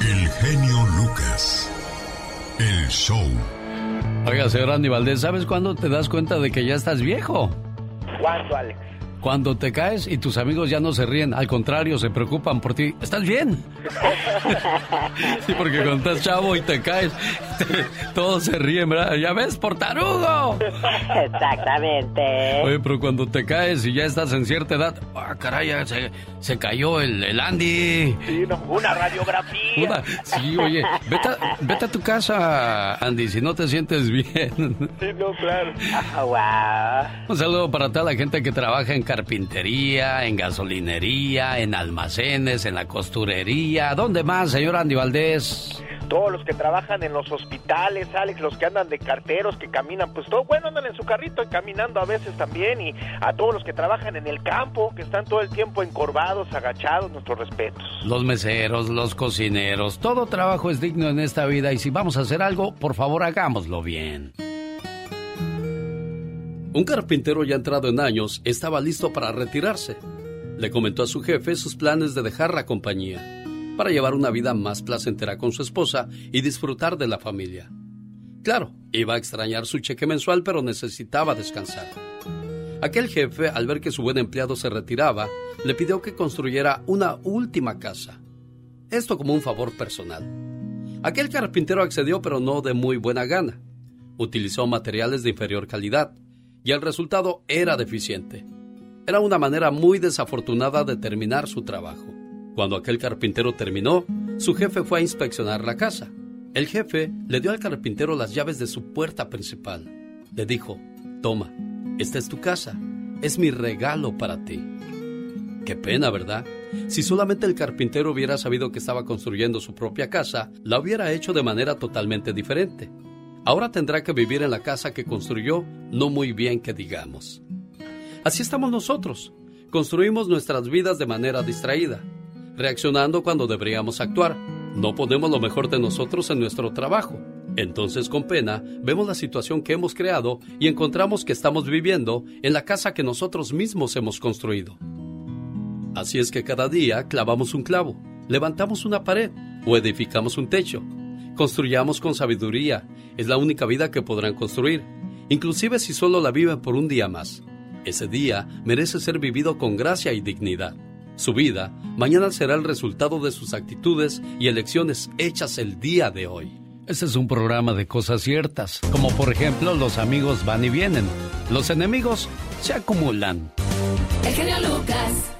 El genio Lucas. El show. Oiga, señor Andy Valdés, ¿sabes cuándo te das cuenta de que ya estás viejo? ¿Cuándo, Alex? Cuando te caes y tus amigos ya no se ríen, al contrario, se preocupan por ti. ¿Estás bien? sí, porque cuando estás chavo y te caes, todos se ríen, ¿verdad? ¿Ya ves, portarugo? Exactamente. Oye, pero cuando te caes y ya estás en cierta edad, ah, caray, se, se cayó el, el Andy. Sí, no, una radiografía. Una- sí, oye, vete a, vete a tu casa, Andy, si no te sientes bien. Sí, no, claro. Oh, wow. Un saludo para toda la gente que trabaja en carpintería, en gasolinería, en almacenes, en la costurería. ¿Dónde más, señor Andy Valdés? Todos los que trabajan en los hospitales, Alex, los que andan de carteros, que caminan, pues todo, bueno, andan en su carrito y caminando a veces también. Y a todos los que trabajan en el campo, que están todo el tiempo encorvados, agachados, nuestros respetos. Los meseros, los cocineros, todo trabajo es digno en esta vida y si vamos a hacer algo, por favor hagámoslo bien. Un carpintero ya entrado en años estaba listo para retirarse. Le comentó a su jefe sus planes de dejar la compañía para llevar una vida más placentera con su esposa y disfrutar de la familia. Claro, iba a extrañar su cheque mensual, pero necesitaba descansar. Aquel jefe, al ver que su buen empleado se retiraba, le pidió que construyera una última casa. Esto como un favor personal. Aquel carpintero accedió, pero no de muy buena gana. Utilizó materiales de inferior calidad y el resultado era deficiente. Era una manera muy desafortunada de terminar su trabajo. Cuando aquel carpintero terminó, su jefe fue a inspeccionar la casa. El jefe le dio al carpintero las llaves de su puerta principal. Le dijo, toma, esta es tu casa, es mi regalo para ti. Qué pena, ¿verdad? Si solamente el carpintero hubiera sabido que estaba construyendo su propia casa, la hubiera hecho de manera totalmente diferente. Ahora tendrá que vivir en la casa que construyó, no muy bien que digamos. Así estamos nosotros. Construimos nuestras vidas de manera distraída, reaccionando cuando deberíamos actuar. No ponemos lo mejor de nosotros en nuestro trabajo. Entonces, con pena, vemos la situación que hemos creado y encontramos que estamos viviendo en la casa que nosotros mismos hemos construido. Así es que cada día clavamos un clavo, levantamos una pared o edificamos un techo. Construyamos con sabiduría, es la única vida que podrán construir, inclusive si solo la viven por un día más. Ese día merece ser vivido con gracia y dignidad. Su vida mañana será el resultado de sus actitudes y elecciones hechas el día de hoy. Este es un programa de cosas ciertas, como por ejemplo los amigos van y vienen, los enemigos se acumulan. El genio Lucas.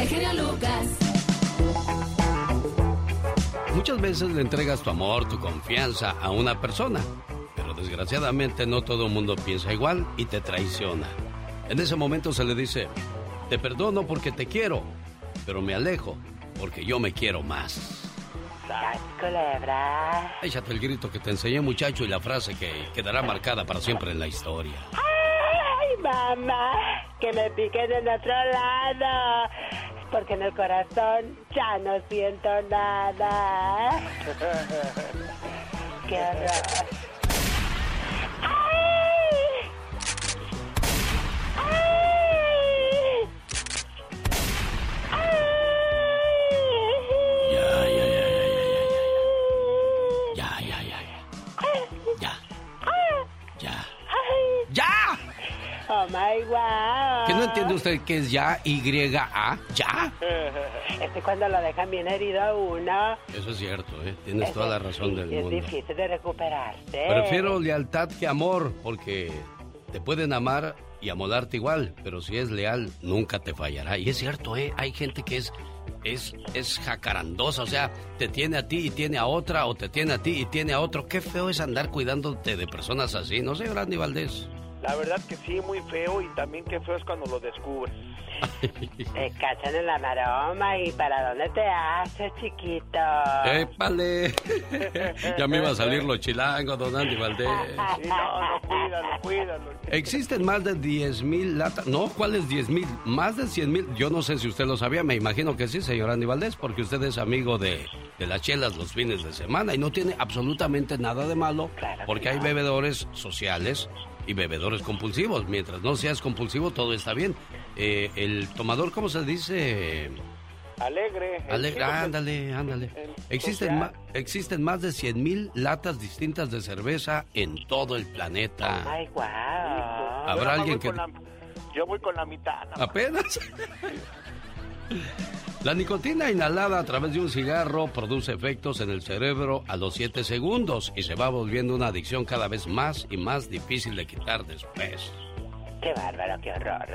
El genio Lucas. Muchas veces le entregas tu amor, tu confianza a una persona, pero desgraciadamente no todo el mundo piensa igual y te traiciona. En ese momento se le dice, te perdono porque te quiero, pero me alejo porque yo me quiero más. ¡Sas, culebra! Échate el grito que te enseñé muchacho y la frase que quedará marcada para siempre en la historia. ¡Ay, mamá! Que me piquen en otro lado. Porque en el corazón ya no siento nada. ¡Qué horror! ¡Oh, my! ¿Que no entiende usted qué es ya, Y-A? ¿Ya? Es que cuando lo dejan bien herido uno... Eso es cierto, ¿eh? Tienes es toda la razón del mundo. Es difícil de recuperarse. Prefiero lealtad que amor, porque te pueden amar y amolarte igual, pero si es leal, nunca te fallará. Y es cierto, ¿eh? Hay gente que es, es, es jacarandosa, o sea, te tiene a ti y tiene a otra, o te tiene a ti y tiene a otro. Qué feo es andar cuidándote de personas así, ¿no sé, Randy Valdés? La verdad que sí, muy feo y también qué feo es cuando lo descubres. Te cachan en la maroma y ¿para dónde te haces, chiquito? ¡Épale! ya me iba a salir los chilangos, don Andy Valdés. Sí, no, no, cuídalo, cuídalo. Existen más de 10 mil latas. No, ¿cuáles 10 mil? Más de 100 mil. Yo no sé si usted lo sabía, me imagino que sí, señor Andy Valdés, porque usted es amigo de, de las chelas los fines de semana y no tiene absolutamente nada de malo, porque hay bebedores sociales y bebedores compulsivos. Mientras no seas compulsivo, todo está bien. Eh, el tomador, ¿cómo se dice? Alegre. Alegre, ándale, ándale. Existen, ma- existen más de 100 mil latas distintas de cerveza en todo el planeta. Ay, wow. Habrá alguien que... Yo voy con la mitad. Apenas. La nicotina inhalada a través de un cigarro produce efectos en el cerebro a los 7 segundos y se va volviendo una adicción cada vez más y más difícil de quitar después. Qué bárbaro, qué horror.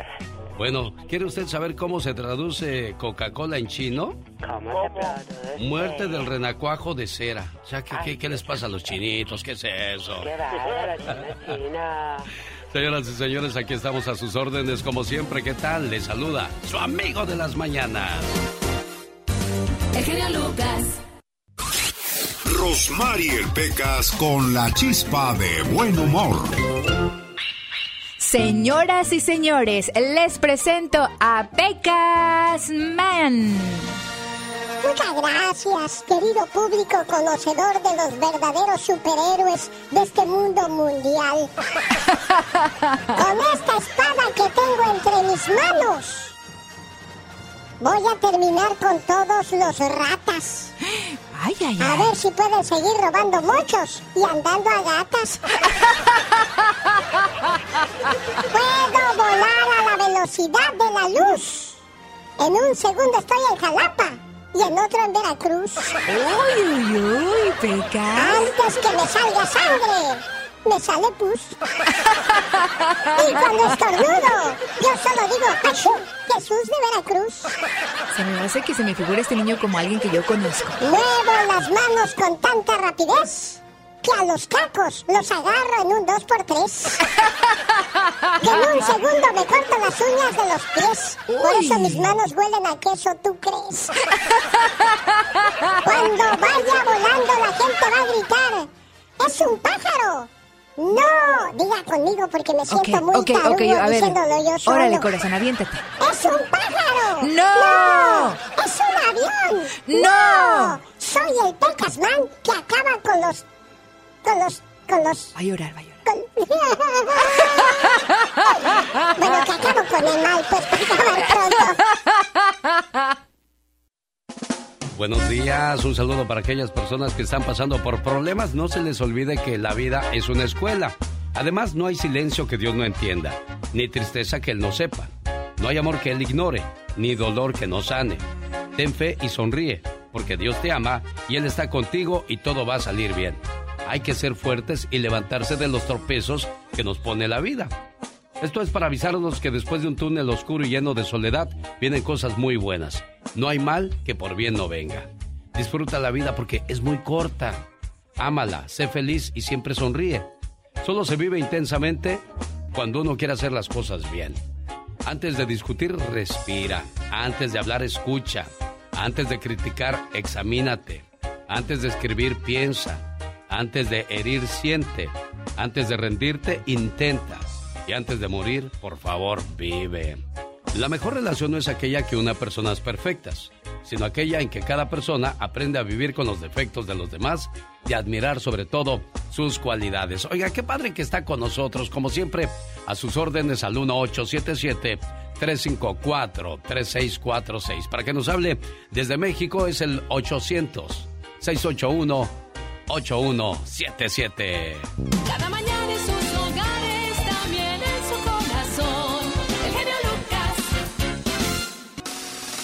Bueno, ¿quiere usted saber cómo se traduce Coca-Cola en chino? ¿Cómo, ¿Cómo? se? Muerte del renacuajo de cera. O sea, ¿qué, qué, qué les pasa a los chinitos? ¿Qué es eso? Qué bárbaro, chino, chino. Señoras y señores, aquí estamos a sus órdenes como siempre. ¿Qué tal? Les saluda su amigo de las mañanas. El genio Lucas. Rosmarie Pecas con la chispa de buen humor. Señoras y señores, les presento a Pecas Man. Muchas gracias, querido público conocedor de los verdaderos superhéroes de este mundo mundial. Con esta espada que tengo entre mis manos, voy a terminar con todos los ratas. Ay, ay, A ver si pueden seguir robando muchos y andando a gatas. Puedo volar a la velocidad de la luz. En un segundo estoy en Jalapa y en otro en Veracruz. Uy, uy, uy, Pecas. Antes que me salga sangre, me sale pus. Y cuando estornudo, yo solo digo, ¡Achú! Jesús de Veracruz. Se me hace que se me figura este niño como alguien que yo conozco. Muevo las manos con tanta rapidez que a los cacos los agarro en un 2x3. Que en un segundo me corto las uñas de los pies. Por eso mis manos huelen a queso, ¿tú crees? Cuando vaya volando la gente va a gritar, ¡es un pájaro! No, diga conmigo porque me siento muy ok, tarugo ok, a ver. diciéndolo yo solo. Órale, corazón, aviéntate. ¡Es un pájaro! ¡No! ¡Es un avión! ¡No! Soy el Pecasman que acaba con los... con los... con los... Va a llorar, va a llorar. con- bueno, que acabo con el mal, pues para acabar pronto. Buenos días, un saludo para aquellas personas que están pasando por problemas. No se les olvide que la vida es una escuela. Además, no hay silencio que Dios no entienda, ni tristeza que Él no sepa. No hay amor que Él ignore, ni dolor que no sane. Ten fe y sonríe, porque Dios te ama y Él está contigo y todo va a salir bien. Hay que ser fuertes y levantarse de los tropezos que nos pone la vida. Esto es para avisarnos que después de un túnel oscuro y lleno de soledad vienen cosas muy buenas. No hay mal que por bien no venga. Disfruta la vida porque es muy corta. Ámala, sé feliz y siempre sonríe. Solo se vive intensamente cuando uno quiere hacer las cosas bien. Antes de discutir, respira. Antes de hablar, escucha. Antes de criticar, examínate. Antes de escribir, piensa. Antes de herir, siente. Antes de rendirte, intenta. Y antes de morir, por favor, vive. La mejor relación no es aquella que una personas perfectas, sino aquella en que cada persona aprende a vivir con los defectos de los demás y admirar sobre todo sus cualidades. Oiga, qué padre que está con nosotros, como siempre, a sus órdenes al 1877 354 3646. Para que nos hable desde México es el 800 681 8177. Cada mañana en sus hogares, también en su corazón. El genio Lucas.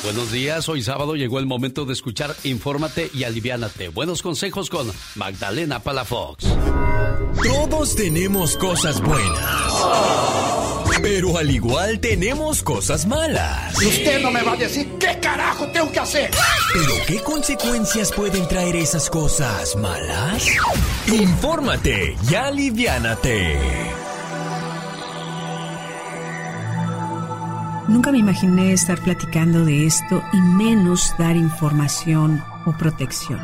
Buenos días, hoy sábado llegó el momento de escuchar Infórmate y Aliviánate. Buenos consejos con Magdalena Palafox. Todos tenemos cosas buenas. Pero al igual tenemos cosas malas. Y usted no me va a decir qué carajo tengo que hacer. ¿Pero qué consecuencias pueden traer esas cosas malas? Infórmate y aliviánate. Nunca me imaginé estar platicando de esto y menos dar información o protección.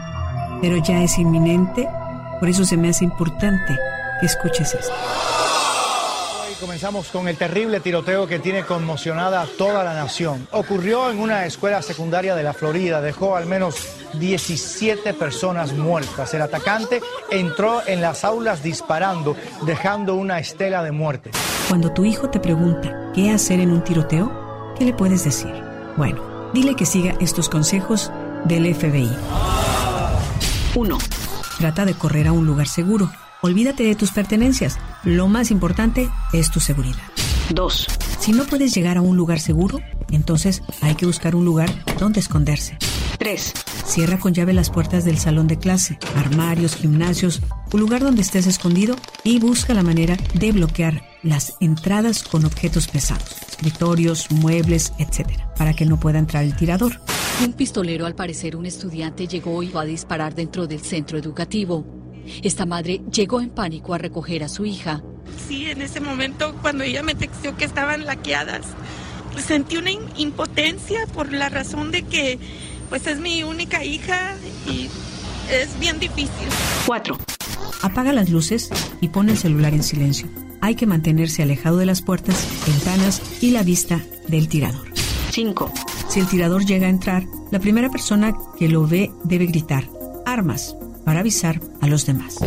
Pero ya es inminente, por eso se me hace importante que escuches esto. Comenzamos con el terrible tiroteo que tiene conmocionada a toda la nación. Ocurrió en una escuela secundaria de la Florida, dejó al menos 17 personas muertas. El atacante entró en las aulas disparando, dejando una estela de muerte. Cuando tu hijo te pregunta qué hacer en un tiroteo, ¿qué le puedes decir? Bueno, Dile que siga estos consejos del FBI. 1. Trata de correr a un lugar seguro. Olvídate de tus pertenencias. Lo más importante es tu seguridad. 2. Si no puedes llegar a un lugar seguro, entonces hay que buscar un lugar donde esconderse. 3. Cierra con llave las puertas del salón de clase, armarios, gimnasios o lugar donde estés escondido y busca la manera de bloquear las entradas con objetos pesados, escritorios, muebles, etc., para que no pueda entrar el tirador. Un pistolero, al parecer un estudiante, llegó y va a disparar dentro del centro educativo. Esta madre llegó en pánico a recoger a su hija. Sí, en ese momento, cuando ella me texteó que estaban laqueadas, sentí una impotencia por la razón de que, pues, es mi única hija y es bien difícil. 4. Apaga las luces y pon el celular en silencio. Hay que mantenerse alejado de las puertas, ventanas y la vista del tirador. 5. Si el tirador llega a entrar, la primera persona que lo ve debe gritar armas para avisar a los demás.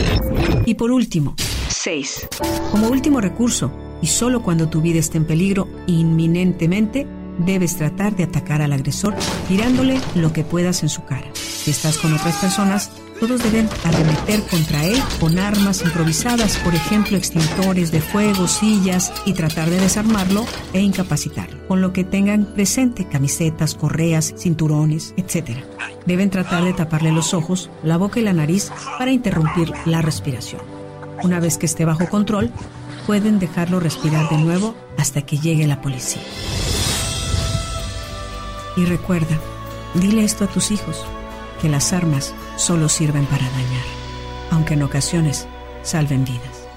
Y por último, 6. Como último recurso, y solo cuando tu vida esté en peligro inminentemente, debes tratar de atacar al agresor tirándole lo que puedas en su cara. Si estás con otras personas, todos deben arremeter contra él con armas improvisadas, por ejemplo, extintores de fuego, sillas, y tratar de desarmarlo e incapacitarlo, con lo que tengan presente camisetas, correas, cinturones, etc. Deben tratar de taparle los ojos, la boca y la nariz para interrumpir la respiración. Una vez que esté bajo control, pueden dejarlo respirar de nuevo hasta que llegue la policía. Y recuerda, dile esto a tus hijos, que las armas solo sirven para dañar, aunque en ocasiones salven vidas.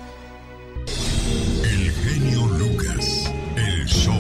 El genio Lucas, el show.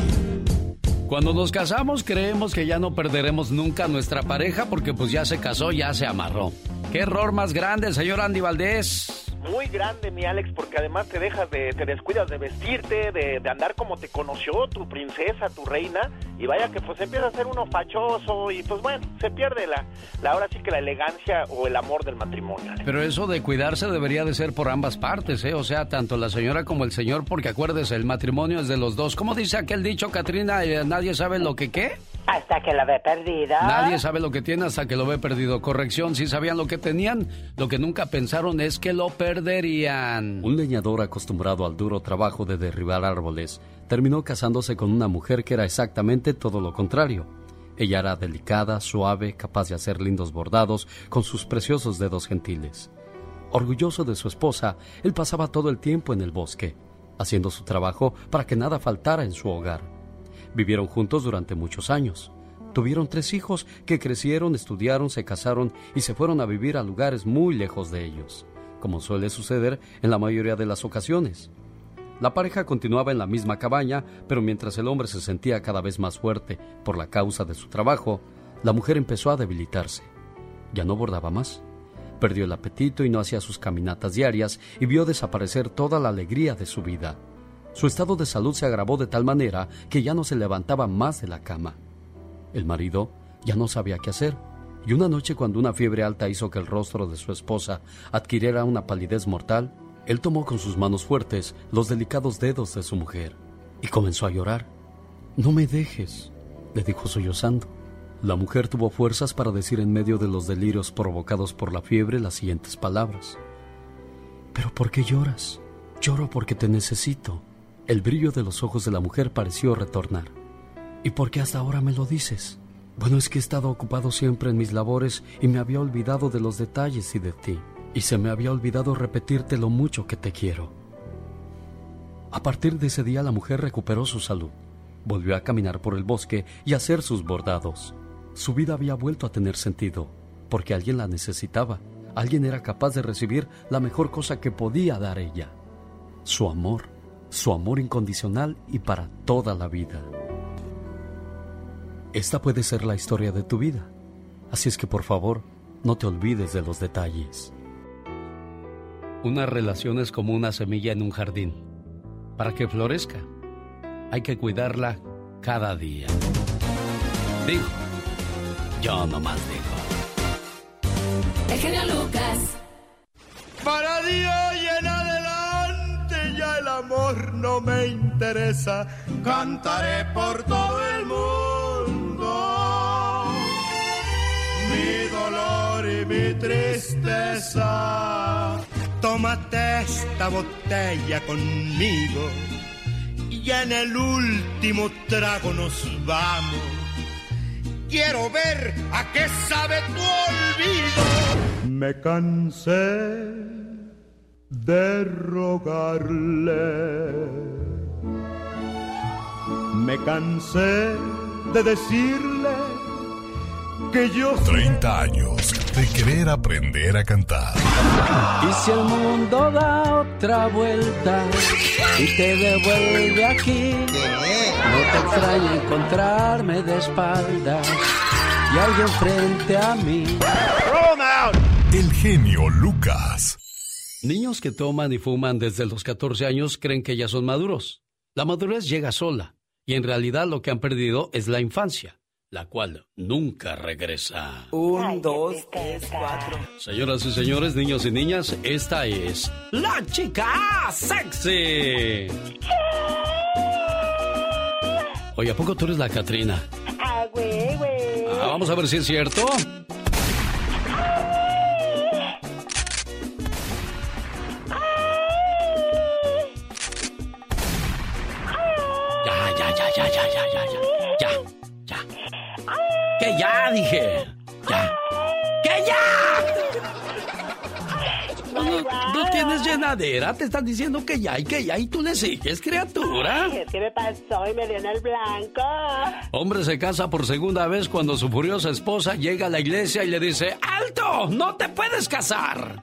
Cuando nos casamos creemos que ya no perderemos nunca a nuestra pareja porque pues ya se casó, ya se amarró. ¿Qué error más grande, señor Andy Valdés? Muy grande, mi Alex, porque además te dejas de, te descuidas de vestirte, de, de andar como te conoció tu princesa, tu reina, y vaya que pues empieza a ser uno fachoso y pues bueno, se pierde la, la ahora sí que la elegancia o el amor del matrimonio. Pero eso de cuidarse debería de ser por ambas partes, ¿eh? O sea, tanto la señora como el señor, porque acuérdese, el matrimonio es de los dos. ¿Cómo dice aquel dicho, Katrina? Eh, ¿Nadie sabe lo que qué? Hasta que la ve perdida. Nadie sabe lo que tiene hasta que lo ve perdido. Corrección, si sabían lo que tenían, lo que nunca pensaron es que lo perderían. Un leñador acostumbrado al duro trabajo de derribar árboles terminó casándose con una mujer que era exactamente todo lo contrario. Ella era delicada, suave, capaz de hacer lindos bordados con sus preciosos dedos gentiles. Orgulloso de su esposa, él pasaba todo el tiempo en el bosque, haciendo su trabajo para que nada faltara en su hogar. Vivieron juntos durante muchos años. Tuvieron tres hijos que crecieron, estudiaron, se casaron y se fueron a vivir a lugares muy lejos de ellos, como suele suceder en la mayoría de las ocasiones. La pareja continuaba en la misma cabaña, pero mientras el hombre se sentía cada vez más fuerte por la causa de su trabajo, la mujer empezó a debilitarse. Ya no bordaba más. Perdió el apetito y no hacía sus caminatas diarias y vio desaparecer toda la alegría de su vida. Su estado de salud se agravó de tal manera que ya no se levantaba más de la cama. El marido ya no sabía qué hacer, y una noche cuando una fiebre alta hizo que el rostro de su esposa adquiriera una palidez mortal, él tomó con sus manos fuertes los delicados dedos de su mujer y comenzó a llorar. No me dejes, le dijo sollozando. La mujer tuvo fuerzas para decir en medio de los delirios provocados por la fiebre las siguientes palabras. ¿Pero por qué lloras? Lloro porque te necesito. El brillo de los ojos de la mujer pareció retornar. ¿Y por qué hasta ahora me lo dices? Bueno, es que he estado ocupado siempre en mis labores y me había olvidado de los detalles y de ti. Y se me había olvidado repetirte lo mucho que te quiero. A partir de ese día la mujer recuperó su salud. Volvió a caminar por el bosque y a hacer sus bordados. Su vida había vuelto a tener sentido, porque alguien la necesitaba. Alguien era capaz de recibir la mejor cosa que podía dar ella. Su amor su amor incondicional y para toda la vida. Esta puede ser la historia de tu vida, así es que por favor, no te olvides de los detalles. Una relación es como una semilla en un jardín. Para que florezca, hay que cuidarla cada día. Digo, yo nomás digo. El genio Lucas. Para Dios y amor no me interesa. Cantaré por todo el mundo. mi dolor y mi tristeza. Tómate esta botella conmigo y en el último trago nos vamos. Quiero ver a qué sabe tu olvido. Me cansé de rogarle. Me cansé de decirle que yo... 30 años de querer aprender a cantar. Y si el mundo da otra vuelta y te devuelve aquí, no te extraña encontrarme de espaldas y alguien frente a mí. El genio Lucas. Niños que toman y fuman desde los 14 años creen que ya son maduros. La madurez llega sola y en realidad lo que han perdido es la infancia, la cual nunca regresa. Un, dos, tres, cuatro. Señoras y señores, niños y niñas, esta es la chica sexy. Oye, ¿a poco tú eres la Catrina? Ah, güey, güey. Ah, vamos a ver si es cierto. ya, ya, ya, ya, ya. Ya, ya. Que ya, dije. Ya. ¡Que ya! No, no, tienes llenadera, te están diciendo que ya y que ya y tú le sigues, criatura. Es que me pasó y me dio en el blanco. Hombre se casa por segunda vez cuando su furiosa esposa llega a la iglesia y le dice, ¡Alto! ¡No te puedes casar!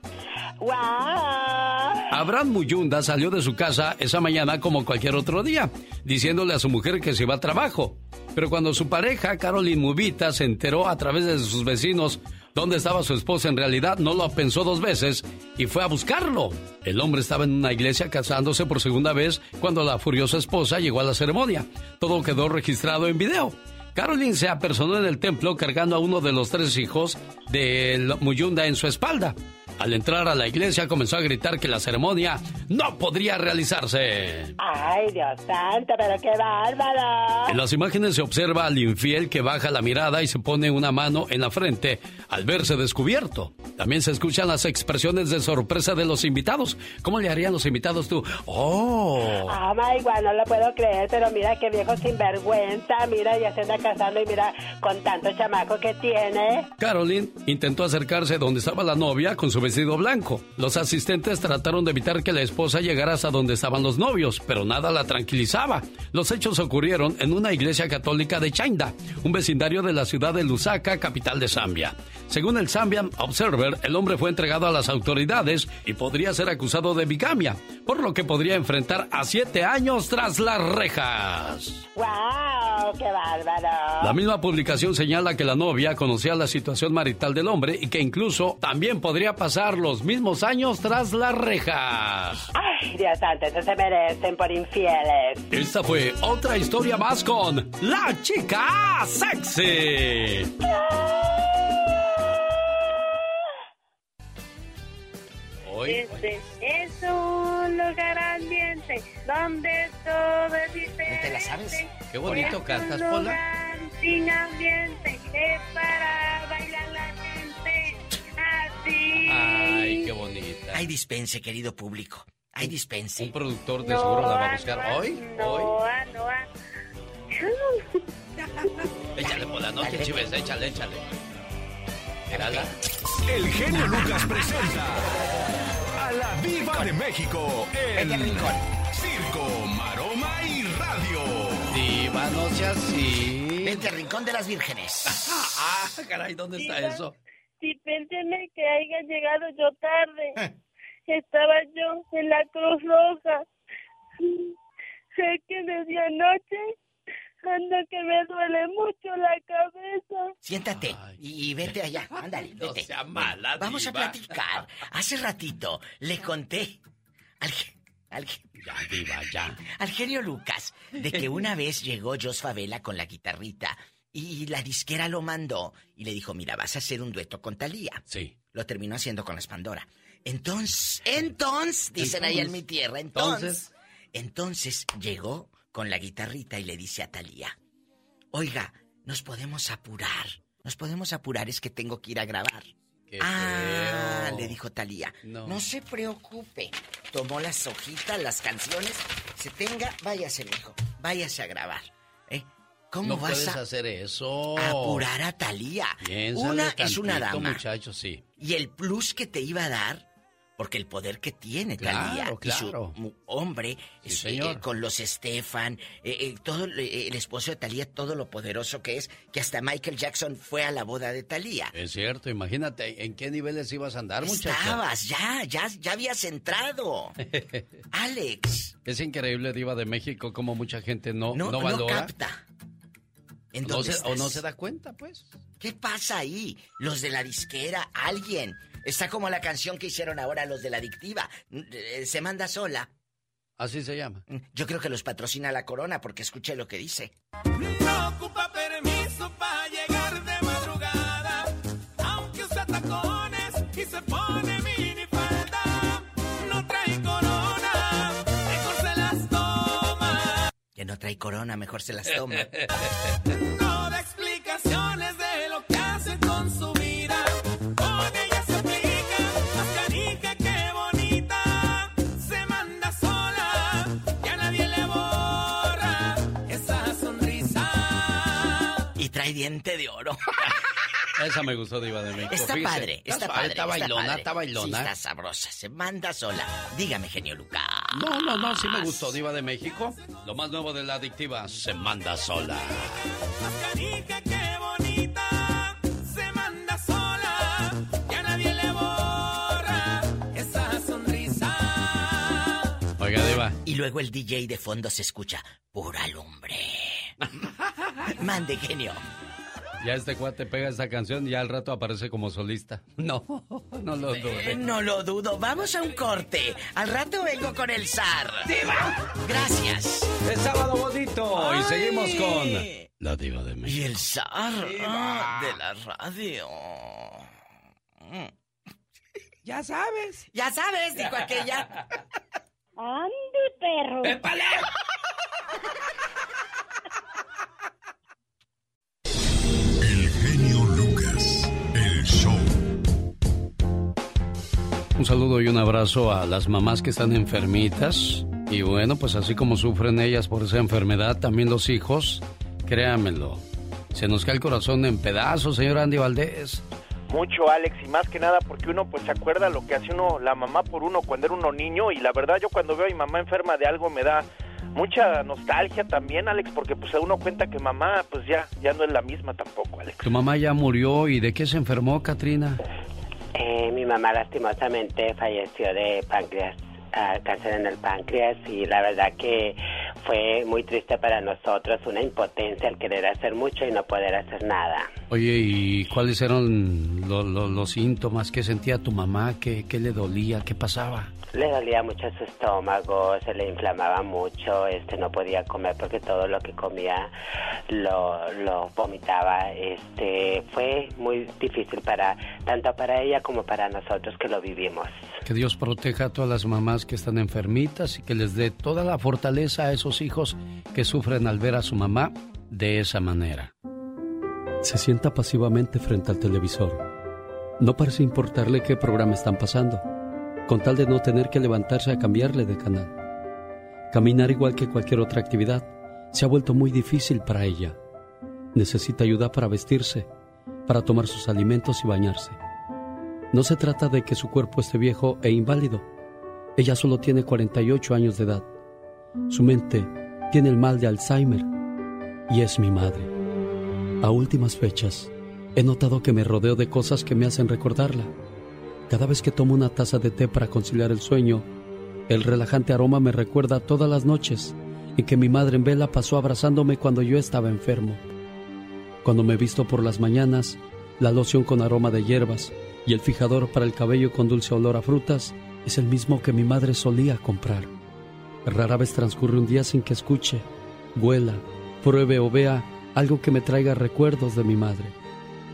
Abraham Muyunda salió de su casa esa mañana como cualquier otro día, diciéndole a su mujer que se iba a trabajo. Pero cuando su pareja, Caroline Mubita, se enteró a través de sus vecinos dónde estaba su esposa en realidad, no lo pensó dos veces y fue a buscarlo. El hombre estaba en una iglesia casándose por segunda vez cuando la furiosa esposa llegó a la ceremonia. Todo quedó registrado en video. Caroline se apersonó en el templo cargando a uno de los tres hijos de Muyunda en su espalda. Al entrar a la iglesia comenzó a gritar que la ceremonia no podría realizarse. Ay, Dios santo, pero qué bárbaro. En las imágenes se observa al infiel que baja la mirada y se pone una mano en la frente al verse descubierto. También se escuchan las expresiones de sorpresa de los invitados. ¿Cómo le harían los invitados tú? ¡Oh! Ah, my God, no lo puedo creer, pero mira qué viejo sinvergüenza. Mira, ya se anda casando y mira con tanto chamaco que tiene. Caroline intentó acercarse donde estaba la novia con su vestido blanco. Los asistentes trataron de evitar que la esposa llegara hasta donde estaban los novios, pero nada la tranquilizaba. Los hechos ocurrieron en una iglesia católica de Chainda, un vecindario de la ciudad de Lusaka, capital de Zambia. Según el Zambian Observer, el hombre fue entregado a las autoridades y podría ser acusado de bigamia, por lo que podría enfrentar a siete años tras las rejas. ¡Wow! ¡Qué bárbaro! La misma publicación señala que la novia conocía la situación marital del hombre y que incluso también podría pasar los mismos años tras las rejas. Ay, Dios santo, eso se merecen por infieles. Esta fue otra historia más con La Chica Sexy. Hoy, Este es un lugar ambiente donde todo es diferente. ¿Te la sabes? Qué bonito Es cantas, un Pola. lugar sin ambiente es para bailar la gente así. Ay, qué bonita. Hay dispense, querido público. Hay dispense. Un productor de seguro la va a buscar hoy. Hoy. Échale, Pola, no te chives, échale, échale. El genio Lucas presenta a la Viva de México en Circo, Maroma y Radio. Diva, no sea así. Vente al Rincón de las Vírgenes. Ah, caray, ¿dónde está eso? Si pénseme que haya llegado yo tarde. Eh. Estaba yo en la Cruz Roja. Sé que desde anoche anda que me duele mucho la cabeza. Siéntate y y vete allá. Ándale, No vete. sea mala, Vamos a platicar. Hace ratito le conté al, al, Ya, diva, ya. al genio Lucas de que una vez llegó Jos Favela con la guitarrita y la disquera lo mandó y le dijo, mira, vas a hacer un dueto con Talía. Sí. Lo terminó haciendo con las Pandora. Entonces, entonces, dicen ahí en mi tierra, entonces, entonces llegó con la guitarrita y le dice a Talía, oiga, nos podemos apurar nos podemos apurar, es que tengo que ir a grabar. Qué ah, feo. le dijo Talía. No. No. se preocupe. Tomó las hojitas, las canciones. Se tenga, váyase, mijo. Váyase a grabar. ¿Eh? ¿Cómo no vas puedes a hacer eso. apurar a Talía? Piénsale Una es una dama. muchacho, sí. Y el plus que te iba a dar, porque el poder que tiene Claro, Talía y su claro. hombre, Sí, es, señor. eh, con los Stefan, eh, eh, todo eh, el esposo de Talía, todo lo poderoso que es, que hasta Michael Jackson fue a la boda de Talía. Es cierto, imagínate en qué niveles ibas a andar, muchacho. Estabas, ya, ya, ya habías entrado. Alex. Es increíble, Diva de México, como mucha gente no, No, no no valora. capta. ¿En no o no se da cuenta, pues. ¿Qué pasa ahí? Los de la disquera, alguien. Está como la canción que hicieron ahora los de la adictiva. Eh, Se manda sola. Así se llama. Yo creo que los patrocina la corona porque escuché lo que dice. No ocupa permiso para llegar de madrugada. Aunque usa tacones y se pone minifalda. No trae corona, mejor se las toma. Que no trae corona, mejor se las toma. trae diente de oro. Esa me gustó, Diva de México. Está Fíjese. padre, está padre. Está está bailona, padre. está bailona. Sí, está sabrosa, se manda sola. Dígame, genio Lucas. No, no, no, sí me gustó, Diva de México. Lo más nuevo de la adictiva, se manda sola. Y luego el DJ de fondo se escucha, pura lumbre. Mande, genio. Ya este cuate pega esta canción y ya al rato aparece como solista. No, no lo Eh, dude. no lo dudo. Vamos a un corte. Al rato vengo con el zar. Gracias. Es sábado bonito y seguimos con la Diva de Y México. el zar ah, de la radio. Ya sabes. Ya sabes, dijo aquella. ¡Ande, perro! El genio Lucas. El show. Un saludo y un abrazo a las mamás que están enfermitas. Y bueno, pues así como sufren ellas por esa enfermedad, también los hijos, créanmelo. Se nos cae el corazón en pedazos, señor Andy Valdés. Mucho, Alex, y más que nada porque uno pues se acuerda lo que hace uno, la mamá por uno cuando era uno niño y la verdad yo cuando veo a mi mamá enferma de algo me da mucha nostalgia también, Alex, porque pues uno cuenta que mamá pues ya, ya no es la misma tampoco, Alex. Tu mamá ya murió y ¿de qué se enfermó, Katrina? Eh, mi mamá lastimosamente falleció de páncreas, ah, cáncer en el páncreas y la verdad que fue muy triste para nosotros, una impotencia al querer hacer mucho y no poder hacer nada. Oye, ¿y cuáles eran lo- lo- los síntomas? ¿Qué sentía tu mamá? ¿Qué, ¿Qué le dolía? ¿Qué pasaba? Le dolía mucho su estómago, se le inflamaba mucho, este no podía comer porque todo lo que comía lo, lo vomitaba. Este fue muy difícil para tanto para ella como para nosotros que lo vivimos. Que Dios proteja a todas las mamás que están enfermitas y que les dé toda la fortaleza a esos hijos que sufren al ver a su mamá de esa manera. Se sienta pasivamente frente al televisor. No parece importarle qué programa están pasando, con tal de no tener que levantarse a cambiarle de canal. Caminar igual que cualquier otra actividad se ha vuelto muy difícil para ella. Necesita ayuda para vestirse, para tomar sus alimentos y bañarse. No se trata de que su cuerpo esté viejo e inválido. Ella solo tiene 48 años de edad. Su mente tiene el mal de Alzheimer y es mi madre. A últimas fechas, he notado que me rodeo de cosas que me hacen recordarla. Cada vez que tomo una taza de té para conciliar el sueño, el relajante aroma me recuerda todas las noches en que mi madre en vela pasó abrazándome cuando yo estaba enfermo. Cuando me visto por las mañanas, la loción con aroma de hierbas y el fijador para el cabello con dulce olor a frutas es el mismo que mi madre solía comprar. Rara vez transcurre un día sin que escuche, huela, pruebe o vea algo que me traiga recuerdos de mi madre,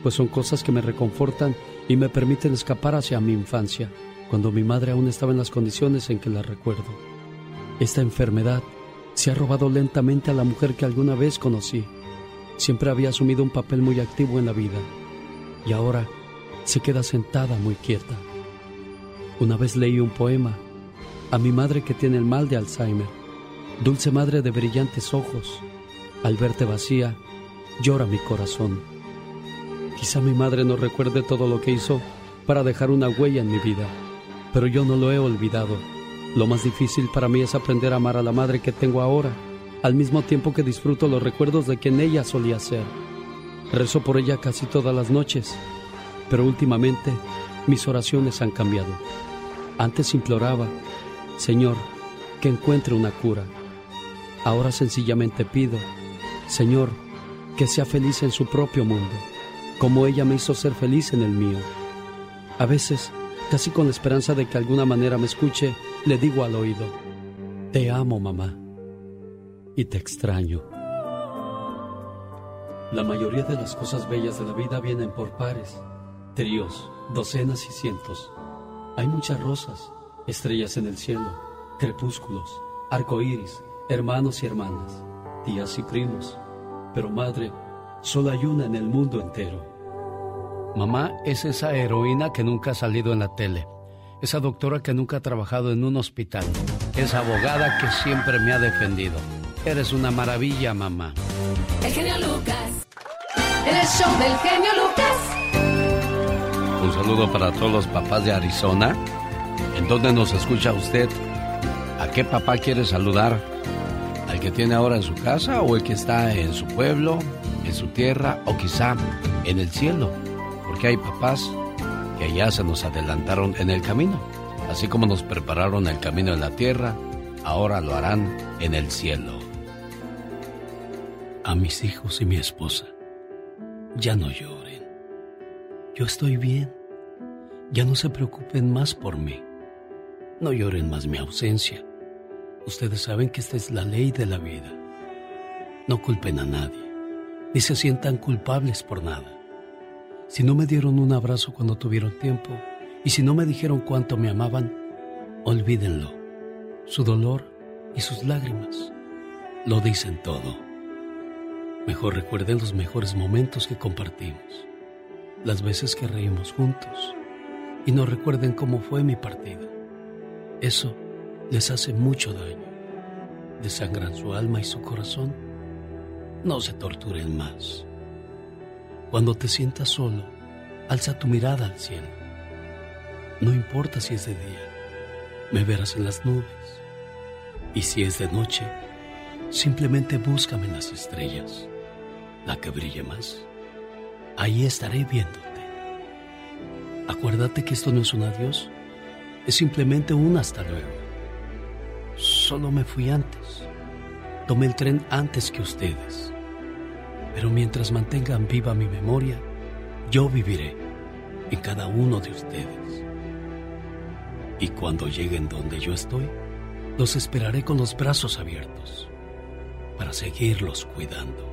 pues son cosas que me reconfortan y me permiten escapar hacia mi infancia, cuando mi madre aún estaba en las condiciones en que la recuerdo. Esta enfermedad se ha robado lentamente a la mujer que alguna vez conocí. Siempre había asumido un papel muy activo en la vida. y ahora se queda sentada muy quieta. Una vez leí un poema a mi madre que tiene el mal de Alzheimer. Dulce madre de brillantes ojos, al verte vacía, llora mi corazón. Quizá mi madre no recuerde todo lo que hizo para dejar una huella en mi vida, pero yo no lo he olvidado. Lo más difícil para mí es aprender a amar a la madre que tengo ahora, al mismo tiempo que disfruto los recuerdos de quien ella solía ser. Rezo por ella casi todas las noches, pero últimamente mis oraciones han cambiado. Antes imploraba, Señor, que encuentre una cura. Ahora sencillamente pido, Señor, que sea feliz en su propio mundo, como ella me hizo ser feliz en el mío. A veces, casi con la esperanza de que alguna manera me escuche, le digo al oído, Te amo, mamá, y te extraño. La mayoría de las cosas bellas de la vida vienen por pares, tríos, docenas y cientos. Hay muchas rosas, estrellas en el cielo, crepúsculos, arcoíris, hermanos y hermanas, tías y primos. Pero madre, solo hay una en el mundo entero. Mamá es esa heroína que nunca ha salido en la tele, esa doctora que nunca ha trabajado en un hospital, esa abogada que siempre me ha defendido. Eres una maravilla, mamá. El genio Lucas. El show del genio Lucas. Un saludo para todos los papás de Arizona. ¿En dónde nos escucha usted? ¿A qué papá quiere saludar? ¿Al que tiene ahora en su casa o el que está en su pueblo, en su tierra o quizá en el cielo? Porque hay papás que ya se nos adelantaron en el camino. Así como nos prepararon el camino en la tierra, ahora lo harán en el cielo. A mis hijos y mi esposa, ya no lloren. Yo estoy bien. Ya no se preocupen más por mí. No lloren más mi ausencia. Ustedes saben que esta es la ley de la vida. No culpen a nadie, ni se sientan culpables por nada. Si no me dieron un abrazo cuando tuvieron tiempo, y si no me dijeron cuánto me amaban, olvídenlo. Su dolor y sus lágrimas lo dicen todo. Mejor recuerden los mejores momentos que compartimos, las veces que reímos juntos, y no recuerden cómo fue mi partida. Eso les hace mucho daño. Desangran su alma y su corazón. No se torturen más. Cuando te sientas solo, alza tu mirada al cielo. No importa si es de día, me verás en las nubes. Y si es de noche, simplemente búscame en las estrellas, la que brille más. Ahí estaré viéndote. Acuérdate que esto no es un adiós, es simplemente un hasta luego. Solo me fui antes. Tomé el tren antes que ustedes. Pero mientras mantengan viva mi memoria, yo viviré en cada uno de ustedes. Y cuando lleguen donde yo estoy, los esperaré con los brazos abiertos para seguirlos cuidando.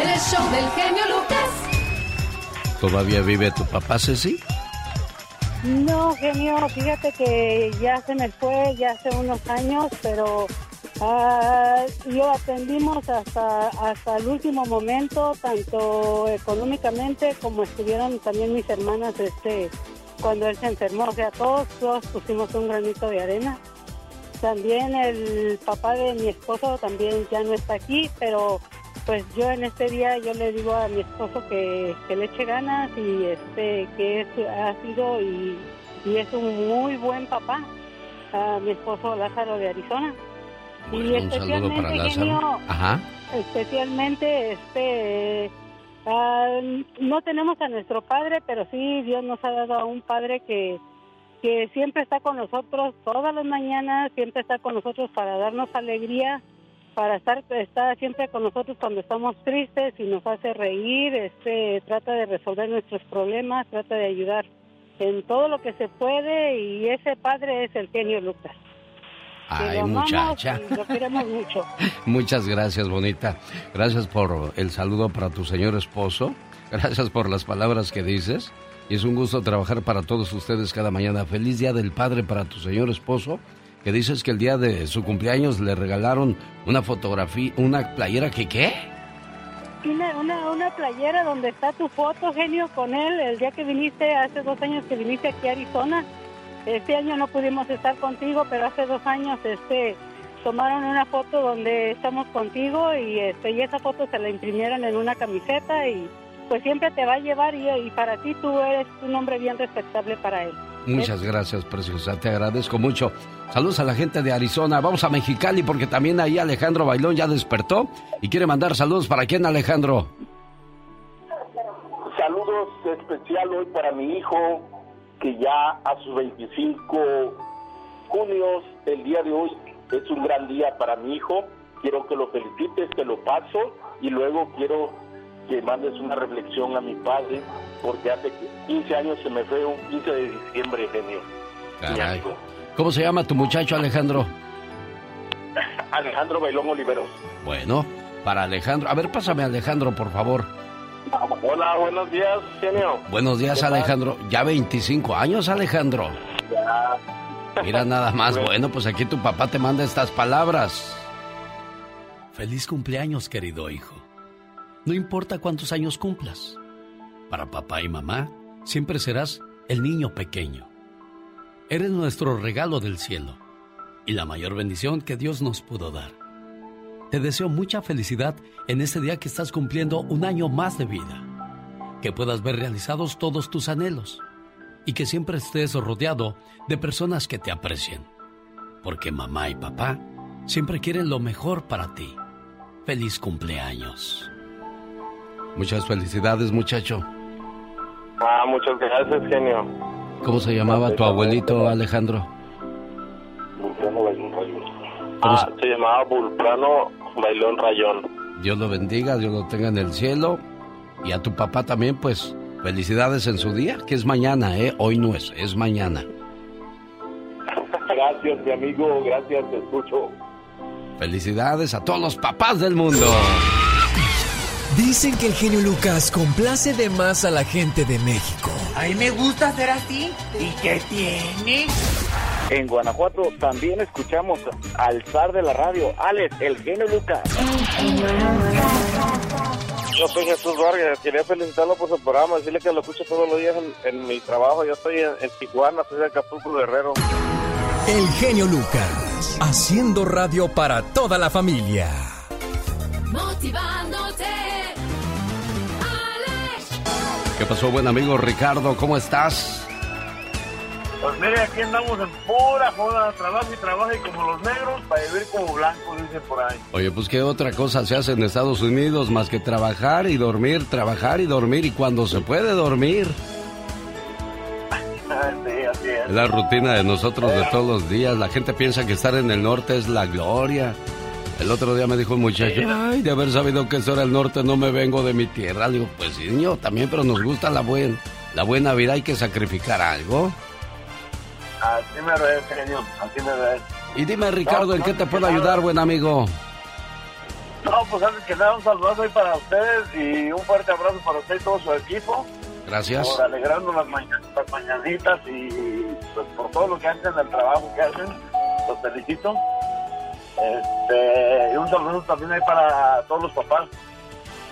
En el show del genio Lucas. ¿Todavía vive tu papá, Ceci? No, genio, fíjate que ya se me fue, ya hace unos años, pero ah, yo atendimos hasta, hasta el último momento, tanto económicamente como estuvieron también mis hermanas este, cuando él se enfermó. O sea, todos, todos pusimos un granito de arena. También el papá de mi esposo también ya no está aquí, pero pues yo en este día yo le digo a mi esposo que, que le eche ganas y este que es, ha sido y, y es un muy buen papá a mi esposo Lázaro de Arizona y un saludo para Lázaro. genio, Ajá. especialmente este ah, no tenemos a nuestro padre pero sí Dios nos ha dado a un padre que que siempre está con nosotros todas las mañanas siempre está con nosotros para darnos alegría para estar está siempre con nosotros cuando estamos tristes y nos hace reír este trata de resolver nuestros problemas trata de ayudar en todo lo que se puede y ese padre es el genio Lucas Ay, lo muchacha. y lo queremos mucho Muchas gracias, bonita. Gracias por el saludo para tu señor esposo. Gracias por las palabras que dices. Y es un gusto trabajar para todos ustedes cada mañana. Feliz Día del Padre para tu señor esposo. Que dices que el día de su cumpleaños le regalaron una fotografía, una playera que qué? esquina, una, una playera donde está tu foto, genio, con él, el día que viniste, hace dos años que viniste aquí a Arizona. Este año no pudimos estar contigo, pero hace dos años este, tomaron una foto donde estamos contigo y, este, y esa foto se la imprimieron en una camiseta y pues siempre te va a llevar y, y para ti tú eres un hombre bien respetable para él. Muchas gracias, preciosa. Te agradezco mucho. Saludos a la gente de Arizona. Vamos a Mexicali porque también ahí Alejandro Bailón ya despertó y quiere mandar saludos para quién, Alejandro. Saludos especial hoy para mi hijo, que ya a sus 25 junios, el día de hoy es un gran día para mi hijo. Quiero que lo felicites, que lo paso y luego quiero que mandes una reflexión a mi padre, porque hace 15 años se me fue un 15 de diciembre, genio. Caray. ¿Cómo se llama tu muchacho, Alejandro? Alejandro Bailón Oliveros. Bueno, para Alejandro. A ver, pásame a Alejandro, por favor. Hola, buenos días, genio. Buenos días. Alejandro. Ya 25 años, Alejandro. Ya. Mira nada más. Bueno, pues aquí tu papá te manda estas palabras. Feliz cumpleaños, querido hijo. No importa cuántos años cumplas. Para papá y mamá, siempre serás el niño pequeño. Eres nuestro regalo del cielo y la mayor bendición que Dios nos pudo dar. Te deseo mucha felicidad en este día que estás cumpliendo un año más de vida. Que puedas ver realizados todos tus anhelos y que siempre estés rodeado de personas que te aprecien. Porque mamá y papá siempre quieren lo mejor para ti. Feliz cumpleaños. Muchas felicidades, muchacho. Ah, muchas gracias, genio. ¿Cómo se llamaba tu abuelito, Alejandro? Vulcano. Ah, se llamaba Vulcano Bailón Rayón. Dios lo bendiga, Dios lo tenga en el cielo. Y a tu papá también, pues, felicidades en su día, que es mañana, ¿eh? Hoy no es, es mañana. Gracias, mi amigo, gracias, te escucho. Felicidades a todos los papás del mundo. Dicen que el genio Lucas complace de más a la gente de México. A mí me gusta ser así. ¿Y qué tiene? En Guanajuato también escuchamos al zar de la radio, Alex, el genio Lucas. Yo soy Jesús Vargas, quería felicitarlo por su programa, decirle que lo escucho todos los días en, en mi trabajo. Yo estoy en, en Tijuana, soy de Acapulco Guerrero. El genio Lucas, haciendo radio para toda la familia. Motivándote. Alex. ¿Qué pasó, buen amigo Ricardo? ¿Cómo estás? Pues mire, aquí andamos en pura joda, trabajo y trabajo y como los negros para vivir como blancos, dicen por ahí. Oye, pues qué otra cosa se hace en Estados Unidos más que trabajar y dormir, trabajar y dormir y cuando se puede dormir. sí, así es. La rutina de nosotros de todos los días. La gente piensa que estar en el norte es la gloria. El otro día me dijo un muchacho, ay, de haber sabido que eso era el norte, no me vengo de mi tierra. Le digo, pues sí, niño, también, pero nos gusta la, buen, la buena vida, hay que sacrificar algo. Así me ves, genio, así me ves. Y dime, Ricardo, ¿en qué te puedo ayudar, buen amigo? No, pues antes que nada, un saludazo ahí para ustedes y un fuerte abrazo para usted y todo su equipo. Gracias. Por alegrarnos las, las mañanitas y pues, por todo lo que hacen, el trabajo que hacen. Los felicito. Este, y un saludo también ahí para todos los papás.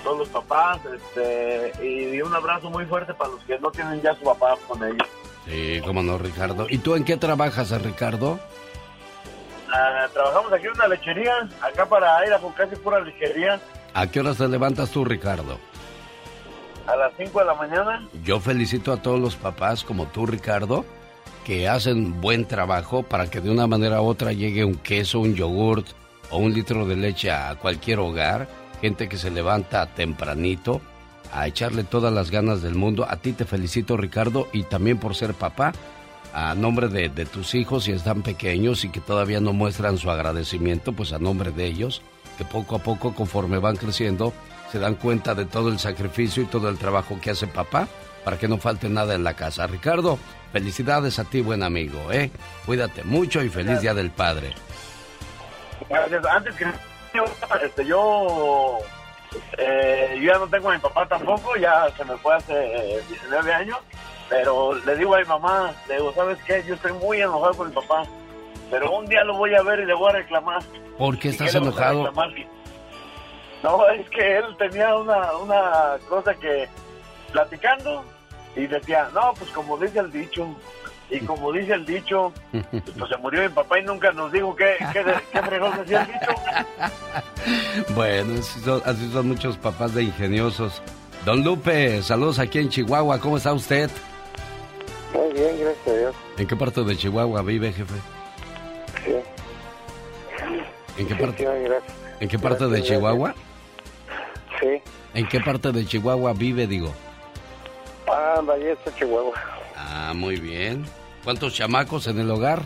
Todos los papás. Este, y un abrazo muy fuerte para los que no tienen ya su papá con ellos. Sí, cómo no, Ricardo. ¿Y tú en qué trabajas, Ricardo? Ah, trabajamos aquí en una lechería, acá para ir a con casi pura lechería, ¿A qué horas te levantas tú, Ricardo? a las 5 de la mañana. Yo felicito a todos los papás como tú, Ricardo, que hacen buen trabajo para que de una manera u otra llegue un queso, un yogurt o un litro de leche a cualquier hogar. Gente que se levanta tempranito a echarle todas las ganas del mundo. A ti te felicito, Ricardo, y también por ser papá. A nombre de, de tus hijos, si están pequeños y que todavía no muestran su agradecimiento, pues a nombre de ellos, que poco a poco, conforme van creciendo, se dan cuenta de todo el sacrificio y todo el trabajo que hace papá para que no falte nada en la casa. Ricardo, felicidades a ti, buen amigo, ¿eh? Cuídate mucho y feliz Día del Padre. Gracias. Antes que este, yo, eh, yo ya no tengo a mi papá tampoco, ya se me fue hace eh, 19 años, pero le digo a mi mamá, le digo, ¿sabes qué? Yo estoy muy enojado con mi papá, pero un día lo voy a ver y le voy a reclamar. ¿Por qué ¿Y estás enojado? No, es que él tenía una, una cosa que platicando y decía, no, pues como dice el dicho, y como dice el dicho, pues se murió mi papá y nunca nos dijo qué, qué, qué fregón decía el dicho. Bueno, así son, así son muchos papás de ingeniosos. Don Lupe, saludos aquí en Chihuahua. ¿Cómo está usted? Muy bien, gracias a Dios. ¿En qué parte de Chihuahua vive, jefe? Sí. ¿En qué Sí, parte, sí, gracias. ¿en qué parte de Gracias, Chihuahua? Sí. ¿En qué parte de Chihuahua vive, digo? Ah, Ballesta, Chihuahua. Ah, muy bien. ¿Cuántos chamacos en el hogar?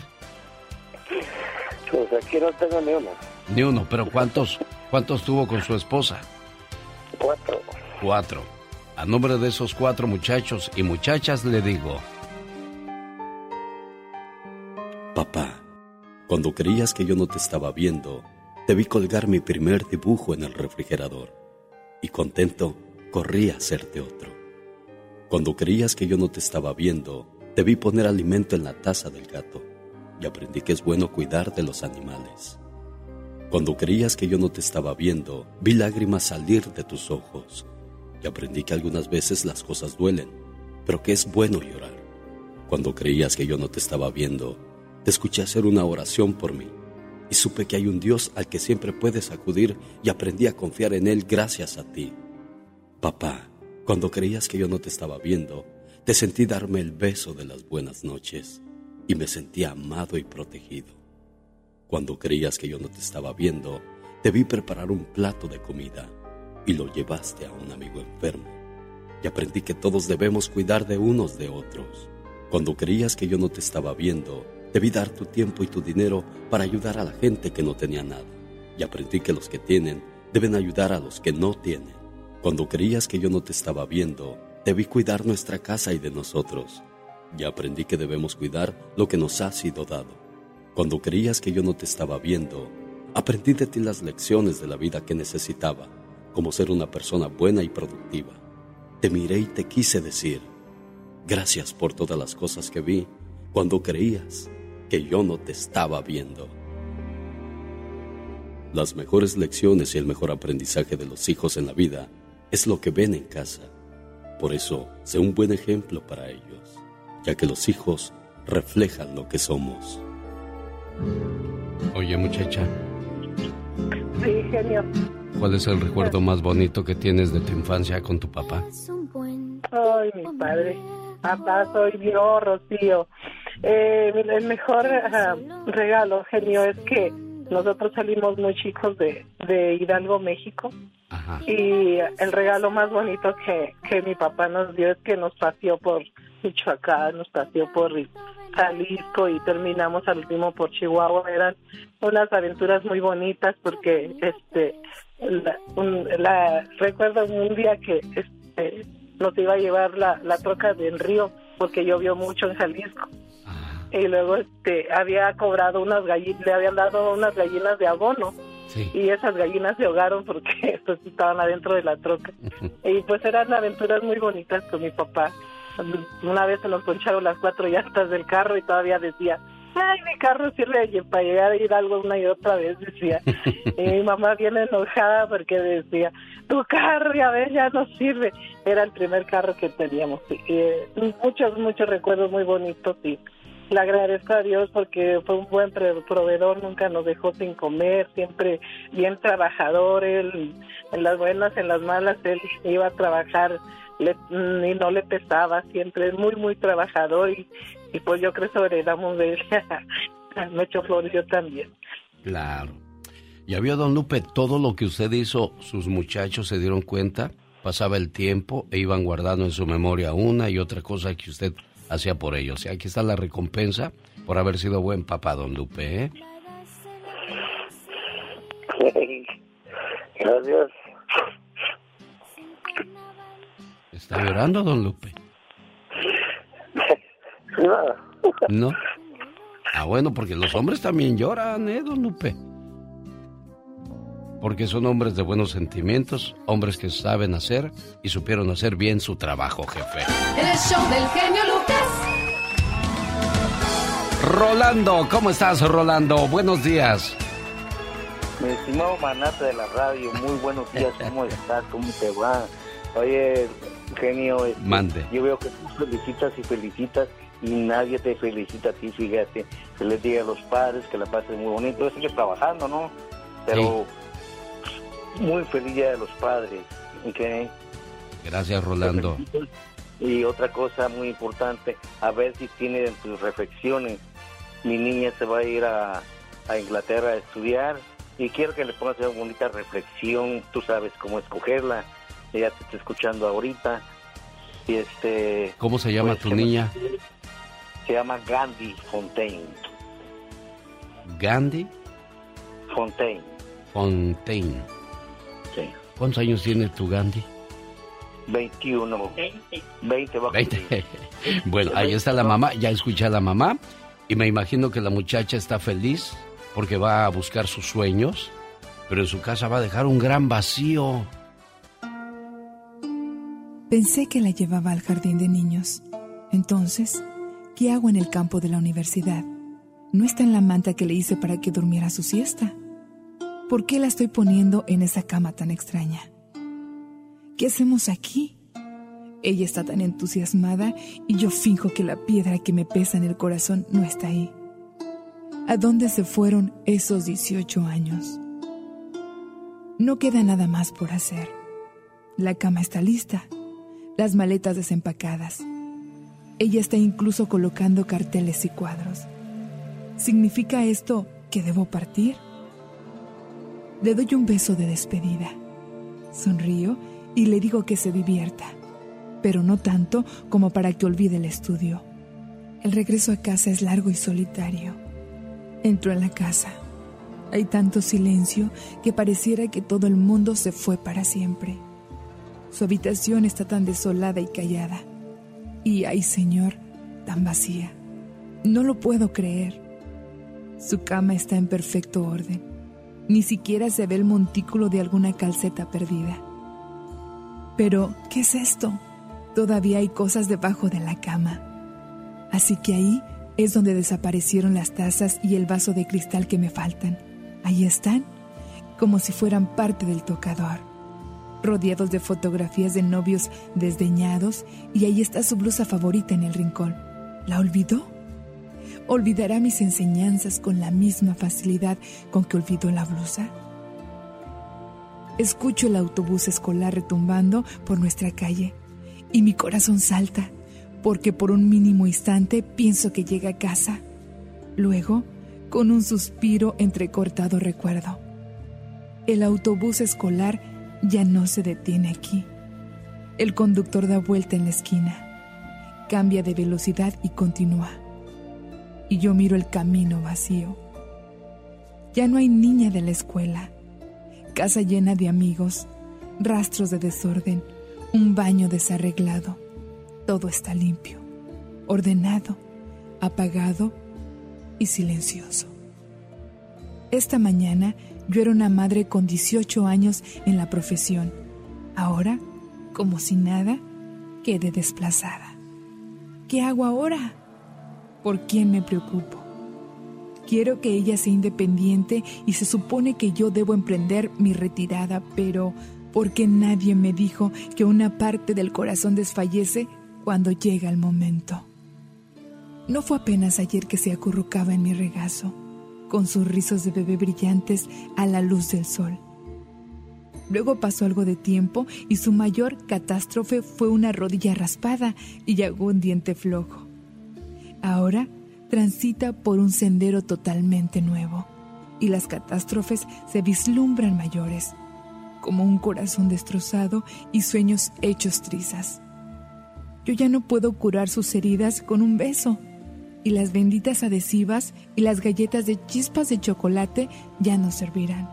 Pues aquí no tengo ni uno. Ni uno, pero ¿cuántos, cuántos tuvo con su esposa? Cuatro. Cuatro. A nombre de esos cuatro muchachos y muchachas le digo, Papá, cuando creías que yo no te estaba viendo, te vi colgar mi primer dibujo en el refrigerador y contento corrí a hacerte otro. Cuando creías que yo no te estaba viendo, vi poner alimento en la taza del gato y aprendí que es bueno cuidar de los animales. Cuando creías que yo no te estaba viendo, vi lágrimas salir de tus ojos y aprendí que algunas veces las cosas duelen, pero que es bueno llorar. Cuando creías que yo no te estaba viendo, te escuché hacer una oración por mí y supe que hay un Dios al que siempre puedes acudir y aprendí a confiar en Él gracias a ti. Papá, cuando creías que yo no te estaba viendo, te sentí darme el beso de las buenas noches y me sentí amado y protegido. Cuando creías que yo no te estaba viendo, te vi preparar un plato de comida y lo llevaste a un amigo enfermo. Y aprendí que todos debemos cuidar de unos de otros. Cuando creías que yo no te estaba viendo, vi dar tu tiempo y tu dinero para ayudar a la gente que no tenía nada. Y aprendí que los que tienen deben ayudar a los que no tienen. Cuando creías que yo no te estaba viendo, vi cuidar nuestra casa y de nosotros. Y aprendí que debemos cuidar lo que nos ha sido dado. Cuando creías que yo no te estaba viendo, aprendí de ti las lecciones de la vida que necesitaba, como ser una persona buena y productiva. Te miré y te quise decir, gracias por todas las cosas que vi cuando creías que yo no te estaba viendo. Las mejores lecciones y el mejor aprendizaje de los hijos en la vida es lo que ven en casa. Por eso, sé un buen ejemplo para ellos, ya que los hijos reflejan lo que somos. oye muchacha, Sí, genio. ¿cuál es el recuerdo más bonito que tienes de tu infancia con tu papá? Ay, mi padre. Papá, soy yo, Rocío. Eh, el mejor regalo, genio, es que nosotros salimos muy chicos de, de Hidalgo, México. Y el regalo más bonito que, que mi papá nos dio es que nos paseó por Michoacán, nos paseó por Jalisco y terminamos al último por Chihuahua. Eran unas aventuras muy bonitas porque este la, un- la- recuerdo un día que este, nos iba a llevar la, la troca del río porque llovió mucho en Jalisco y luego este había cobrado unas gallinas le habían dado unas gallinas de abono. Y esas gallinas se ahogaron porque pues, estaban adentro de la troca. Y pues eran aventuras muy bonitas con mi papá. Una vez se nos poncharon las cuatro llantas del carro y todavía decía ay mi carro sirve para llegar a ir algo una y otra vez decía. Y mi mamá viene enojada porque decía tu carro ya ves ya no sirve era el primer carro que teníamos. Y, eh, muchos muchos recuerdos muy bonitos y le agradezco a Dios porque fue un buen proveedor, nunca nos dejó sin comer, siempre bien trabajador, él en las buenas, en las malas, él iba a trabajar le- mm, y no le pesaba, siempre es muy, muy trabajador y, pues yo creo que heredamos de él. Mecho Flores yo también. Claro. Ya vio, don Lupe, todo lo que usted hizo, sus muchachos se dieron cuenta, pasaba el tiempo e iban guardando en su memoria una y otra cosa que usted hacía por ellos. Y aquí está la recompensa por haber sido buen papá, don Lupe. ¿eh? Gracias. ¿Está llorando, don Lupe? ¿No? Ah, bueno, porque los hombres también lloran, ¿eh, don Lupe? Porque son hombres de buenos sentimientos, hombres que saben hacer y supieron hacer bien su trabajo, jefe. El show del genio. Rolando, ¿cómo estás, Rolando? Buenos días. Mi estimado manata de la radio, muy buenos días, ¿cómo estás? ¿Cómo te va? Oye, genio, este, Mande. yo veo que tú felicitas y felicitas y nadie te felicita a ti, fíjate. Que les diga a los padres que la pasen muy bonito. Sigue trabajando, ¿no? Pero muy feliz día de los padres, ¿ok? Gracias, Rolando. Y otra cosa muy importante, a ver si tiene en tus reflexiones. Mi niña se va a ir a, a Inglaterra a estudiar y quiero que le pongas una bonita reflexión. Tú sabes cómo escogerla. Ella te está escuchando ahorita. Y este. ¿Cómo se llama pues, tu se niña? Se llama Gandhi Fontaine. Gandhi Fontaine. Fontaine. Sí. ¿Cuántos años tiene tu Gandhi? 21. 20 va a cumplir. 20. Bueno, ahí está la mamá, ya escuché a la mamá y me imagino que la muchacha está feliz porque va a buscar sus sueños, pero en su casa va a dejar un gran vacío. Pensé que la llevaba al jardín de niños. Entonces, ¿qué hago en el campo de la universidad? No está en la manta que le hice para que durmiera su siesta. ¿Por qué la estoy poniendo en esa cama tan extraña? ¿Qué hacemos aquí? Ella está tan entusiasmada y yo finjo que la piedra que me pesa en el corazón no está ahí. ¿A dónde se fueron esos 18 años? No queda nada más por hacer. La cama está lista, las maletas desempacadas. Ella está incluso colocando carteles y cuadros. ¿Significa esto que debo partir? Le doy un beso de despedida. Sonrío y le digo que se divierta, pero no tanto como para que olvide el estudio. El regreso a casa es largo y solitario. Entro en la casa. Hay tanto silencio que pareciera que todo el mundo se fue para siempre. Su habitación está tan desolada y callada. Y, ay Señor, tan vacía. No lo puedo creer. Su cama está en perfecto orden. Ni siquiera se ve el montículo de alguna calceta perdida. Pero, ¿qué es esto? Todavía hay cosas debajo de la cama. Así que ahí es donde desaparecieron las tazas y el vaso de cristal que me faltan. Ahí están, como si fueran parte del tocador, rodeados de fotografías de novios desdeñados y ahí está su blusa favorita en el rincón. ¿La olvidó? ¿Olvidará mis enseñanzas con la misma facilidad con que olvidó la blusa? Escucho el autobús escolar retumbando por nuestra calle y mi corazón salta porque por un mínimo instante pienso que llega a casa. Luego, con un suspiro entrecortado recuerdo. El autobús escolar ya no se detiene aquí. El conductor da vuelta en la esquina, cambia de velocidad y continúa. Y yo miro el camino vacío. Ya no hay niña de la escuela. Casa llena de amigos, rastros de desorden, un baño desarreglado. Todo está limpio, ordenado, apagado y silencioso. Esta mañana yo era una madre con 18 años en la profesión. Ahora, como si nada, quedé desplazada. ¿Qué hago ahora? ¿Por quién me preocupo? Quiero que ella sea independiente y se supone que yo debo emprender mi retirada, pero ¿por qué nadie me dijo que una parte del corazón desfallece cuando llega el momento? No fue apenas ayer que se acurrucaba en mi regazo, con sus rizos de bebé brillantes a la luz del sol. Luego pasó algo de tiempo y su mayor catástrofe fue una rodilla raspada y algún diente flojo. Ahora transita por un sendero totalmente nuevo y las catástrofes se vislumbran mayores, como un corazón destrozado y sueños hechos trizas. Yo ya no puedo curar sus heridas con un beso y las benditas adhesivas y las galletas de chispas de chocolate ya no servirán.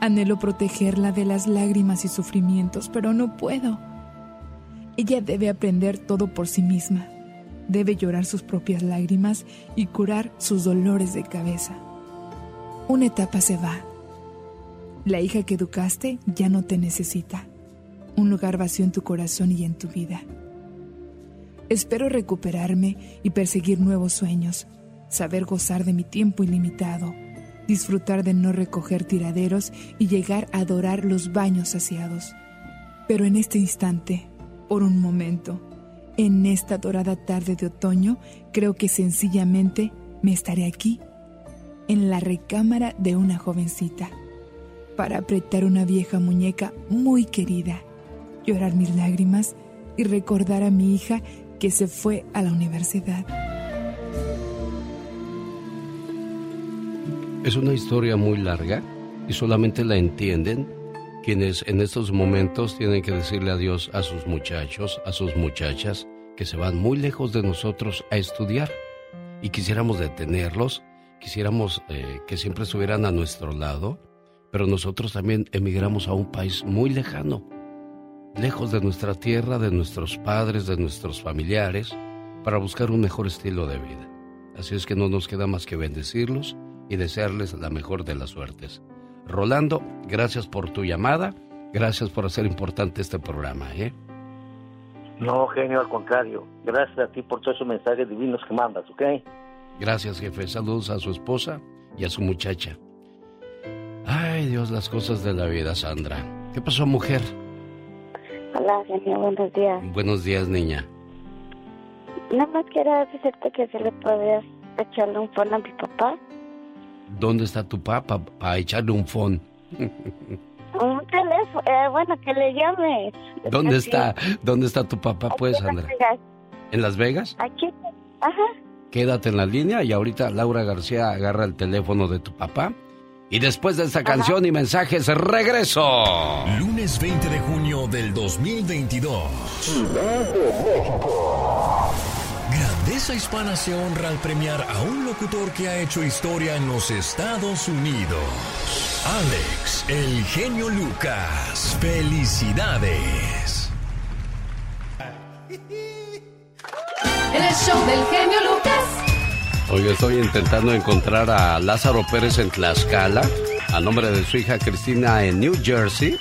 Anhelo protegerla de las lágrimas y sufrimientos, pero no puedo. Ella debe aprender todo por sí misma. Debe llorar sus propias lágrimas y curar sus dolores de cabeza. Una etapa se va. La hija que educaste ya no te necesita. Un lugar vacío en tu corazón y en tu vida. Espero recuperarme y perseguir nuevos sueños, saber gozar de mi tiempo ilimitado, disfrutar de no recoger tiraderos y llegar a adorar los baños saciados. Pero en este instante, por un momento, en esta dorada tarde de otoño, creo que sencillamente me estaré aquí, en la recámara de una jovencita, para apretar una vieja muñeca muy querida, llorar mis lágrimas y recordar a mi hija que se fue a la universidad. Es una historia muy larga y solamente la entienden quienes en estos momentos tienen que decirle adiós a sus muchachos, a sus muchachas, que se van muy lejos de nosotros a estudiar. Y quisiéramos detenerlos, quisiéramos eh, que siempre estuvieran a nuestro lado, pero nosotros también emigramos a un país muy lejano, lejos de nuestra tierra, de nuestros padres, de nuestros familiares, para buscar un mejor estilo de vida. Así es que no nos queda más que bendecirlos y desearles la mejor de las suertes. Rolando, gracias por tu llamada, gracias por hacer importante este programa, ¿eh? No, genio, al contrario. Gracias a ti por todos esos mensajes divinos que mandas, ¿ok? Gracias, jefe. Saludos a su esposa y a su muchacha. Ay, Dios, las cosas de la vida, Sandra. ¿Qué pasó, mujer? Hola, genio, buenos días. Buenos días, niña. Nada más quería decirte que se le podías echarle un phone a mi papá. ¿Dónde está tu papá para echarle un phone? Un teléfono, eh, bueno, que le llame. ¿Dónde Así. está? ¿Dónde está tu papá, pues, Aquí en Sandra? Las Vegas. ¿En Las Vegas? Aquí, ajá. Quédate en la línea y ahorita Laura García agarra el teléfono de tu papá. Y después de esta canción y mensajes, regreso. Lunes 20 de junio del 2022. Grandeza Hispana se honra al premiar a un locutor que ha hecho historia en los Estados Unidos. Alex, el genio Lucas. Felicidades. En el show del genio Lucas. Oiga, estoy intentando encontrar a Lázaro Pérez en Tlaxcala, a nombre de su hija Cristina en New Jersey.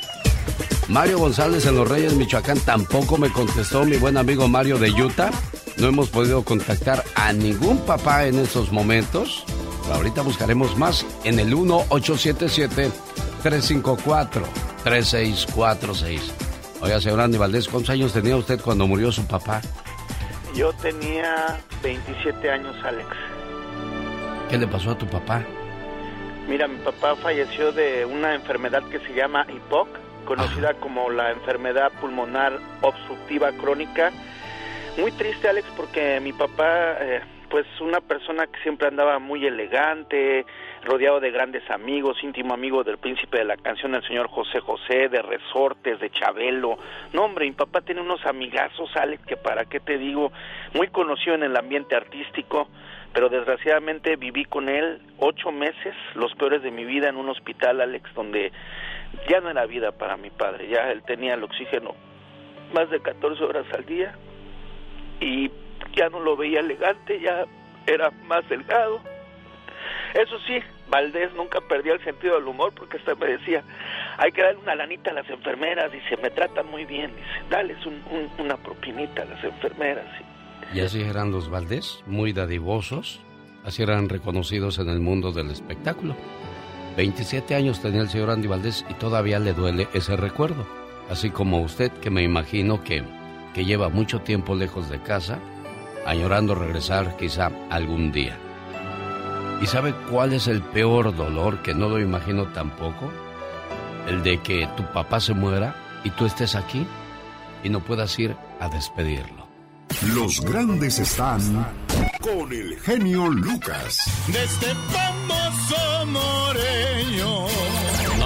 Mario González en Los Reyes, Michoacán, tampoco me contestó mi buen amigo Mario de Utah. No hemos podido contactar a ningún papá en estos momentos. Pero ahorita buscaremos más en el 1-877-354-3646. Oiga, señor Andy Valdés, ¿cuántos años tenía usted cuando murió su papá? Yo tenía 27 años, Alex. ¿Qué le pasó a tu papá? Mira, mi papá falleció de una enfermedad que se llama IPOC, conocida como la enfermedad pulmonar obstructiva crónica. Muy triste, Alex, porque mi papá, eh, pues una persona que siempre andaba muy elegante, rodeado de grandes amigos, íntimo amigo del príncipe de la canción, el señor José José, de Resortes, de Chabelo. No, hombre, mi papá tiene unos amigazos, Alex, que para qué te digo, muy conocido en el ambiente artístico, pero desgraciadamente viví con él ocho meses, los peores de mi vida, en un hospital, Alex, donde ya no era vida para mi padre, ya él tenía el oxígeno más de 14 horas al día y ya no lo veía elegante, ya era más delgado. Eso sí, Valdés nunca perdió el sentido del humor porque hasta me decía, hay que darle una lanita a las enfermeras, dice, me tratan muy bien, dice, dales un- un- una propinita a las enfermeras. Y así eran los Valdés, muy dadivosos, así eran reconocidos en el mundo del espectáculo. 27 años tenía el señor Andy Valdés y todavía le duele ese recuerdo, así como usted que me imagino que, que lleva mucho tiempo lejos de casa, añorando regresar quizá algún día. ¿Y sabe cuál es el peor dolor que no lo imagino tampoco? El de que tu papá se muera y tú estés aquí y no puedas ir a despedirlo. Los grandes están con el genio Lucas. De este famoso moreño.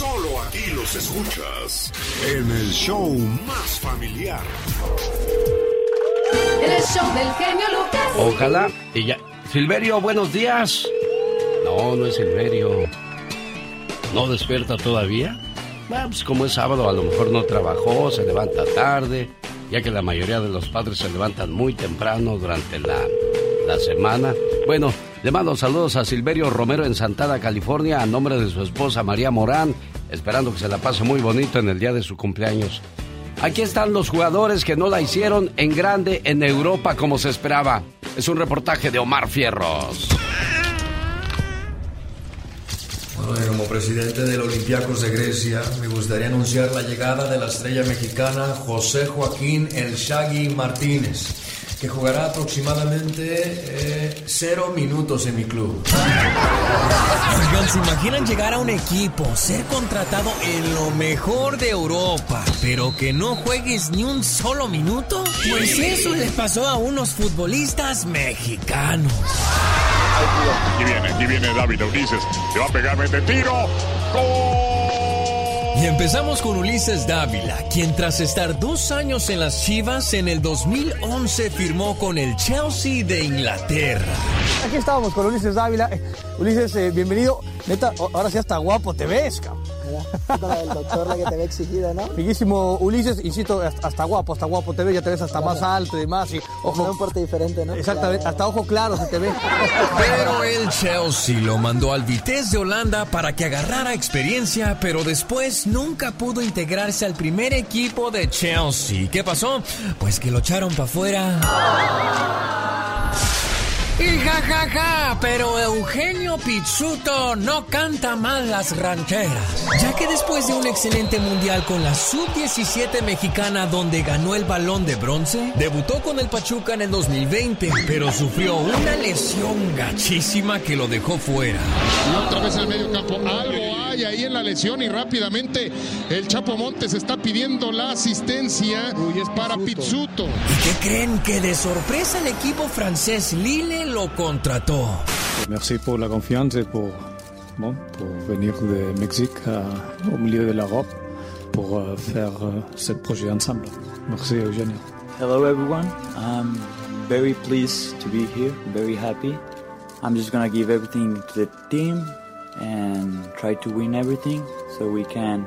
Solo aquí los escuchas en el show más familiar. En el show del genio Lucas. Ojalá y ya. Silverio, buenos días. No, no es Silverio. ¿No despierta todavía? Bueno, pues como es sábado, a lo mejor no trabajó, se levanta tarde, ya que la mayoría de los padres se levantan muy temprano durante la, la semana. Bueno, le mando saludos a Silverio Romero en Santana, California, a nombre de su esposa María Morán, esperando que se la pase muy bonito en el día de su cumpleaños. Aquí están los jugadores que no la hicieron en grande en Europa como se esperaba. Es un reportaje de Omar Fierros. Bueno, como presidente del Olympiacos de Grecia, me gustaría anunciar la llegada de la estrella mexicana José Joaquín El Shaggy Martínez, que jugará aproximadamente eh, cero minutos en mi club. Oigan, ¿se imaginan llegar a un equipo, ser contratado en lo mejor de Europa, pero que no juegues ni un solo minuto? Pues eso les pasó a unos futbolistas mexicanos. Aquí viene, aquí viene David Ulises. Se va a pegar, mete tiro. Y empezamos con Ulises Dávila, quien tras estar dos años en las Chivas, en el 2011 firmó con el Chelsea de Inglaterra. Aquí estábamos con Ulises Dávila. Ulises, eh, bienvenido. Neta, ahora sí hasta guapo te ves, cabrón. el doctor la que te ve exigida, ¿no? Bellísimo, Ulises, insisto, hasta, hasta guapo, hasta guapo te ves, ya te ves hasta más alto y demás. Y ojo, un porte diferente, ¿no? Exactamente, hasta ojo claro se te ve. Pero el Chelsea lo mandó al Vitesse de Holanda para que agarrara experiencia, pero después nunca pudo integrarse al primer equipo de Chelsea. ¿Qué pasó? Pues que lo echaron para afuera. Y ja, ja, ja, pero Eugenio Pizzuto no canta mal las rancheras, ya que después de un excelente mundial con la sub-17 mexicana donde ganó el balón de bronce, debutó con el Pachuca en el 2020, pero sufrió una lesión gachísima que lo dejó fuera. Y otra vez en el medio campo. Algo hay ahí en la lesión y rápidamente el Chapo Montes está pidiendo la asistencia para Pizzuto. ¿Y qué creen? Que de sorpresa el equipo francés Lille lo contrató. Merci pour la confiance et pour, bon, pour venir de à- au milieu de l'Europe pour euh, faire euh, ce projet ensemble. Merci Eugenio. Hello, everyone. I'm very pleased to be here, very happy. I'm just gonna give everything to the team and try to win everything so we can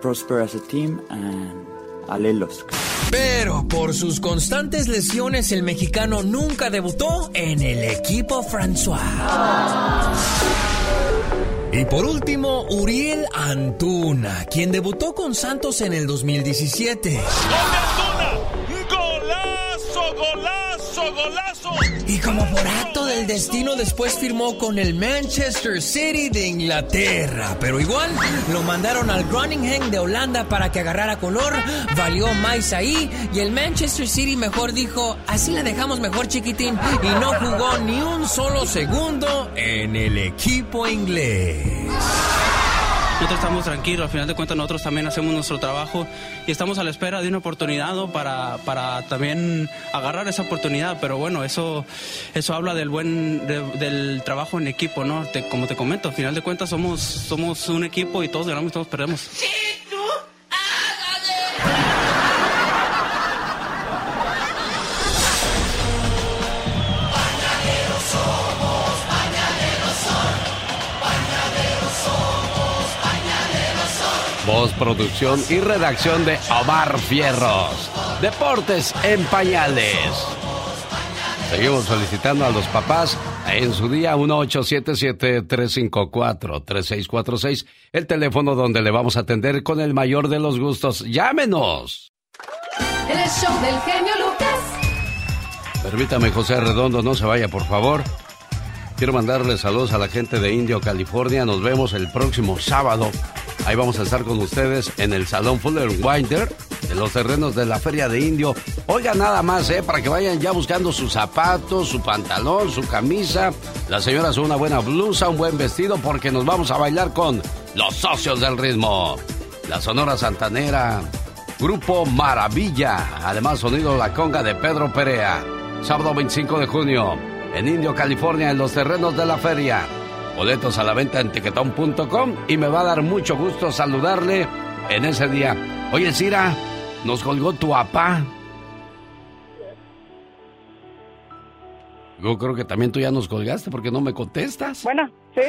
prosper as a team and alelos. Pero por sus constantes lesiones, el mexicano nunca debutó en el equipo François. Y por último, Uriel Antuna, quien debutó con Santos en el 2017. ¡Golazo, golazo, golazo! Y como por acto del destino después firmó con el Manchester City de Inglaterra. Pero igual lo mandaron al Groningen de Holanda para que agarrara color. Valió más ahí. Y el Manchester City mejor dijo, así la dejamos mejor chiquitín. Y no jugó ni un solo segundo en el equipo inglés. Nosotros estamos tranquilos, al final de cuentas nosotros también hacemos nuestro trabajo y estamos a la espera de una oportunidad para, para también agarrar esa oportunidad, pero bueno, eso, eso habla del buen de- del trabajo en equipo, ¿no? Como te comento, al final de cuentas somos, somos un equipo y todos ganamos y todos perdemos. Voz, producción y redacción de Omar Fierros. Deportes en pañales. Seguimos solicitando a los papás en su día 1877-354-3646, el teléfono donde le vamos a atender con el mayor de los gustos. Llámenos. El show del genio Lucas. Permítame, José Redondo, no se vaya, por favor. Quiero mandarle saludos a la gente de Indio, California. Nos vemos el próximo sábado. Ahí vamos a estar con ustedes en el Salón Fuller Winder, en los terrenos de la Feria de Indio. Oiga, nada más, ¿eh? Para que vayan ya buscando sus zapatos, su pantalón, su camisa. Las señoras una buena blusa, un buen vestido, porque nos vamos a bailar con los socios del ritmo. La Sonora Santanera, Grupo Maravilla. Además, sonido La Conga de Pedro Perea. Sábado 25 de junio, en Indio, California, en los terrenos de la feria. Boletos a la venta en tiquetón.com y me va a dar mucho gusto saludarle en ese día. Oye, Cira, nos colgó tu apá. Yo creo que también tú ya nos colgaste porque no me contestas. Bueno, sí.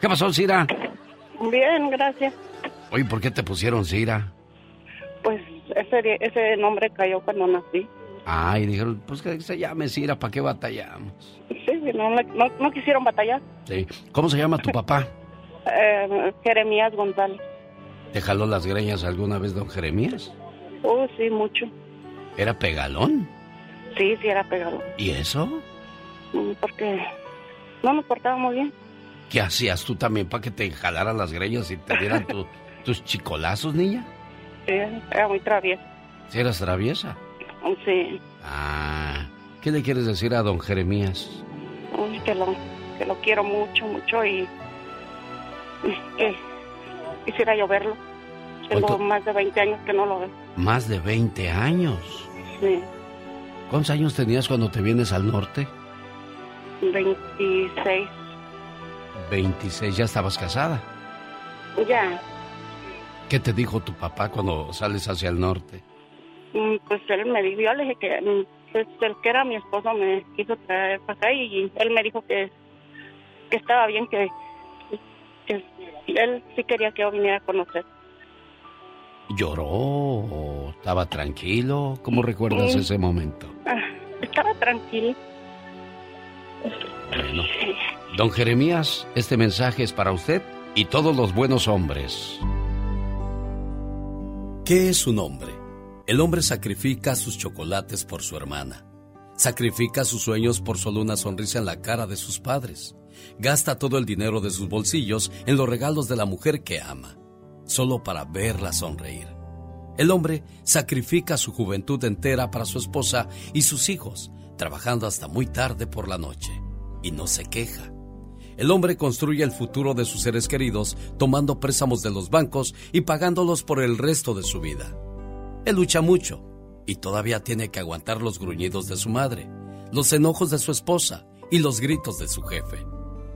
¿Qué pasó, Cira? Bien, gracias. Oye, ¿por qué te pusieron Cira? Pues ese, ese nombre cayó cuando nací. Ay, dijeron, pues que se llame Cira, ¿para qué batallamos? Sí, no, no, no quisieron batallar. Sí. ¿Cómo se llama tu papá? Eh, Jeremías González. ¿Te jaló las greñas alguna vez don Jeremías? Oh, sí, mucho. ¿Era pegalón? Sí, sí, era pegado. ¿Y eso? Mm, Porque no nos portábamos bien. ¿Qué hacías tú también para que te jalaran las greñas y te dieran tu- tus chicolazos, niña? Sí, era muy travieso. ¿Si eras traviesa? Sí, Ah, ¿qué le quieres decir a don Jeremías? Uy, que lo, que lo quiero mucho, mucho y que quisiera yo verlo. Tengo ¿Cuánto? más de 20 años que no lo veo. Más de 20 años. Sí, ¿Cuántos años tenías cuando te vienes al norte? 26. 26, ya estabas casada. Ya, ¿Qué te dijo tu papá cuando sales hacia el norte? mm, pues él me dijo, yo le dije que mm, pues, el que era mi esposo me quiso traer para acá y él me dijo que, que estaba bien, que, que él sí quería que yo viniera a conocer. ¿Lloró o estaba tranquilo? ¿Cómo recuerdas ese momento? Ah, estaba tranquilo. Bueno, don Jeremías, este mensaje es para usted y todos los buenos hombres. ¿Qué es un hombre? El hombre sacrifica sus chocolates por su hermana. Sacrifica sus sueños por solo una sonrisa en la cara de sus padres. Gasta todo el dinero de sus bolsillos en los regalos de la mujer que ama, solo para verla sonreír. El hombre sacrifica su juventud entera para su esposa y sus hijos, trabajando hasta muy tarde por la noche, y no se queja. El hombre construye el futuro de sus seres queridos tomando préstamos de los bancos y pagándolos por el resto de su vida. Él lucha mucho y todavía tiene que aguantar los gruñidos de su madre, los enojos de su esposa y los gritos de su jefe.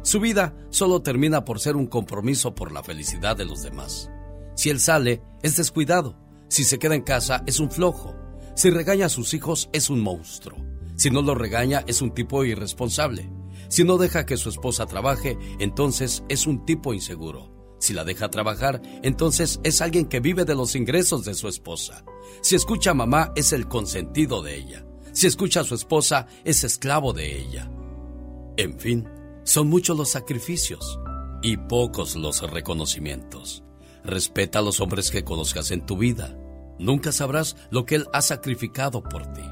Su vida solo termina por ser un compromiso por la felicidad de los demás. Si él sale, es descuidado. Si se queda en casa, es un flojo. Si regaña a sus hijos, es un monstruo. Si no los regaña, es un tipo irresponsable. Si no deja que su esposa trabaje, entonces es un tipo inseguro. Si la deja trabajar, entonces es alguien que vive de los ingresos de su esposa. Si escucha a mamá, es el consentido de ella. Si escucha a su esposa, es esclavo de ella. En fin, son muchos los sacrificios y pocos los reconocimientos. Respeta a los hombres que conozcas en tu vida. Nunca sabrás lo que él ha sacrificado por ti.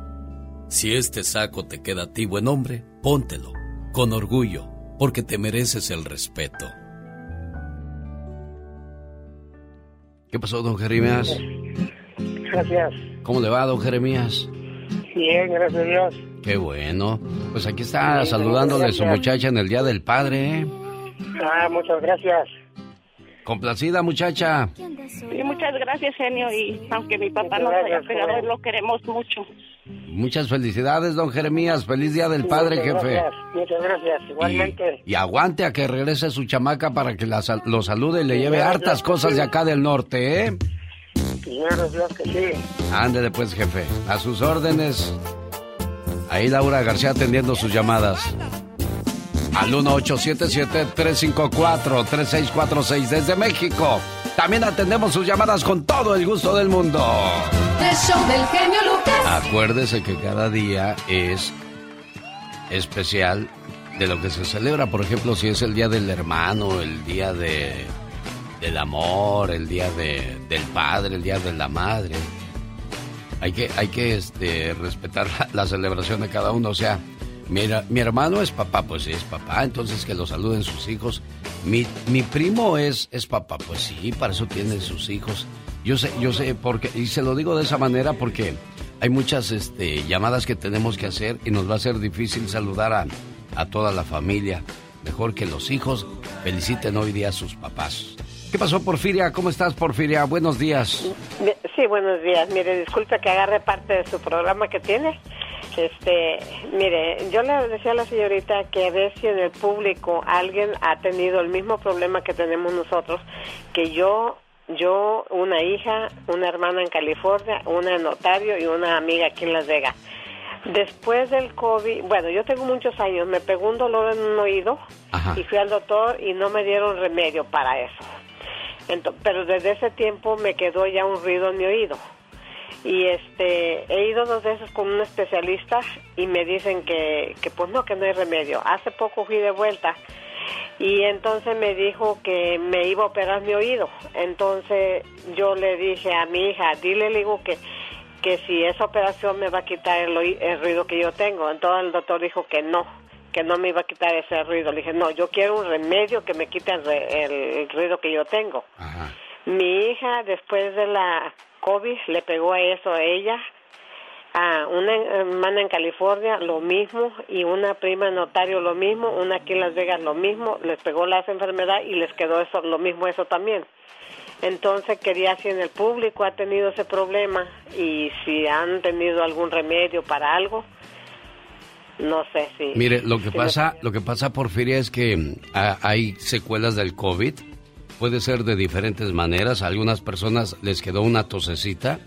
Si este saco te queda a ti, buen hombre, póntelo, con orgullo, porque te mereces el respeto. ¿Qué pasó, don Jeremías? Gracias. ¿Cómo le va, don Jeremías? Bien, gracias a Dios. Qué bueno. Pues aquí está Sí, saludándole a su muchacha en el Día del Padre. ¿eh? Ah, muchas gracias. Complacida, muchacha. Sí, muchas gracias, genio. Y aunque mi papá Muchas nos haya pegado, lo queremos mucho. Muchas felicidades, don Jeremías. Feliz Día del Padre, Muchas jefe. Gracias, muchas gracias. Igualmente. Y aguante a que regrese su chamaca para que la lo salude y le lleve hartas cosas de acá del norte, ¿eh? Dios que sí. Ándele pues, jefe. A sus órdenes. Ahí Laura García atendiendo sus llamadas. Al 1877-354-3646 desde México. También atendemos sus llamadas con todo el gusto del mundo. El show del genio Lucas. Acuérdese que cada día es especial de lo que se celebra. Por ejemplo, si es el día del hermano, el día de, del amor, el día de, del padre, el día de la madre. Hay que, hay que este, respetar la, la celebración de cada uno. O sea, mi, mi hermano es papá, pues sí, es papá, entonces que lo saluden sus hijos. Mi, mi primo es, es papá, pues sí, para eso tiene sus hijos. Yo sé, yo sé, porque, y se lo digo de esa manera porque hay muchas este, llamadas que tenemos que hacer y nos va a ser difícil saludar a, a toda la familia. Mejor que los hijos feliciten hoy día a sus papás. ¿Qué pasó, Porfiria? ¿Cómo estás, Porfiria? Buenos días. Sí, buenos días. Mire, disculpe que agarre parte de su programa que tiene. Este, mire, yo le decía a la señorita que a ver si en el público alguien ha tenido el mismo problema que tenemos nosotros, que yo, yo, una hija, una hermana en California, una en Ontario y una amiga aquí en Las Vegas. Después del COVID, bueno, yo tengo muchos años, me pegó un dolor en un oído y fui al doctor y no me dieron remedio para eso. Pero desde ese tiempo me quedó ya un ruido en mi oído. Y este, he ido dos veces con un especialista y me dicen que, que pues no, que no hay remedio. Hace poco fui de vuelta y entonces me dijo que me iba a operar mi oído. Entonces yo le dije a mi hija, dile, le digo que, que si esa operación me va a quitar el, el ruido que yo tengo. Entonces el doctor dijo que no, que no me iba a quitar ese ruido. Le dije, no, yo quiero un remedio que me quite el, el- el ruido que yo tengo. Mi hija, después de la COVID, le pegó a eso a ella. A una hermana en California, lo mismo. Y una prima en Ontario, lo mismo. Una aquí en Las Vegas, lo mismo. Les pegó la enfermedad y les quedó eso, lo mismo eso también. Entonces quería si en el público ha tenido ese problema y si han tenido algún remedio para algo, no sé si. Mire, lo que si pasa, lo que pasa, Porfiria, es que mm, a- hay secuelas del COVID. Puede ser de diferentes maneras. A algunas personas les quedó una tosecita,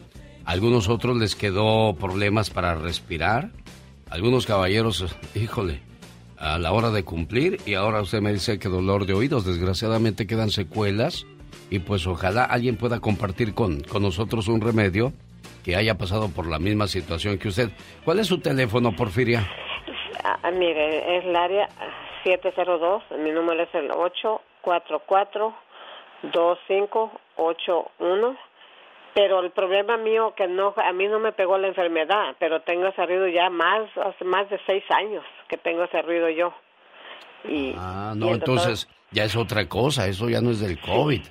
a algunos otros les quedó problemas para respirar, algunos caballeros, híjole, a la hora de cumplir y ahora usted me dice que dolor de oídos. Desgraciadamente quedan secuelas y pues ojalá alguien pueda compartir con, con nosotros un remedio que haya pasado por la misma situación que usted. ¿Cuál es su teléfono, Porfiria? Ah, mire, es el área 702, mi número es el 844-2581, pero el problema mío que no, a mí no me pegó la enfermedad, pero tengo ese ruido ya más, hace más de seis años que tengo ese ruido yo. Y, Ah, y no, doctor- entonces ya es otra cosa, eso ya no es del COVID.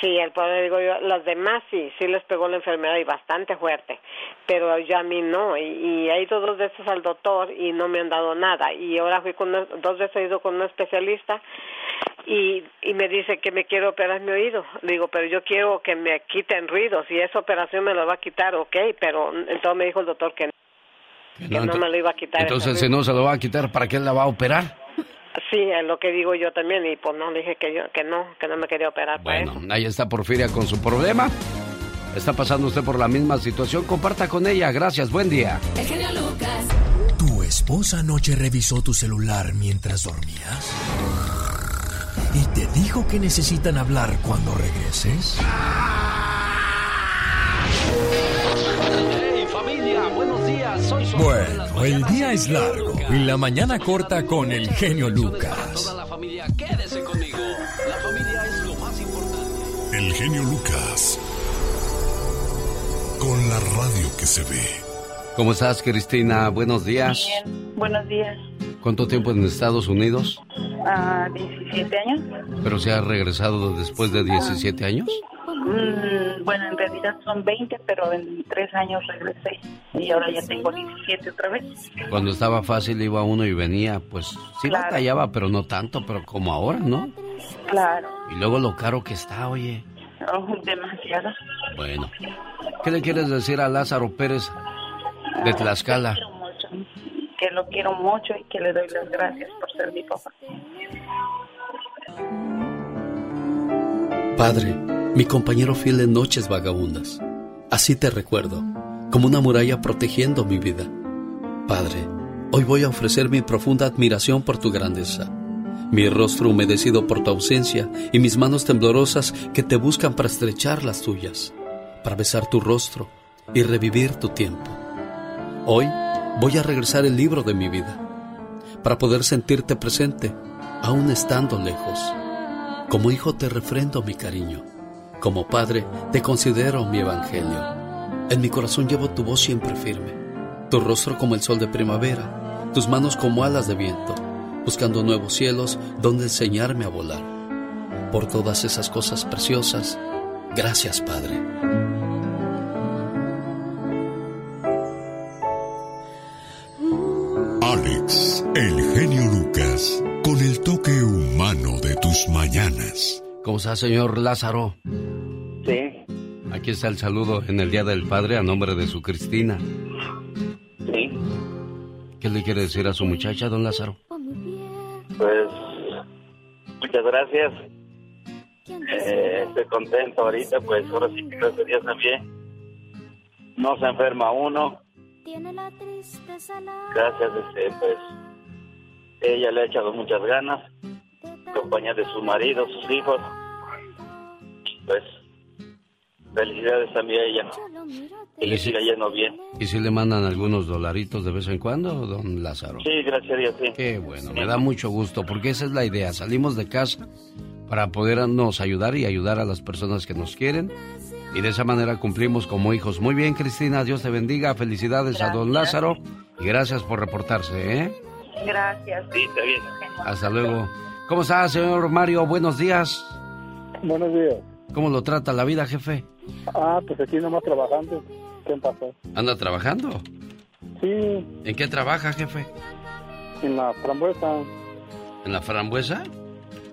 Sí, el poder digo yo, los demás sí, sí les pegó la enfermedad y bastante fuerte, pero yo a mí no, y, y he ido dos veces al doctor y no me han dado nada, y ahora fui con dos veces he ido con un especialista y, y me dice que me quiere operar mi oído, digo, pero yo quiero que me quiten ruidos, y esa operación me lo va a quitar, ok, pero entonces me dijo el doctor que no, que no me lo iba a quitar. Entonces, si no se lo va a quitar, ¿para qué la va a operar? Sí, es lo que digo yo también, y pues no, le dije que yo, que no, que no me quería operar para Bueno, eso. ahí está Porfiria con su problema. Está pasando usted por la misma situación, comparta con ella. Gracias, buen día. El genio Lucas. ¿Tu esposa anoche revisó tu celular mientras dormías? ¿Y te dijo que necesitan hablar cuando regreses? Hey, familia, buenos días. Soy su Bueno, el día es largo y la mañana corta con el genio Lucas. Toda la familia, quédese conmigo. La familia es lo más importante. El genio Lucas. Con la radio que se ve. ¿Cómo estás, Cristina? Buenos días. Bien, buenos días. ¿Cuánto tiempo en Estados Unidos? Ah, 17 años. ¿Pero se ha regresado después de 17 años? Mm, bueno, en realidad son 20, pero en tres años regresé y ahora ya tengo 17 otra vez. Cuando estaba fácil iba uno y venía, pues sí Claro. batallaba, pero no tanto, pero como ahora, ¿no? Claro, Y luego lo caro que está, oye. oh, demasiado. Bueno, ¿qué le quieres decir a Lázaro Pérez de Tlaxcala? Que lo quiero mucho, que lo quiero mucho y que le doy las gracias por ser mi papá. Padre, mi compañero fiel en noches vagabundas. Así te recuerdo, como una muralla protegiendo mi vida. Padre, hoy voy a ofrecer mi profunda admiración por tu grandeza. Mi rostro humedecido por tu ausencia y mis manos temblorosas que te buscan para estrechar las tuyas, para besar tu rostro y revivir tu tiempo. Hoy voy a regresar el libro de mi vida, para poder sentirte presente, aún estando lejos. Como hijo te refrendo mi cariño. Como padre te considero mi evangelio. En mi corazón llevo tu voz siempre firme. Tu rostro como el sol de primavera. Tus manos como alas de viento. Buscando nuevos cielos donde enseñarme a volar. Por todas esas cosas preciosas. Gracias, Padre. El genio Lucas. Con el toque humano de tus mañanas. ¿Cómo está, señor Lázaro? Sí, Aquí está el saludo en el Día del Padre a nombre de su Cristina. sí. ¿Qué le quiere decir a su muchacha, don Lázaro? Pues muchas gracias. Eh, estoy contento ahorita, pues ahora sí que gracias a Dios también. No se enferma uno tiene la tristeza la Gracias, este, pues, ella le ha echado muchas ganas, compañía de su marido, sus hijos. Pues, felicidades también a ella. Que le siga yendo bien. ¿Y si le mandan algunos dolaritos de vez en cuando, don Lázaro? Sí, gracias a Dios, sí. Qué bueno, me da mucho gusto, porque esa es la idea. Salimos de casa para podernos ayudar y ayudar a las personas que nos quieren. Y de esa manera cumplimos como hijos. Muy bien, Cristina, Dios te bendiga. Felicidades a don. Lázaro. Y gracias por reportarse, ¿eh? Gracias. Sí, está bien. Hasta luego. ¿Cómo está, señor Mario? Buenos días. Buenos días. ¿Cómo lo trata la vida, jefe? Ah, pues aquí nomás trabajando. ¿Qué pasó? ¿Anda trabajando? Sí, ¿En qué trabaja, jefe? en la frambuesa. ¿En la frambuesa?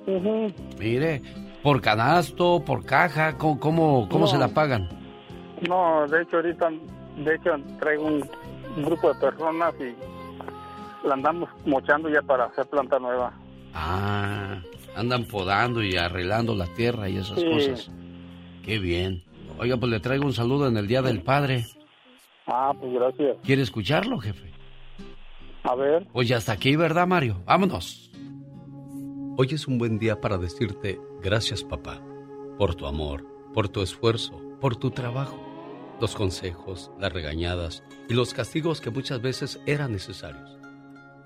Ujú. Mire, ¿por canasto, por caja? ¿Cómo, cómo, cómo No. se la pagan? No, de hecho ahorita, de hecho traigo un grupo de personas y la andamos mochando ya para hacer planta nueva. Ah, andan podando y arreglando la tierra y esas Sí. cosas. Qué bien. Oiga, pues le traigo un saludo en el Día del Padre. Ah, pues gracias. ¿Quiere escucharlo, jefe? A ver. Pues ya está aquí, ¿verdad, Mario? Vámonos. Hoy es un buen día para decirte gracias, papá, por tu amor, por tu esfuerzo, por tu trabajo, los consejos, las regañadas y los castigos que muchas veces eran necesarios.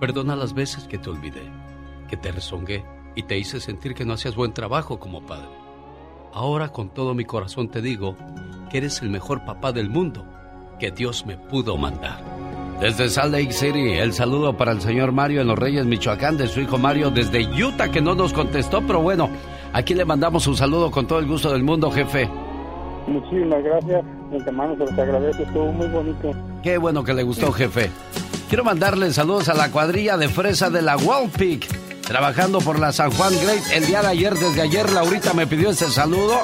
perdona las veces que te olvidé, que te rezongué y te hice sentir que no hacías buen trabajo como padre. Ahora con todo mi corazón te digo que eres el mejor papá del mundo que Dios me pudo mandar. Desde Salt Lake City, el saludo para el señor Mario en Los Reyes, Michoacán, de su hijo Mario desde Utah, que no nos contestó, pero bueno, aquí le mandamos un saludo con todo el gusto del mundo, jefe. Muchísimas gracias. De antemano se los agradezco. Estuvo muy bonito. Qué bueno que le gustó, jefe. Quiero mandarle saludos a la cuadrilla de fresa de la Walpic, trabajando por la San Juan Great el día de ayer. Desde ayer, Laurita me pidió ese saludo,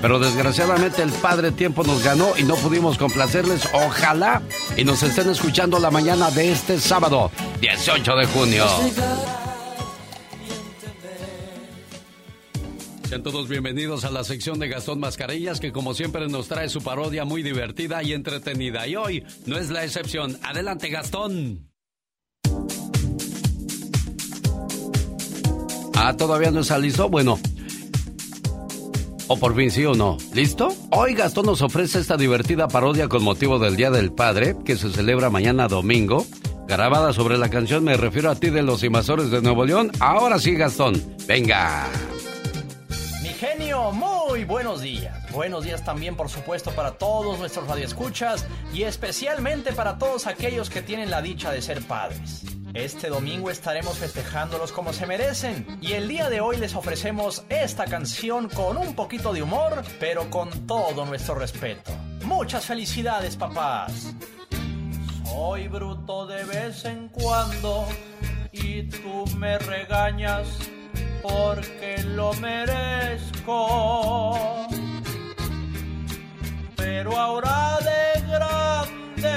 pero desgraciadamente el Padre Tiempo nos ganó y no pudimos complacerles. Ojalá y nos estén escuchando la mañana de este sábado, 18 de junio. Sean todos bienvenidos a la sección de Gastón Mascarillas que como siempre nos trae su parodia muy divertida y entretenida. Y hoy no es la excepción. Adelante Gastón. Ah, todavía no está listo. Bueno. O por fin sí o no. ¿Listo? Hoy Gastón nos ofrece esta divertida parodia con motivo del Día del Padre, que se celebra mañana domingo. Grabada sobre la canción Me refiero a ti de los invasores de Nuevo León. Ahora sí, Gastón. Venga. Muy buenos días. Buenos días también, por supuesto, para todos nuestros radioescuchas y especialmente para todos aquellos que tienen la dicha de ser padres. Este domingo estaremos festejándolos como se merecen y el día de hoy les ofrecemos esta canción con un poquito de humor, pero con todo nuestro respeto. Muchas felicidades, papás. Soy bruto de vez en cuando y tú me regañas porque lo merezco. Pero ahora de grande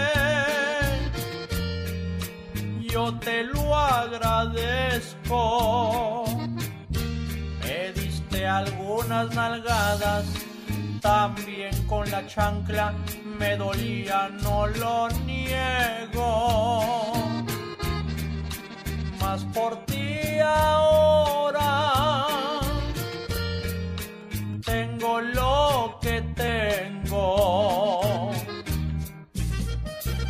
yo te lo agradezco. Me diste algunas nalgadas, también con la chancla me dolía, no lo niego. Más por ti ahora tengo lo que tengo.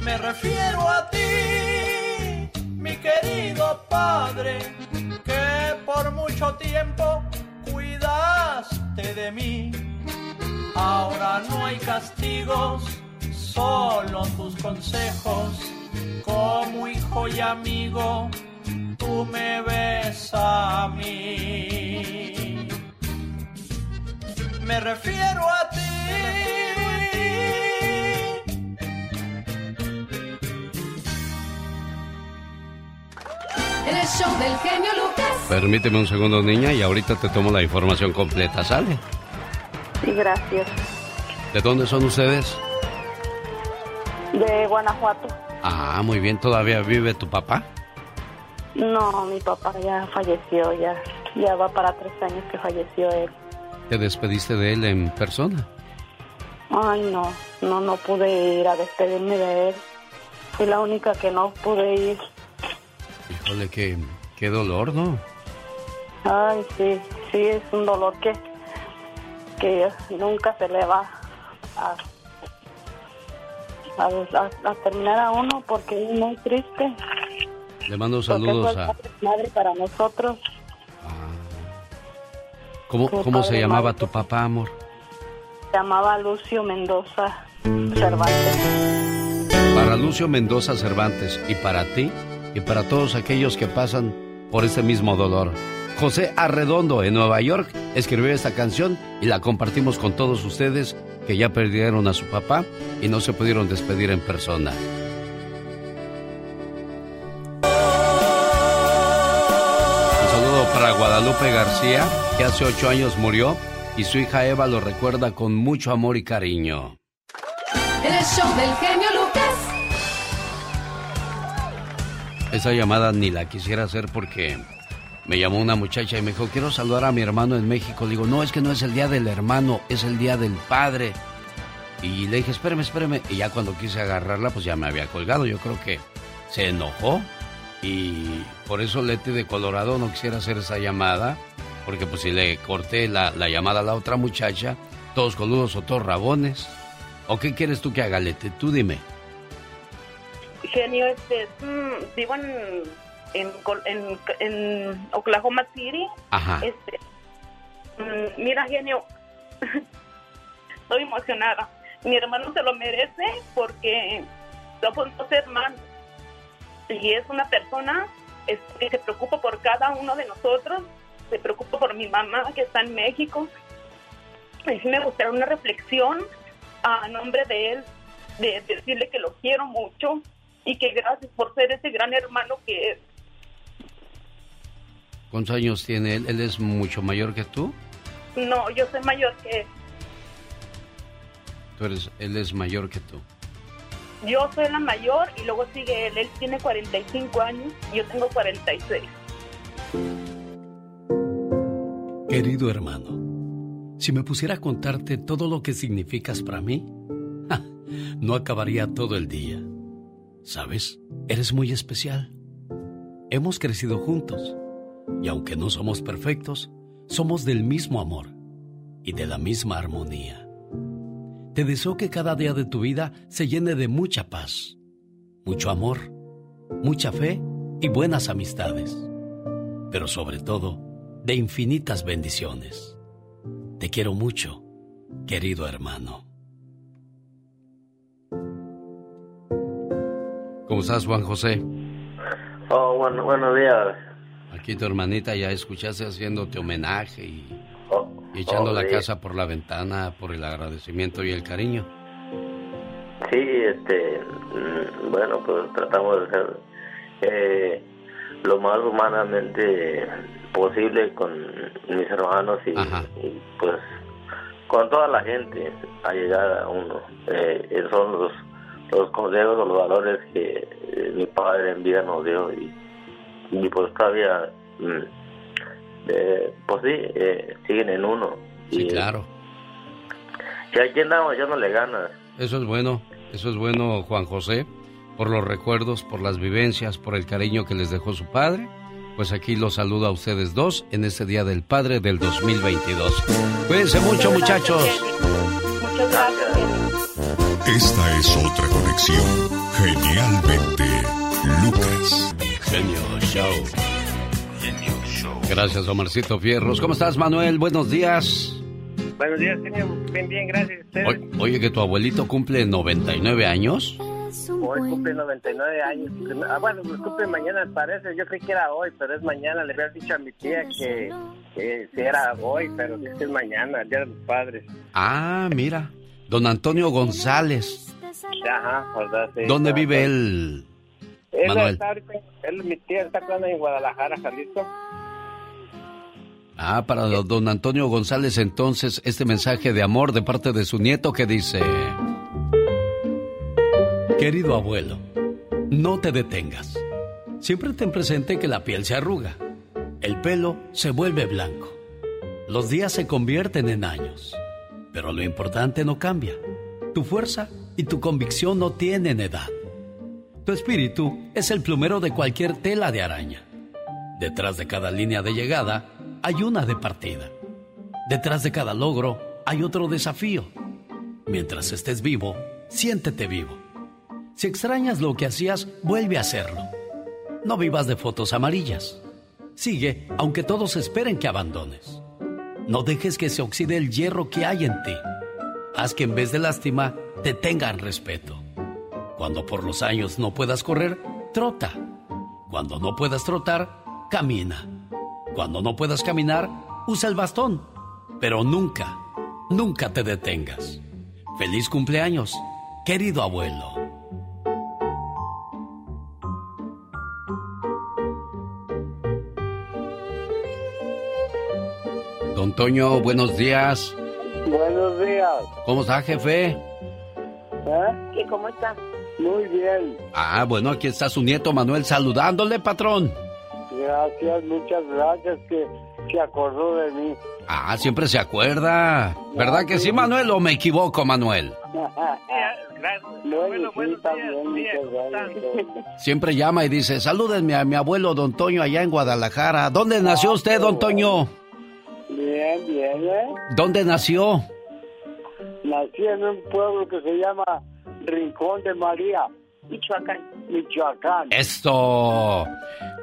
Me refiero a ti, mi querido padre, que por mucho tiempo cuidaste de mí. Ahora no hay castigos, solo tus consejos. Como hijo y amigo, tú me ves a mí. Me refiero a ti. El show del genio Lucas. Permíteme un segundo, niña, y ahorita te tomo la información completa, ¿sale? Sí, gracias. ¿De dónde son ustedes? De Guanajuato. Ah, muy bien. ¿Todavía vive tu papá? No, mi papá ya falleció, ya, ya va para tres años que falleció él. ¿Te despediste de él en persona? Ay, no, no, no pude ir a despedirme de él. Fui la única que no pude ir. Híjole, qué, qué dolor, ¿no? Ay, sí, sí, es un dolor que, que nunca se le va a, a, a- a terminar a uno porque es muy triste. Le mando saludos a... madre para nosotros. ¿Cómo, fue cómo se llamaba tu papá, amor? Se llamaba Lucio Mendoza Cervantes. Para Lucio Mendoza Cervantes y para ti y para todos aquellos que pasan por este mismo dolor. José Arredondo en Nueva York escribió esta canción y la compartimos con todos ustedes que ya perdieron a su papá y no se pudieron despedir en persona. Guadalupe García, que hace ocho años murió y su hija Eva lo recuerda con mucho amor y cariño. El show del genio Lucas. Esa llamada ni la quisiera hacer porque me llamó una muchacha y me dijo, quiero saludar a mi hermano en México. Le digo, no, es que no es el día del hermano, es el día del padre. Y le dije, espérame, espérame. Y ya cuando quise agarrarla, pues ya me había colgado. Yo creo que se enojó y por eso Leti de Colorado no quisiera hacer esa llamada. Porque pues si le corté la, la llamada a la otra muchacha, todos coludos o todos rabones. ¿O qué quieres tú que haga, Leti? Tú dime. Genio, este, mm, vivo en, en, Col- en, en Oklahoma City. Ajá. Este, mm, mira, genio, estoy emocionada. Mi hermano se lo merece porque somos dos hermanos y es una persona que se preocupa por cada uno de nosotros. Se preocupa por mi mamá que está en México. Y sí me gustaría una reflexión a nombre de él, de decirle que lo quiero mucho y que gracias por ser ese gran hermano que es. ¿Cuántos años tiene él? ¿Él es mucho mayor que tú? No, yo soy mayor que él. Tú eres, él es mayor que tú. Yo soy la mayor y luego sigue él. Él tiene 45 años y yo tengo 46. Querido hermano, si me pusiera a contarte todo lo que significas para mí, no acabaría todo el día. ¿Sabes? Eres muy especial. Hemos crecido juntos y aunque no somos perfectos, somos del mismo amor y de la misma armonía. Te deseo que cada día de tu vida se llene de mucha paz, mucho amor, mucha fe y buenas amistades, pero sobre todo de infinitas bendiciones. Te quiero mucho, querido hermano. ¿Cómo estás, Juan José? Oh, bueno, buenos días. Aquí tu hermanita ya escuchaste haciéndote homenaje y, y echando la casa por la ventana por el agradecimiento y el cariño. Sí, este, mm, bueno, pues tratamos de hacer eh, lo más humanamente posible con mis hermanos y, y, pues con toda la gente a llegar a uno. Eh, son los, los consejos o los valores que eh, mi padre en vida nos dio y, y pues todavía, mm, eh, pues sí, eh, siguen en uno. Sí, y, claro. Y aquí andamos echándole ganas. Eso es bueno, eso es bueno, Juan José, por los recuerdos, por las vivencias, por el cariño que les dejó su padre. Pues aquí los saludo a ustedes dos en este Día del Padre del 2022. Cuídense mucho, muchachos. Muchas gracias. Esta es otra conexión. Genialmente, Lucas. Genio Show. Gracias, Omarcito Fierros. ¿Cómo estás, Manuel? Buenos días. Buenos días. Bien, bien, gracias. ¿Ustedes? O- Oye, que tu abuelito cumple 99 años. Hoy cumple 99 años. Ah, bueno, pues cumple mañana, parece. Yo creí que era hoy, pero es mañana. Le había dicho a mi tía que, que si era hoy, pero que es mañana, el Día de los Padres. Ah, mira. Don Antonio González. Ajá, ¿verdad? Sí, ¿Dónde vive él? Ella Manuel. está ahorita, él, mi tía está en Guadalajara, Jalisco. Ah, para don Antonio González entonces este mensaje de amor de parte de su nieto que dice... Querido abuelo, no te detengas. Siempre ten presente que la piel se arruga, el pelo se vuelve blanco, los días se convierten en años, pero lo importante no cambia. Tu fuerza y tu convicción no tienen edad. Tu espíritu es el plumero de cualquier tela de araña. Detrás de cada línea de llegada hay una de partida. Detrás de cada logro hay otro desafío. Mientras estés vivo, siéntete vivo. Si extrañas lo que hacías, vuelve a hacerlo. No vivas de fotos amarillas. Sigue aunque todos esperen que abandones. No dejes que se oxide el hierro que hay en ti. Haz que en vez de lástima te tengan respeto. Cuando por los años no puedas correr, trota. Cuando no puedas trotar, camina. Cuando no puedas caminar, usa el bastón. Pero nunca, nunca te detengas. Feliz cumpleaños, querido abuelo. Don Toño, buenos días. Buenos días. ¿Cómo está, jefe? ¿Eh? ¿Y cómo está? Muy bien. Ah, bueno, aquí está su nieto Manuel saludándole, patrón. Gracias, muchas gracias que se acordó de mí. Ah, siempre se acuerda. ¿Verdad que sí, Manuel, o me equivoco, Manuel? Siempre llama y dice, salúdenme a mi abuelo Don Toño allá en Guadalajara. ¿Dónde nació usted, Don Toño? Bien, bien, ¿eh? ¿Dónde nació? Nací en un pueblo que se llama Rincón de María. Michoacán. Michoacán. Esto.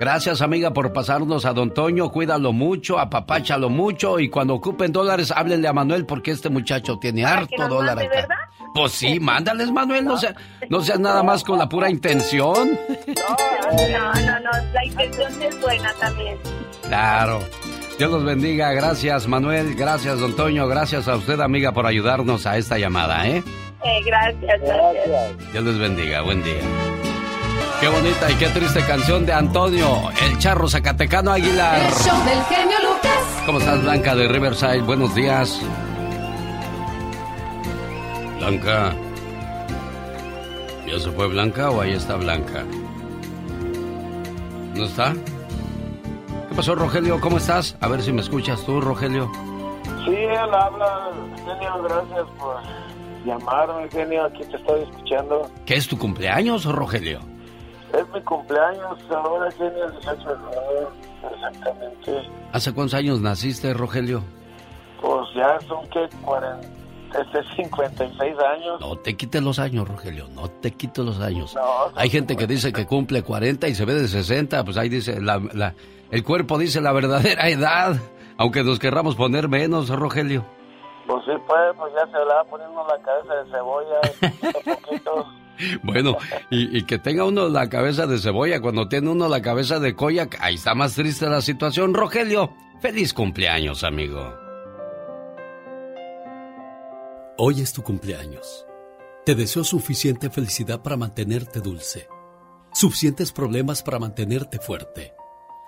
Gracias, amiga, por pasarnos a Don Toño. Cuídalo mucho, apapáchalo mucho y cuando ocupen dólares, háblenle a Manuel porque este muchacho tiene harto dólar mande, acá. ¿verdad? Pues sí, mándales, Manuel. No, sea, no seas nada más con la pura intención. No, no, no, la intención es buena también. Claro. Dios los bendiga. Gracias, Manuel. Gracias, Don Toño. Gracias a usted, amiga, por ayudarnos a esta llamada, ¿eh? Eh, gracias, gracias. Dios les bendiga. Buen día. Qué bonita y qué triste canción de Antonio, el charro zacatecano Aguilar. El show del genio Lucas. ¿Cómo estás, Blanca de Riverside? Buenos días. Blanca. ¿Ya se fue Blanca o ahí está Blanca? ¿No está? ¿Qué pasó, Rogelio? ¿Cómo estás? A ver si me escuchas tú, Rogelio. Sí, él habla, genio, gracias por llamarme, genio, aquí te estoy escuchando. ¿Qué es tu cumpleaños, Rogelio? Es mi cumpleaños ahora, genio, el 18 de febrero, exactamente. ¿Hace cuántos años naciste, Rogelio? Pues ya son que 40, este, 56 años. No te quites los años, Rogelio, no te quites los años. No, Hay gente que dice que cumple 40 y se ve de 60, pues ahí dice, la, la- el cuerpo dice la verdadera edad, aunque nos querramos poner menos, Rogelio. Pues sí, pues, pues ya se le va poniendo la cabeza de cebolla, poquito a poquito. Bueno, y, y que tenga uno la cabeza de cebolla, cuando tiene uno la cabeza de colla, ahí está más triste la situación. Rogelio, feliz cumpleaños, amigo. Hoy es tu cumpleaños. Te deseo suficiente felicidad para mantenerte dulce, suficientes problemas para mantenerte fuerte,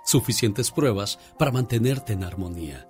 suficientes pruebas para mantenerte en armonía,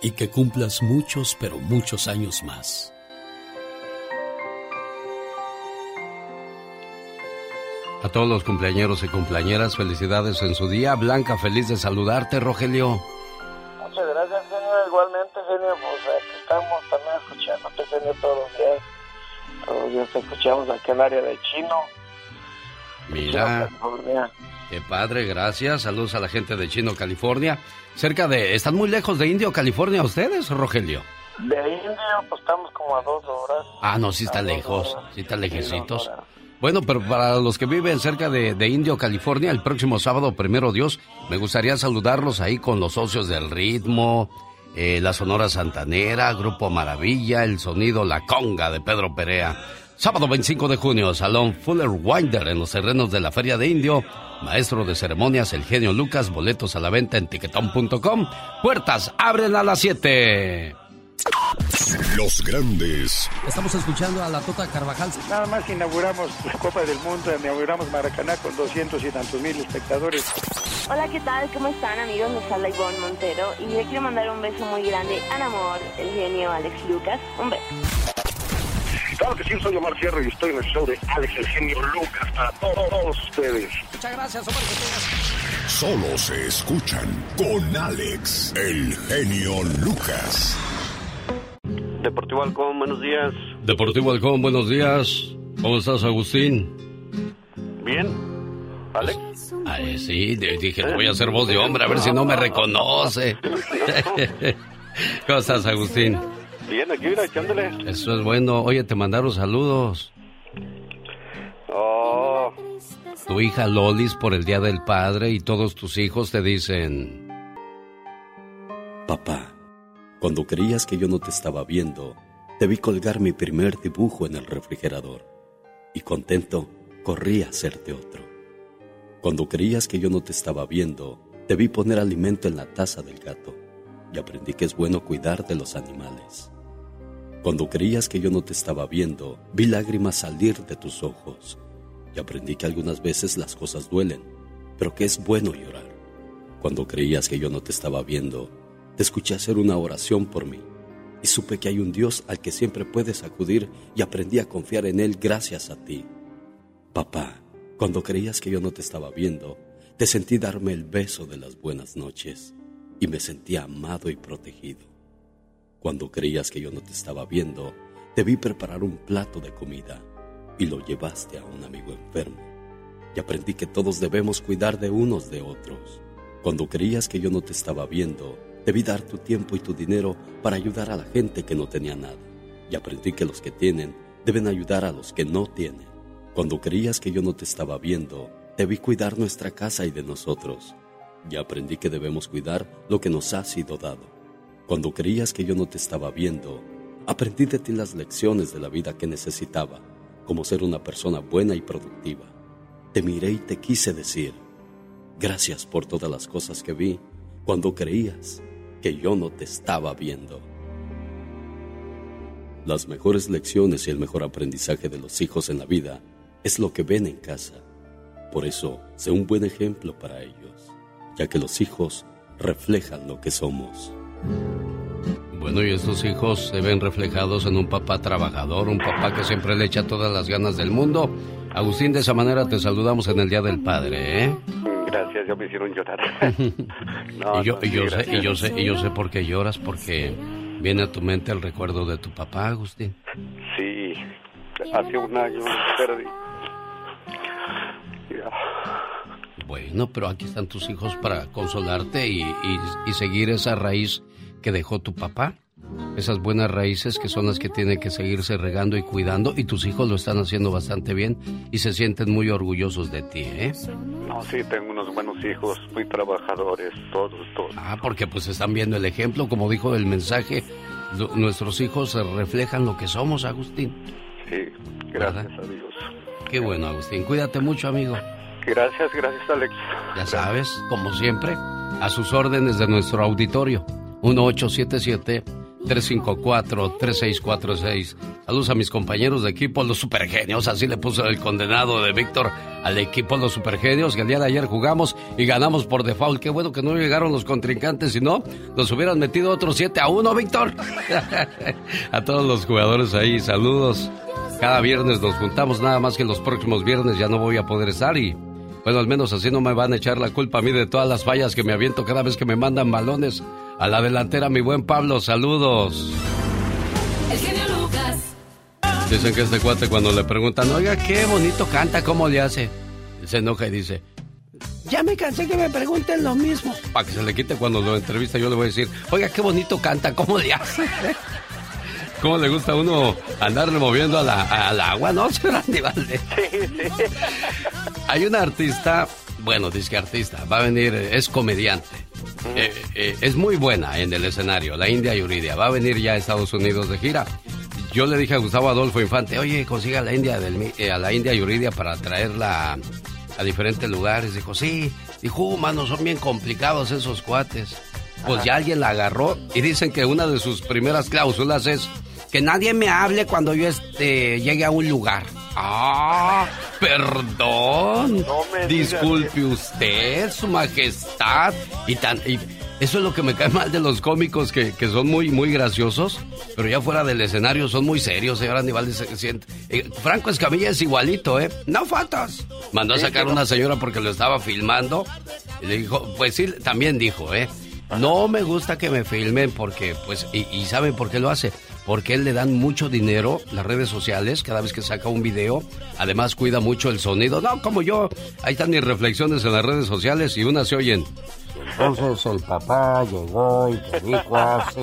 y que cumplas muchos, pero muchos años más. A todos los cumpleañeros y cumpleañeras, felicidades en su día. Blanca, feliz de saludarte, Rogelio. Muchas gracias, genio. Igualmente, genio, pues aquí estamos también escuchándote, genio, todos los días. Todos los días te escuchamos aquí en el área de Chino. Mira, California. Qué padre, gracias. Saludos a la gente de Chino, California. Cerca de... ¿Están muy lejos de Indio, California ustedes, Rogelio? De Indio, pues estamos como a dos horas. Ah, no, sí está lejos. Sí está lejecitos. Bueno, pero para los que viven cerca de, de Indio, California, el próximo sábado, primero Dios, me gustaría saludarlos ahí con los socios del ritmo, eh, la Sonora Santanera, Grupo Maravilla, el sonido La Conga de Pedro Perea. Sábado 25 de junio, Salón Fuller Winder en los terrenos de la Feria de Indio. Maestro de ceremonias, el genio Lucas, boletos a la venta en tiquetón.com. Puertas abren a las 7. Los grandes. Estamos escuchando a la Tota Carvajal. Nada más inauguramos la Copa del Mundo, inauguramos Maracaná con 200 y tantos mil espectadores. Hola, ¿qué tal? ¿Cómo están, amigos? Les habla Ivonne Montero y le quiero mandar un beso muy grande al amor, el genio Alex Lucas. Un beso. Claro que sí, soy Omar Sierra y estoy en el show de Alex el genio Lucas para todos ustedes. Muchas gracias, Omar. Solo se escuchan con Alex el genio Lucas. Deportivo Halcón, buenos días. Deportivo Halcón, buenos días. ¿Cómo estás, Agustín? Bien. ¿Alex? Ay, sí, de- dije, le voy a hacer voz de hombre, a ver si no me reconoce. ¿Cómo estás, Agustín? Bien, aquí mira, echándole. Eso es bueno. Oye, te mandaron saludos. Oh, Tu hija Lolis por el Día del Padre y todos tus hijos te dicen... Papá, cuando creías que yo no te estaba viendo, te vi colgar mi primer dibujo en el refrigerador y contento corrí a hacerte otro. Cuando creías que yo no te estaba viendo, te vi poner alimento en la taza del gato y aprendí que es bueno cuidar de los animales. Cuando creías que yo no te estaba viendo, vi lágrimas salir de tus ojos y aprendí que algunas veces las cosas duelen, pero que es bueno llorar. Cuando creías que yo no te estaba viendo, te escuché hacer una oración por mí y supe que hay un Dios al que siempre puedes acudir y aprendí a confiar en Él gracias a ti. Papá, cuando creías que yo no te estaba viendo, te sentí darme el beso de las buenas noches y me sentí amado y protegido. Cuando creías que yo no te estaba viendo, te vi preparar un plato de comida y lo llevaste a un amigo enfermo. Y aprendí que todos debemos cuidar de unos de otros. Cuando creías que yo no te estaba viendo, debí dar tu tiempo y tu dinero para ayudar a la gente que no tenía nada. Y aprendí que los que tienen deben ayudar a los que no tienen. Cuando creías que yo no te estaba viendo, debí cuidar nuestra casa y de nosotros. Y aprendí que debemos cuidar lo que nos ha sido dado. Cuando creías que yo no te estaba viendo, aprendí de ti las lecciones de la vida que necesitaba, como ser una persona buena y productiva. Te miré y te quise decir, gracias por todas las cosas que vi cuando creías que yo no te estaba viendo. Las mejores lecciones y el mejor aprendizaje de los hijos en la vida es lo que ven en casa. Por eso, sé un buen ejemplo para ellos, ya que los hijos reflejan lo que somos. Bueno, y estos hijos se ven reflejados en un papá trabajador, un papá que siempre le echa todas las ganas del mundo. Agustín, de esa manera te saludamos en el Día del Padre, ¿eh? gracias, ya me hicieron llorar. No, y yo, no, y sí, yo sé, y yo sé, y yo sé por qué lloras, porque viene a tu mente el recuerdo de tu papá, Agustín. Sí, hace un año perdí. Ya. Bueno, pero aquí están tus hijos para consolarte y seguir esa raíz que dejó tu papá. Esas buenas raíces que son las que tienen que seguirse regando y cuidando y tus hijos lo están haciendo bastante bien y se sienten muy orgullosos de ti, ¿eh? No, sí, tengo unos buenos hijos, muy trabajadores, todos, todos. Ah, porque pues están viendo el ejemplo, como dijo el mensaje, lo- nuestros hijos reflejan lo que somos, Agustín. Sí, gracias a Dios. Qué bueno, Agustín. Cuídate mucho, amigo. Gracias, gracias, Alex. Ya sabes, como siempre, a sus órdenes de nuestro auditorio. 1877-354-3646. Saludos a mis compañeros de equipo, los supergenios. Así le puso el condenado de Víctor al equipo Los Supergenios, que el día de ayer jugamos y ganamos por default. Qué bueno que no llegaron los contrincantes, si no, nos hubieran metido otros 7 a 1, Víctor. a todos los jugadores ahí, saludos. Cada viernes nos juntamos, nada más que los próximos viernes ya no voy a poder estar y bueno, al menos así no me van a echar la culpa a mí de todas las fallas que me aviento cada vez que me mandan balones a la delantera, mi buen Pablo, saludos. El genio Lucas. Dicen que este cuate cuando le preguntan, oiga, qué bonito canta, ¿cómo le hace? Se enoja y dice, ya me cansé que me pregunten lo mismo. Para que se le quite cuando lo entrevista yo le voy a decir, oiga, qué bonito canta, ¿cómo le hace? ¿Cómo le gusta a uno andarle moviendo a la- al agua, no, señor Andy Valdés? Sí, sí. Hay una artista, bueno, dice que artista, va a venir, es comediante. Eh, eh, es muy buena en el escenario, la India Yuridia. Va a venir ya a Estados Unidos de gira. Yo le dije a Gustavo Adolfo Infante, oye, consiga a la India, del, eh, a la India Yuridia para traerla a, a diferentes lugares. Dijo, sí. Dijo, "Uh, mano, son bien complicados esos cuates. Pues ya alguien la agarró y dicen que una de sus primeras cláusulas es que nadie me hable cuando yo este, llegue a un lugar. Ah, perdón. No me digas Disculpe usted, su majestad. Y tan, y eso es lo que me cae mal de los cómicos que, que son muy, muy graciosos, pero ya fuera del escenario son muy serios, señor Aníbal. se siente- eh, Franco Escamilla es igualito, ¿eh? No fotos. Mandó a sacar no. una señora porque lo estaba filmando. Y le dijo, pues sí, también dijo, ¿eh? No me gusta que me filmen porque, pues, y, y ¿saben por qué lo hace? Porque él le dan mucho dinero, las redes sociales, cada vez que saca un video. Además, cuida mucho el sonido. No, como yo. Ahí están mis reflexiones en las redes sociales y unas se oyen. Entonces el papá llegó y te dijo así,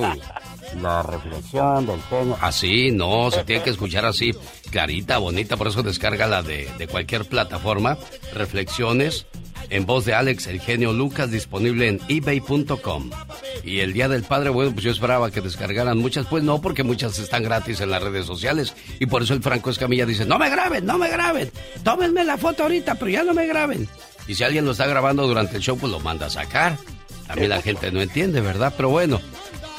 la reflexión del genio. Así, no, se tiene que escuchar así, clarita, bonita, por eso descárgala de, de cualquier plataforma. Reflexiones en voz de Alex, el genio Lucas, disponible en ebay.com. Y el Día del Padre, bueno, pues yo esperaba que descargaran muchas, pues no, porque muchas están gratis en las redes sociales. Y por eso el Franco Escamilla dice, no me graben, no me graben, tómenme la foto ahorita, pero ya no me graben. Y si alguien lo está grabando durante el show, pues lo manda a sacar. También la gente no entiende, ¿verdad? Pero bueno,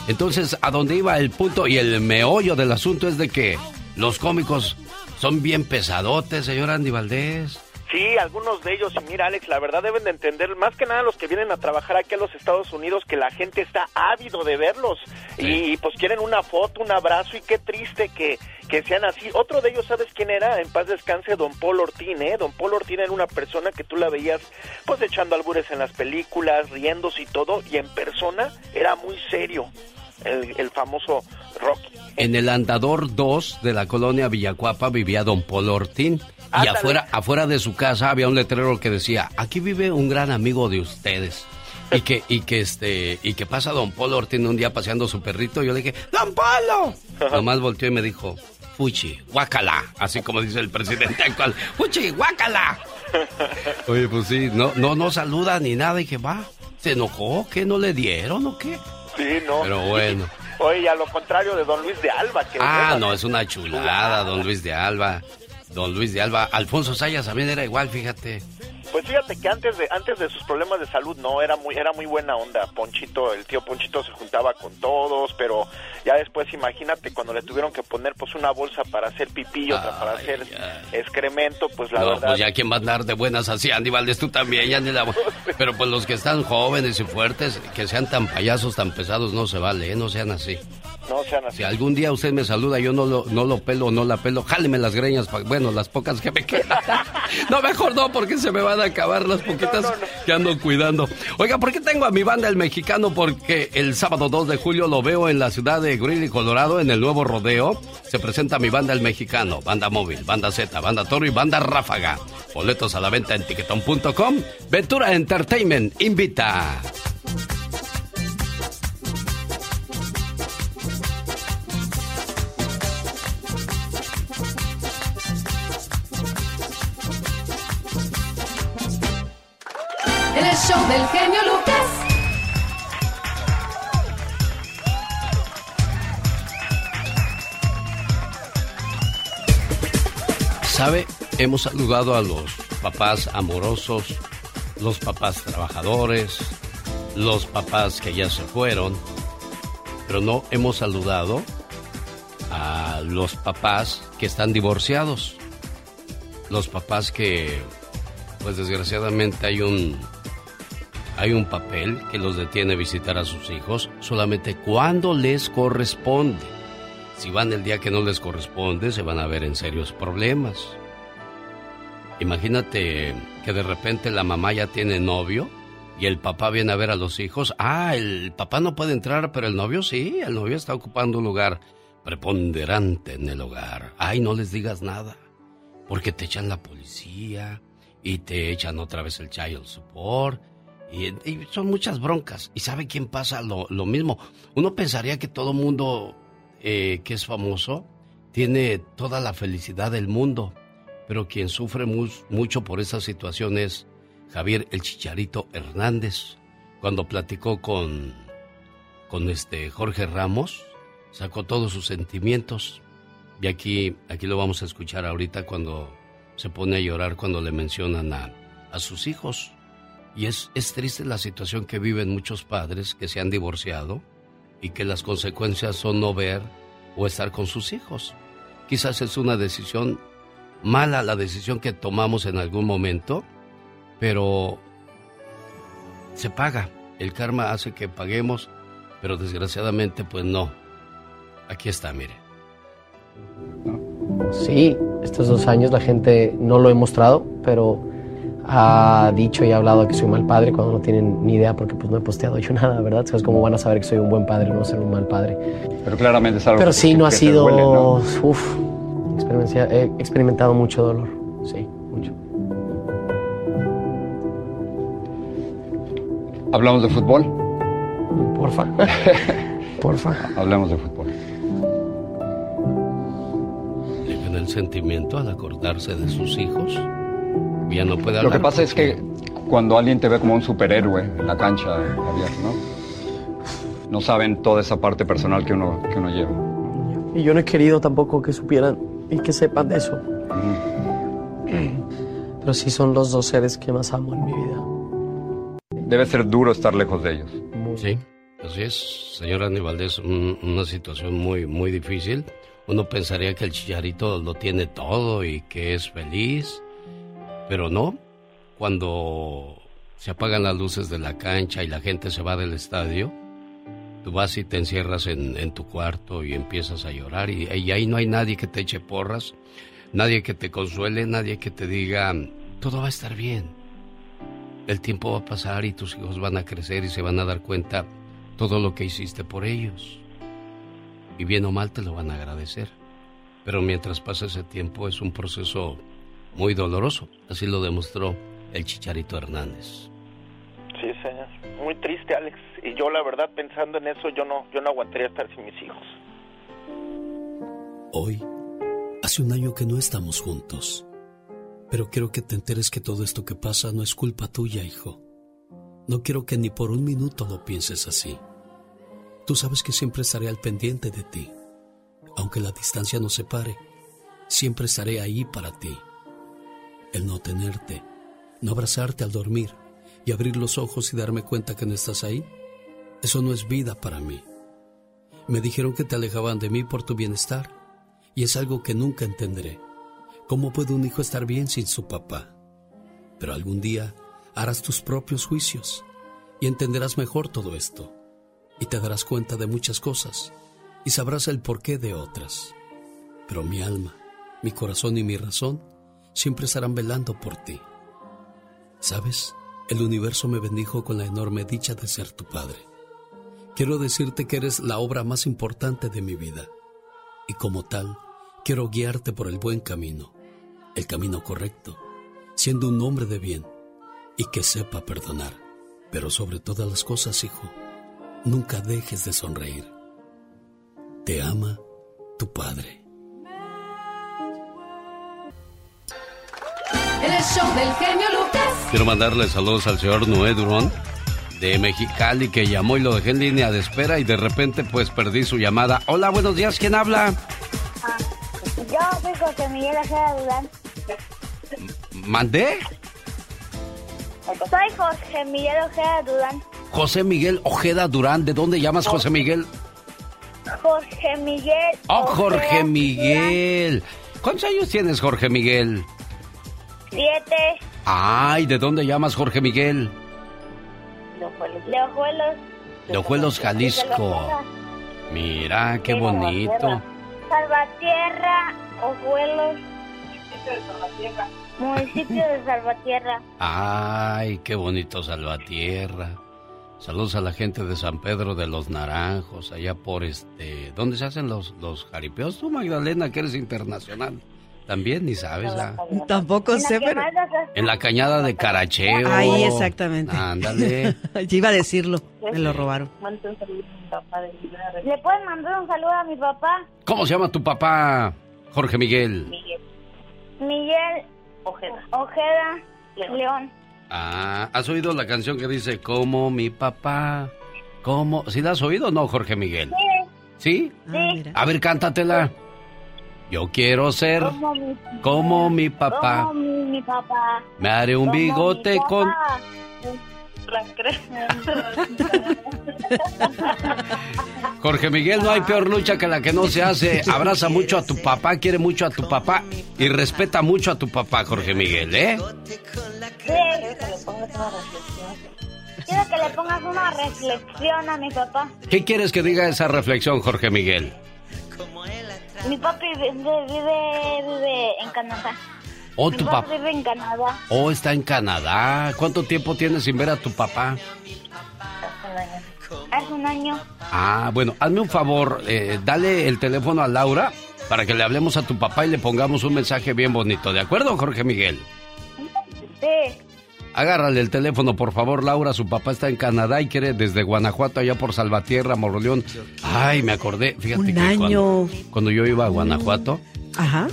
entonces, ¿a dónde iba el punto y el meollo del asunto es de que los cómicos son bien pesadotes, señor Andy Valdés? Sí, algunos de ellos, y mira Alex, la verdad deben de entender, más que nada los que vienen a trabajar aquí a los Estados Unidos, que la gente está ávido de verlos y pues quieren una foto, un abrazo y qué triste que, que sean así. Otro de ellos, ¿sabes quién era? En paz descanse, don Paul Ortín, ¿eh? Don Paul Ortín era una persona que tú la veías pues echando albures en las películas, riéndose y todo, y en persona era muy serio, el, el famoso Rocky. En el andador 2 de la colonia Villacuapa vivía don Polo Ortín. Y afuera, afuera de su casa había un letrero que decía, aquí vive un gran amigo de ustedes. Y que, y que este, y que pasa don Polo Ortín un día paseando su perrito, y yo le dije, ¡Don Polo! Nomás volteó y me dijo, Fuchi, guácala, así como dice el presidente actual, Fuchi, guácala. Oye, pues sí, no, no, no saluda ni nada, y dije, va, ¿se enojó? ¿Qué no le dieron o qué? Sí, no. Pero bueno. Oye, a lo contrario de don Luis de Alba, que Ah, no, es una chulada, don Luis de Alba. Don Luis de Alba. Alfonso Sayas también era igual, fíjate. Pues fíjate que antes de antes de sus problemas de salud no era muy era muy buena onda. Ponchito, el tío Ponchito se juntaba con todos, pero ya después imagínate cuando le tuvieron que poner pues una bolsa para hacer pipí y otra para hacer excremento, pues la no, verdad. pues ya quien va a andar de buenas así, Andy Valdés, tú también, ya ni la... Pero pues los que están jóvenes y fuertes, que sean tan payasos, tan pesados, no se vale, ¿eh? no sean así. No sean así. Si algún día usted me saluda, yo no lo, no lo pelo, no la pelo, jáleme las greñas, pa- bueno, las pocas que me quedan. No, mejor no, porque se me van a acabar las poquitas que ando cuidando. Oiga, ¿por qué tengo a mi banda El Mexicano? Porque el sábado 2 de julio lo veo en la ciudad de Greeley, Colorado, en el nuevo rodeo. Se presenta mi banda El Mexicano, banda móvil, banda Z, banda Toro y banda Ráfaga. Boletos a la venta en tiquetón.com. Ventura Entertainment invita. Del genio Lucas. ¿Sabe? Hemos saludado a los papás amorosos, los papás trabajadores, los papás que ya se fueron, pero no hemos saludado a los papás que están divorciados. Los papás que, pues desgraciadamente hay un, hay un papel que los detiene a visitar a sus hijos solamente cuando les corresponde. Si van el día que no les corresponde, se van a ver en serios problemas. Imagínate que de repente la mamá ya tiene novio y el papá viene a ver a los hijos. Ah, el papá no puede entrar, pero el novio sí. El novio está ocupando un lugar preponderante en el hogar. Ay, no les digas nada, porque te echan la policía y te echan otra vez el child support. Y, son muchas broncas. ¿Y sabe quién pasa lo, lo mismo? Uno pensaría que todo mundo eh, que es famoso tiene toda la felicidad del mundo, pero quien sufre mucho por esa situación es Javier el Chicharito Hernández. Cuando platicó con, con este Jorge Ramos, sacó todos sus sentimientos. Y aquí, aquí lo vamos a escuchar ahorita cuando se pone a llorar cuando le mencionan a sus hijos. Y es, es triste la situación que viven muchos padres que se han divorciado y que las consecuencias son no ver o estar con sus hijos. Quizás es una decisión mala la decisión que tomamos en algún momento, pero se paga. El karma hace que paguemos, pero desgraciadamente pues no. Aquí está, mire. Sí, estos dos años la gente no lo he mostrado, pero ha dicho y ha hablado que soy un mal padre cuando no tienen ni idea porque pues no he posteado yo nada, ¿verdad? ¿Sabes cómo van a saber que soy un buen padre no ser un mal padre? Pero claramente es algo Pero sí, que, no ha sido... duele, ¿no? Uf, experiencia- he experimentado mucho dolor, sí, mucho. ¿Hablamos de fútbol? Porfa. Porfa. Hablemos de fútbol. Dejan el sentimiento al acordarse de sus hijos. Ya no puede Lo hablar. que pasa es que cuando alguien te ve como un superhéroe en la cancha, Javier, ¿no? No saben toda esa parte personal que uno, que uno lleva. Y yo no he querido tampoco que supieran y que sepan de eso. Pero sí son los dos seres que más amo en mi vida. Debe ser duro estar lejos de ellos. Sí, así es, señor Aníbal, es un- una situación muy, muy difícil. Uno pensaría que el chillarito lo tiene todo y que es feliz, pero no. Cuando se apagan las luces de la cancha y la gente se va del estadio, tú vas y te encierras en, en tu cuarto y empiezas a llorar y, y ahí no hay nadie que te eche porras, nadie que te consuele, nadie que te diga, todo va a estar bien. El tiempo va a pasar y tus hijos van a crecer y se van a dar cuenta todo lo que hiciste por ellos. Y bien o mal te lo van a agradecer. Pero mientras pasa ese tiempo es un proceso muy doloroso. Así lo demostró el Chicharito Hernández. Sí, señor. Muy triste, Alex. Y yo, la verdad, pensando en eso, yo no, yo no aguantaría estar sin mis hijos. Hoy, hace un año que no estamos juntos. Pero quiero que te enteres que todo esto que pasa no es culpa tuya, hijo. No quiero que ni por un minuto lo pienses así. Tú sabes que siempre estaré al pendiente de ti. Aunque la distancia nos separe, siempre estaré ahí para ti. El no tenerte, no abrazarte al dormir y abrir los ojos y darme cuenta que no estás ahí, eso no es vida para mí. Me dijeron que te alejaban de mí por tu bienestar y es algo que nunca entenderé. ¿Cómo puede un hijo estar bien sin su papá? Pero algún día harás tus propios juicios y entenderás mejor todo esto y te darás cuenta de muchas cosas y sabrás el porqué de otras. Pero mi alma, mi corazón y mi razón siempre estarán velando por ti. ¿Sabes? El universo me bendijo con la enorme dicha de ser tu padre. Quiero decirte que eres la obra más importante de mi vida y como tal, quiero guiarte por el buen camino, el camino correcto, siendo un hombre de bien y que sepa perdonar. Pero sobre todas las cosas, hijo, nunca dejes de sonreír. Te ama tu padre. En el show del genio Lucas. Quiero mandarle saludos al señor Noé Durón de Mexicali que llamó y lo dejé en línea de espera y de repente pues perdí su llamada. Hola, buenos días, ¿quién habla? Yo soy José Miguel Ojeda Durán. ¿Mandé? Soy Jorge Miguel Ojeda Durán. José Miguel Ojeda Durán. ¿De dónde llamas José Miguel? Jorge Miguel. Oh, Jorge Ojeda Miguel. ¿Cuántos años tienes, Jorge Miguel? Siete. Ay, ¿de dónde llamas, Jorge Miguel? De Ojuelos. De Ojuelos, Jalisco. Mira, qué bonito. Salvatierra, Ojuelos. Municipio de Salvatierra. Ay, qué bonito Salvatierra. Saludos a la gente de San Pedro de los Naranjos, allá por este... ¿Dónde se hacen los, los jaripeos? Tú, Magdalena, que eres internacional. También ni sabes, ¿ah? Tampoco sé, pero... En la cañada de Caracheo. Ahí, exactamente. Ándale. Yo iba a decirlo, me lo robaron. ¿Le pueden mandar un saludo a mi papá? ¿Cómo se llama tu papá, Jorge Miguel? Miguel Ojeda. Ojeda León. Ah, ¿has oído la canción que dice como mi papá? ¿Cómo? ¿Sí la has oído o no, Jorge Miguel? Sí. ¿Sí? Sí. A ver, cántatela. Yo quiero ser Como mi, como mi papá. como mi, mi papá. Me haré un Como mi bigote con... Jorge Miguel, no hay peor lucha que la que no se hace. Abraza mucho a tu papá, quiere mucho a tu papá y respeta mucho a tu papá, Jorge Miguel, ¿eh? Quiero que le pongas una reflexión a mi papá. ¿Qué quieres que diga esa reflexión, Jorge Miguel? Mi papi vive, vive, vive en Canadá. Oh, mi tu papá vive en Canadá. Oh, está en Canadá. ¿Cuánto tiempo tienes sin ver a tu papá? Hace un año. Ah, bueno, hazme un favor, eh, dale el teléfono a Laura para que le hablemos a tu papá y le pongamos un mensaje bien bonito, ¿de acuerdo, Jorge Miguel? Sí. Agárrale el teléfono, por favor, Laura. Su papá está en Canadá y quiere desde Guanajuato, allá por Salvatierra, Moroleón. Ay, me acordé. Fíjate Un que año. Cuando, cuando yo iba a Guanajuato, Ajá.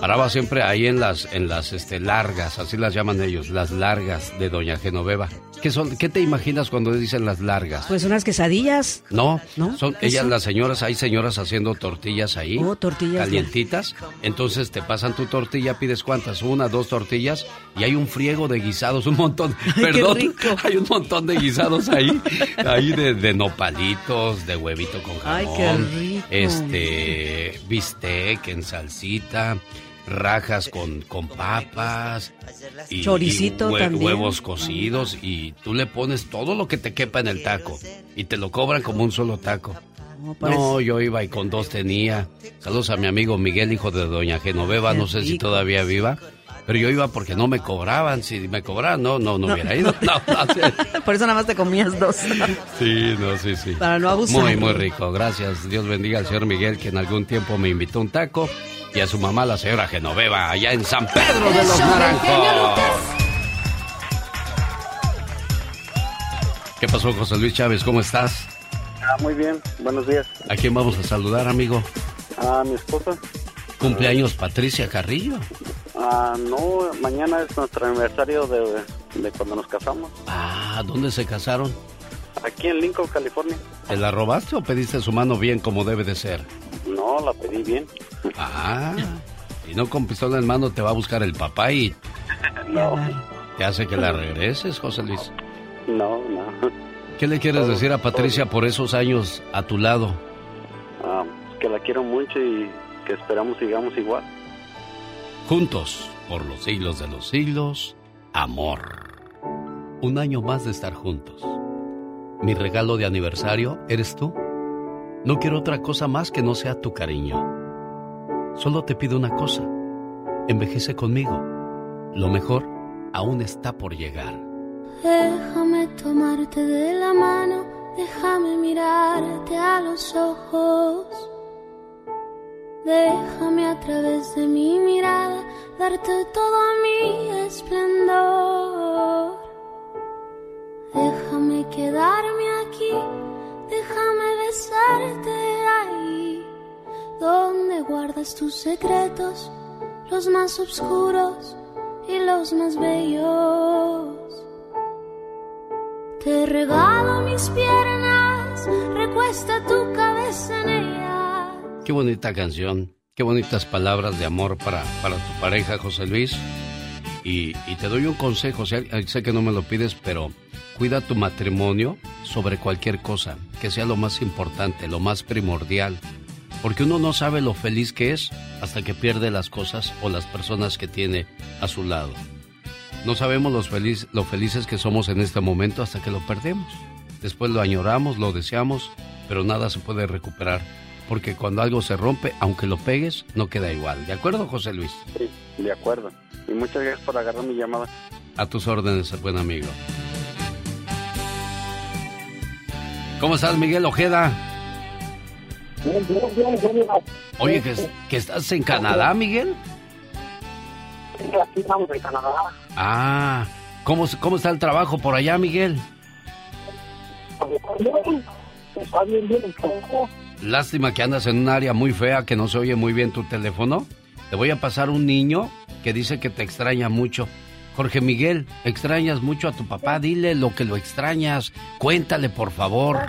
Paraba siempre ahí en las, en las este, largas, así las llaman ellos, las largas de Doña Genoveva. ¿Qué, son, ¿Qué te imaginas cuando dicen las largas? Pues unas quesadillas. No, ¿No? son ¿Qué ellas las señoras, hay señoras haciendo tortillas ahí. Oh, tortillas. Calientitas. Entonces te pasan tu tortilla, pides cuántas, una, dos tortillas y hay un friego de guisados, un montón, perdón, rico. hay un montón de guisados ahí, ahí de, de nopalitos, de huevito con jamón. Ay, qué rico. Este, bistec en salsita. Rajas con, con papas y, Choricito y hue- también. huevos cocidos y tú le pones todo lo que te quepa en el taco y te lo cobran como un solo taco. No, yo iba y con dos tenía. Saludos a mi amigo Miguel, hijo de doña Genoveva, no sé si todavía viva. Pero yo iba porque no me cobraban. Si me cobraban, no, no, no, No. hubiera ido. No, no. Por eso nada más te comías dos. Sí, no, sí, sí. Para no abusar. Muy, muy rico. Gracias. Dios bendiga al señor Miguel, que en algún tiempo me invitó un taco. Y a su mamá, la señora Genoveva, allá en San Pedro de los Naranjos. ¿Qué pasó, José Luis Chávez? ¿Cómo estás? Ah, muy bien, buenos días. ¿A quién vamos a saludar, amigo? A mi esposa. Cumpleaños Patricia Carrillo. Ah, no, mañana es nuestro aniversario de, de cuando nos casamos. Ah, ¿dónde se casaron? Aquí en Lincoln, California. ¿Te la robaste o pediste su mano bien como debe de ser? No, la pedí bien. Ah, y no con pistola en mano te va a buscar el papá y No, te hace que la regreses, José Luis. no, no. ¿Qué le quieres Todo- decir a Patricia por esos años a tu lado? Ah, que la quiero mucho y que esperamos sigamos igual. Juntos, por los siglos de los siglos, amor. Un año más de estar juntos. Mi regalo de aniversario eres tú. No quiero otra cosa más que no sea tu cariño. Solo te pido una cosa. Envejece conmigo. Lo mejor aún está por llegar. Déjame tomarte de la mano, déjame mirarte a los ojos. Déjame a través de mi mirada darte todo mi esplendor. Déjame quedarme aquí, déjame besarte ahí, donde guardas tus secretos, los más oscuros y los más bellos. Te regalo mis piernas, recuesta tu cabeza en ellas. Qué bonita canción, qué bonitas palabras de amor para, para tu pareja, José Luis. Y, y te doy un consejo, sé, sé que no me lo pides, pero cuida tu matrimonio sobre cualquier cosa, que sea lo más importante, lo más primordial. Porque uno no sabe lo feliz que es hasta que pierde las cosas o las personas que tiene a su lado. No sabemos los feliz, lo felices que somos en este momento hasta que lo perdemos. Después lo añoramos, lo deseamos, pero nada se puede recuperar. Porque cuando algo se rompe, aunque lo pegues, no queda igual. ¿De acuerdo, José Luis? Sí, de acuerdo. Y muchas gracias por agarrar mi llamada. A tus órdenes, buen amigo. ¿Cómo estás, Miguel Ojeda? Oye, que, que estás en Canadá, Miguel. Sí, aquí estamos de Canadá. Ah, ¿cómo, ¿cómo está el trabajo por allá, Miguel? Está bien, bien. Lástima que andas en un área muy fea que no se oye muy bien tu teléfono. Te voy a pasar un niño que dice que te extraña mucho. Jorge Miguel, extrañas mucho a tu papá, dile lo que lo extrañas, cuéntale por favor.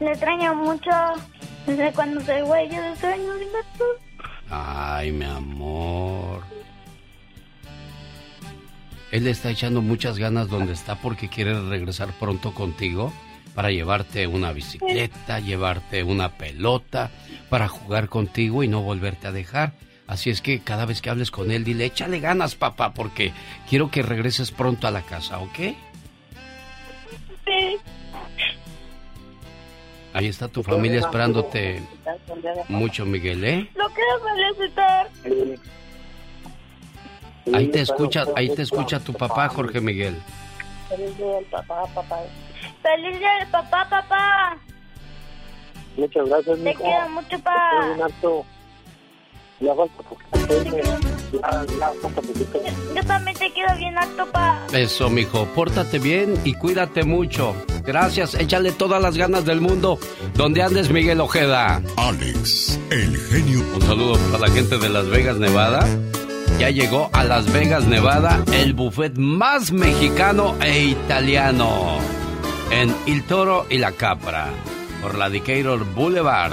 Le extraño mucho. Desde cuando soy güey, yo le extraño tú. Ay, mi amor. Él le está echando muchas ganas donde está porque quiere regresar pronto contigo para llevarte una bicicleta, llevarte una pelota, para jugar contigo y no volverte a dejar. Así es que cada vez que hables con él, dile, échale ganas, papá, porque quiero que regreses pronto a la casa, ¿ok? Sí. Ahí está tu familia esperándote mucho, Miguel, ¿eh? Lo quiero felicitar. Ahí te escucha, ahí te escucha tu papá, Jorge Miguel. Feliz día del papá, papá. Feliz día del papá, papá. Muchas gracias, Te quiero mucho, papá. Bien harto. Ya falta poquito. Ya, ya falta poquito. Yo también te quiero bien alto, papá. Eso, mijo, pórtate bien y cuídate mucho. Gracias, échale todas las ganas del mundo. Donde andes, Miguel Ojeda. Alex, el genio. Un saludo para la gente de Las Vegas, Nevada. Ya llegó a Las Vegas, Nevada, el buffet más mexicano e italiano. En Il Toro y la Capra, por la Decatur Boulevard.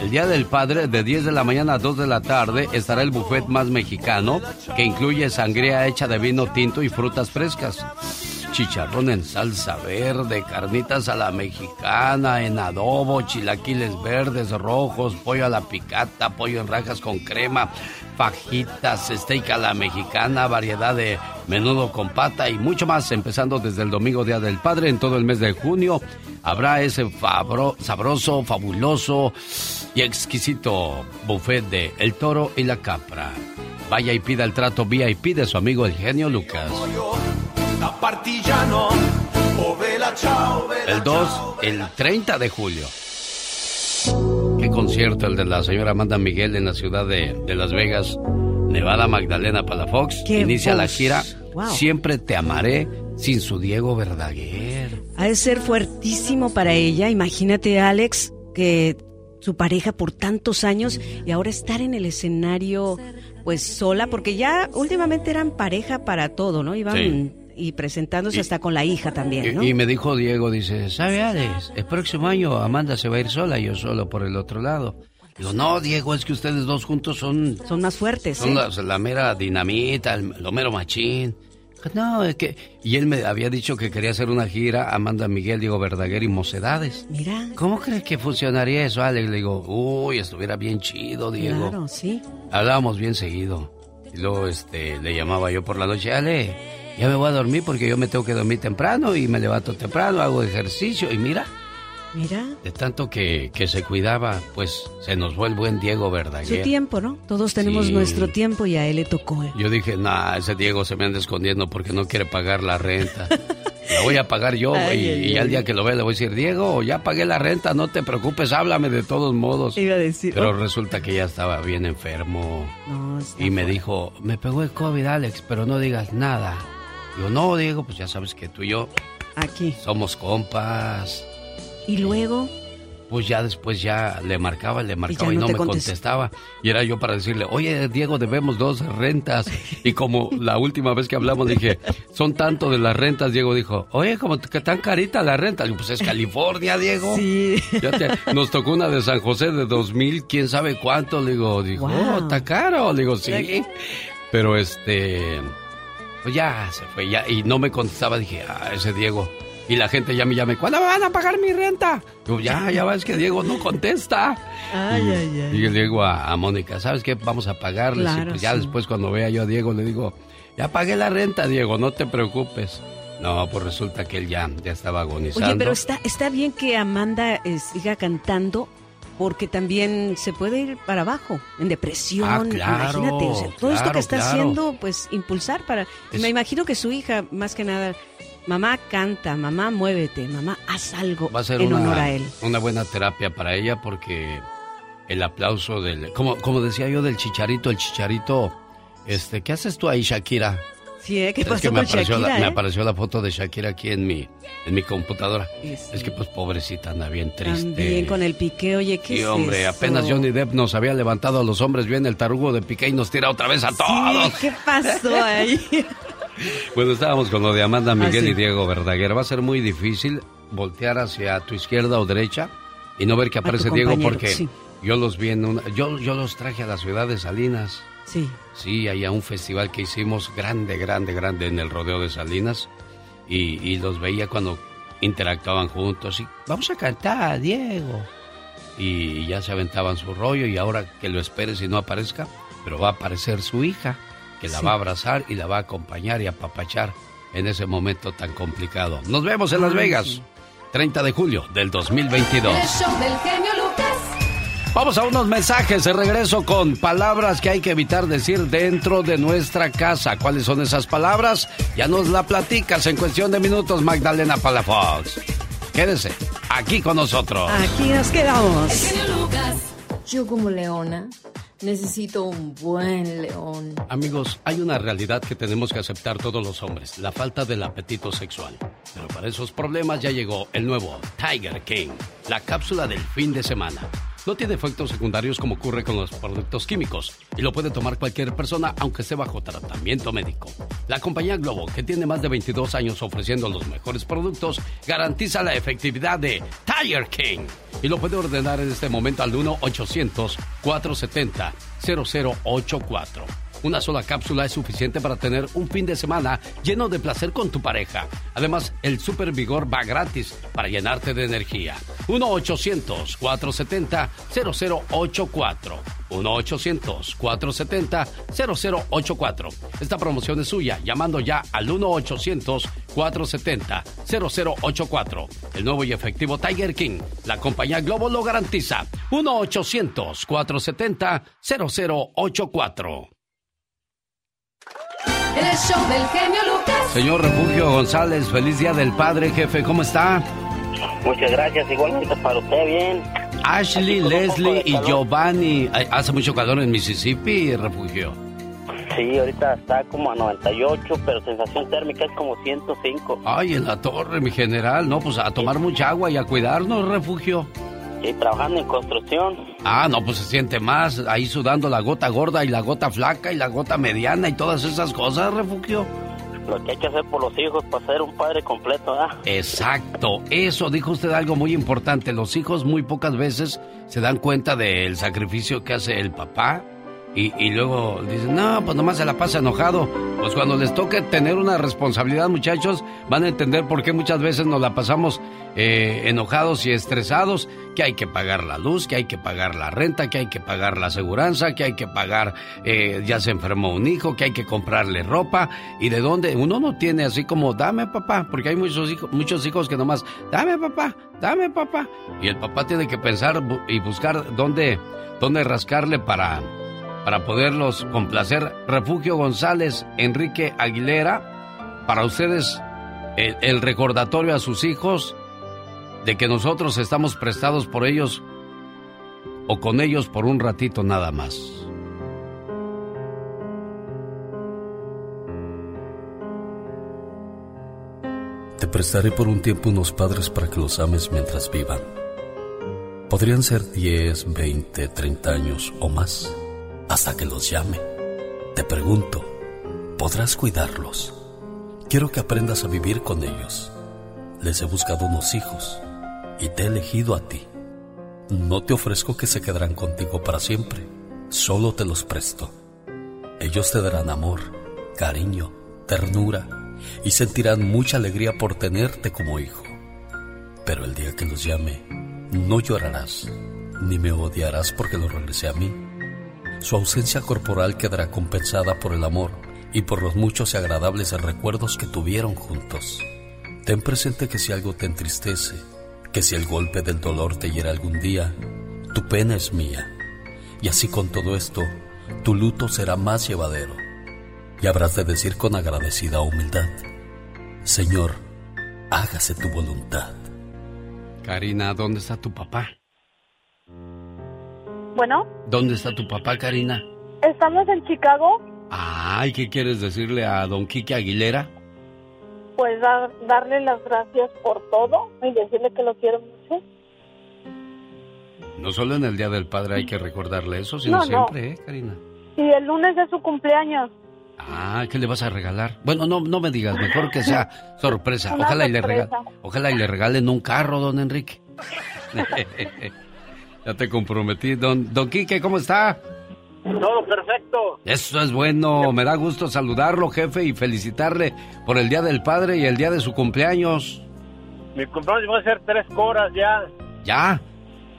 El Día del Padre, de 10 de la mañana a 2 de la tarde, estará el buffet más mexicano, que incluye sangría hecha de vino tinto y frutas frescas. Chicharrón en salsa verde, carnitas a la mexicana, en adobo, chilaquiles verdes, rojos, pollo a la picata, pollo en rajas con crema, fajitas, steak a la mexicana, variedad de menudo con pata y mucho más, empezando desde el domingo Día del Padre en todo el mes de junio. Habrá ese sabroso, fabuloso y exquisito buffet de El Toro y la Capra. Vaya y pida el trato VIP de su amigo el genio Lucas. El 2, el 30 de julio. Qué concierto el de la señora Amanda Miguel en la ciudad de, de Las Vegas, Nevada Magdalena Palafox. Inicia la gira Wow. Siempre te amaré sin su Diego Verdaguer. Ha de ser fuertísimo para ella. Imagínate, Alex, que su pareja por tantos años y ahora estar en el escenario pues sola, porque ya últimamente eran pareja para todo, ¿no? Iban Sí. y presentándose Y- hasta con la hija también, ¿no? Y, y me dijo Diego, dice, ¿sabe Alex? El próximo año Amanda se va a ir sola y yo solo por el otro lado. Digo, no, Diego, es que ustedes dos juntos son... Son más fuertes, Son ¿eh? la mera dinamita, el, lo mero machín. No, es que... Y él me había dicho que quería hacer una gira, Amanda Miguel, Diego Verdaguer y Mocedades. Mira. ¿Cómo crees que funcionaría eso, Alex? Le digo, uy, estuviera bien chido, Diego. Claro, sí. Hablábamos bien seguido. Y luego este, le llamaba yo por la noche, Ale, ya me voy a dormir porque yo me tengo que dormir temprano y me levanto temprano, hago ejercicio. Y mira, Mira, de tanto que, que se cuidaba, pues se nos fue el buen Diego su Verdaguer. tiempo, ¿no? Todos tenemos Sí. nuestro tiempo y a él le tocó. ¿eh? Yo dije, nah, ese Diego se me anda escondiendo porque no quiere pagar la renta. La voy a pagar yo Ay, y, ay, y al día que lo vea le voy a decir, Diego, ya pagué la renta, no te preocupes, háblame de todos modos. Iba a decir, Pero oh. resulta que ya estaba bien enfermo. No, Y me dijo, me pegó el COVID, Alex, pero no digas nada. Digo, no, Diego, pues ya sabes que tú y yo aquí. somos compas. Y luego, Pues ya después ya le marcaba, le marcaba y, no me contestaba. Y era yo para decirle, oye, Diego, debemos dos rentas. Y como la última vez que hablamos dije, son tanto de las rentas, Diego dijo, oye, como que tan carita la renta. Digo, pues es California, Diego. Sí. Ya te- nos tocó una de San José de dos mil, quién sabe cuánto. Le digo, dijo, Wow. oh, está caro. Le digo, sí. Pero este, pues ya se fue, ya, y no me contestaba, dije, ah, ese Diego. Y la gente ya me llama, ¿cuándo me van a pagar mi renta? Ya, ya ves que Diego no contesta. ay, y, ay, ay. y le digo a, a Mónica, ¿sabes qué? Vamos a pagarles. y pues ya sí. después cuando vea yo a Diego le digo, ya pagué la renta, Diego, no te preocupes. No, pues resulta que él ya, ya estaba agonizando. Oye, pero está, está bien que Amanda eh, siga cantando porque también se puede ir para abajo, en depresión. Ah, claro, Imagínate, o sea, todo esto que está claro. haciendo, pues impulsar para. Es- Me imagino que su hija, más que nada, mamá canta, mamá muévete, mamá haz algo va a ser en una, honor a él. una buena terapia para ella porque el aplauso del... Como, como decía yo del chicharito, el chicharito Este, ¿qué haces tú ahí, Shakira? Sí, ¿eh? ¿qué Es pasó que me apareció, Shakira, la, me eh? apareció la foto de Shakira aquí en mi, en mi computadora. Sí. Es que pues pobrecita anda bien triste. También con el pique, oye, ¿qué Y es hombre, eso? apenas Johnny Depp nos había levantado a los hombres bien el tarugo de Piqué y nos tira otra vez a todos. ¿Qué pasó ahí? Bueno, estábamos con lo de Amanda Miguel Ah, sí. y Diego Verdaguer. Va a ser muy difícil voltear hacia tu izquierda o derecha y no ver que aparece Diego porque sí. yo los vi en una... Yo, yo los traje a la ciudad de Salinas. Sí. Sí, ahí a un festival que hicimos grande, grande, grande en el rodeo de Salinas. Y, y los veía cuando interactuaban juntos. Y vamos a cantar, Diego. Y ya se aventaban su rollo y ahora que lo esperes y no aparezca, pero va a aparecer su hija, que la Sí. va a abrazar y la va a acompañar y apapachar en ese momento tan complicado. Nos vemos en Las Vegas, sí. 30 de julio del 2022. El show del genio Lucas. Vamos a unos mensajes de regreso con palabras que hay que evitar decir dentro de nuestra casa. ¿Cuáles son esas palabras? Ya nos la platicas en cuestión de minutos, Magdalena Palafox. Quédese aquí con nosotros. Aquí nos quedamos. Yo como leona necesito un buen león. Amigos, hay una realidad que tenemos que aceptar todos los hombres, la falta del apetito sexual. Pero para esos problemas ya llegó el nuevo Tiger King, la cápsula del fin de semana. No tiene efectos secundarios como ocurre con los productos químicos y lo puede tomar cualquier persona aunque esté bajo tratamiento médico. La compañía Globo, que tiene más de 22 años ofreciendo los mejores productos, garantiza la efectividad de Tiger King y lo puede ordenar en este momento al 1-800-470-0084. Una sola cápsula es suficiente para tener un fin de semana lleno de placer con tu pareja. Además, el Super Vigor va gratis para llenarte de energía. 1-800-470-0084. 1-800-470-0084. Esta promoción es suya llamando ya al 1-800-470-0084. El nuevo y efectivo Tiger King. La compañía Globo lo garantiza. 1-800-470-0084. El show del genio Lucas. Señor Refugio González, feliz día del padre, jefe. ¿Cómo está? Muchas gracias, igualmente para usted, bien. Ashley, Leslie y. Giovanni. Hace mucho calor en Mississippi, Refugio. Sí, ahorita está como a 98, pero sensación térmica es como 105. Ay, en la torre, mi general. No, pues a tomar mucha agua y a cuidarnos, Refugio. Sí, trabajando en construcción. Ah, no, pues se siente más. Ahí sudando la gota gorda y la gota flaca y la gota mediana y todas esas cosas, Refugio. Lo que hay que hacer por los hijos para ser un padre completo, ¿ah? Exacto, eso dijo usted algo muy importante. Los hijos muy pocas veces se dan cuenta del sacrificio que hace el papá y, luego dicen, no, pues nomás se la pasa enojado. Pues cuando les toque tener una responsabilidad, muchachos, van a entender por qué muchas veces nos la pasamos eh, enojados y estresados, que hay que pagar la luz, que hay que pagar la renta, que hay que pagar la aseguranza, que hay que pagar, eh, ya se enfermó un hijo, que hay que comprarle ropa y de dónde uno no tiene así como, dame papá, porque hay muchos hijos, muchos hijos que nomás, dame papá, dame papá. Y el papá tiene que pensar y buscar dónde, dónde rascarle para, para poderlos complacer. Refugio González, Enrique Aguilera, para ustedes el, recordatorio a sus hijos de que nosotros estamos prestados por ellos o con ellos por un ratito nada más. Te prestaré por un tiempo unos padres para que los ames mientras vivan. Podrían ser 10, 20, 30 años o más, hasta que los llame. Te pregunto, ¿podrás cuidarlos? Quiero que aprendas a vivir con ellos. Les he buscado unos hijos y te he elegido a ti. No te ofrezco que se quedarán contigo para siempre, solo te los presto. Ellos te darán amor, cariño, ternura y sentirán mucha alegría por tenerte como hijo. Pero el día que los llame, no llorarás, ni me odiarás porque lo regresé a mí. Su ausencia corporal quedará compensada por el amor y por los muchos y agradables recuerdos que tuvieron juntos. Ten presente que si algo te entristece, que si el golpe del dolor te hiera algún día, tu pena es mía. Y así con todo esto, tu luto será más llevadero. Y habrás de decir con agradecida humildad, Señor, hágase tu voluntad. Karina, ¿dónde está tu papá? Bueno, ¿Dónde está tu papá, Karina? estamos en Chicago. Ay, ¿qué quieres decirle a don Quique Aguilera? Pues darle las gracias por todo y decirle que lo quiero mucho. No solo en el Día del Padre hay que recordarle eso, sino siempre, ¿eh, Karina? Y el lunes es su cumpleaños. Ah, ¿qué le vas a regalar? Bueno, no, no me digas, mejor que sea sorpresa. Ojalá y le regalen, ojalá y le regalen un carro, don Enrique. ya te comprometí, don, don Quique, ¿cómo está? Todo perfecto. Eso es bueno, me da gusto saludarlo, jefe, y felicitarle por el Día del Padre y el día de su cumpleaños. Mi cumpleaños va a ser tres horas ya. ¿Ya?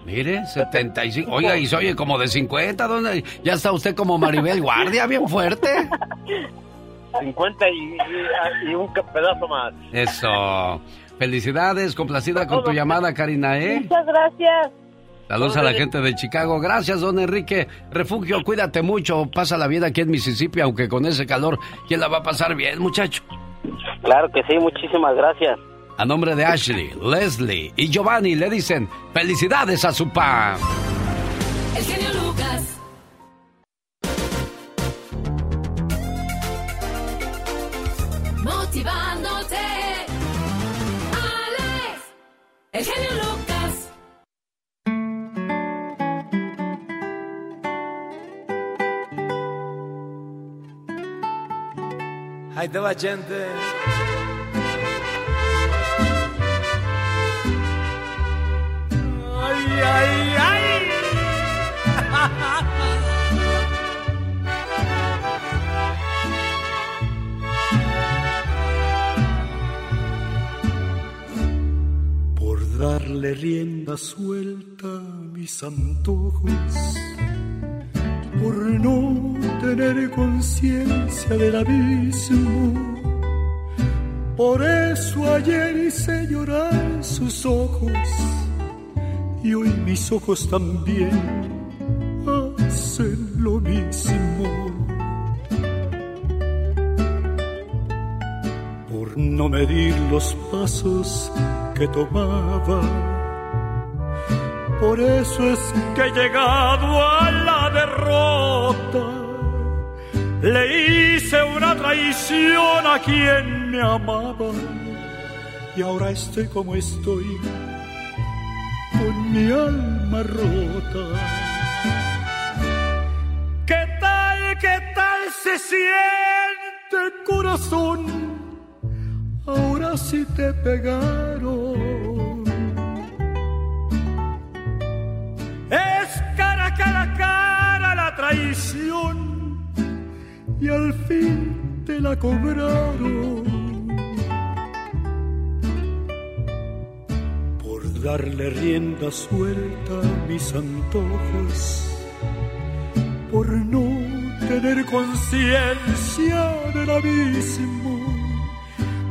Mire, 75. Oiga, y se oye como de 50. ¿Dónde? Ya está usted como Maribel Guardia, bien fuerte. 50 y, un pedazo más. Eso. Felicidades, complacida con tu llamada, Karina, ¿eh? Muchas gracias. Saludos a la gente de Chicago. Gracias, don Enrique. Refugio, cuídate mucho. Pasa la vida aquí en Mississippi, aunque con ese calor, ¿quién la va a pasar bien, muchacho? Claro que sí, muchísimas gracias. A nombre de Ashley, Leslie y Giovanni le dicen felicidades a su pa. El genio Lucas. Motivándote. Alex. El genio Lucas. Ahí te va, gente. ay, ay. Por darle rienda suelta a mis antojos, por no tener conciencia del abismo. Por eso ayer hice llorar sus ojos y hoy mis ojos también hacen lo mismo. Por no medir los pasos que tomaba, por eso es que he llegado a derrota. Le hice una traición a quien me amaba y ahora estoy como estoy con mi alma rota. ¿Qué tal, qué tal se siente corazón? Ahora sí te pegaron. Y al fin te la cobraron. darle rienda suelta a mis antojos, por no tener conciencia del abismo.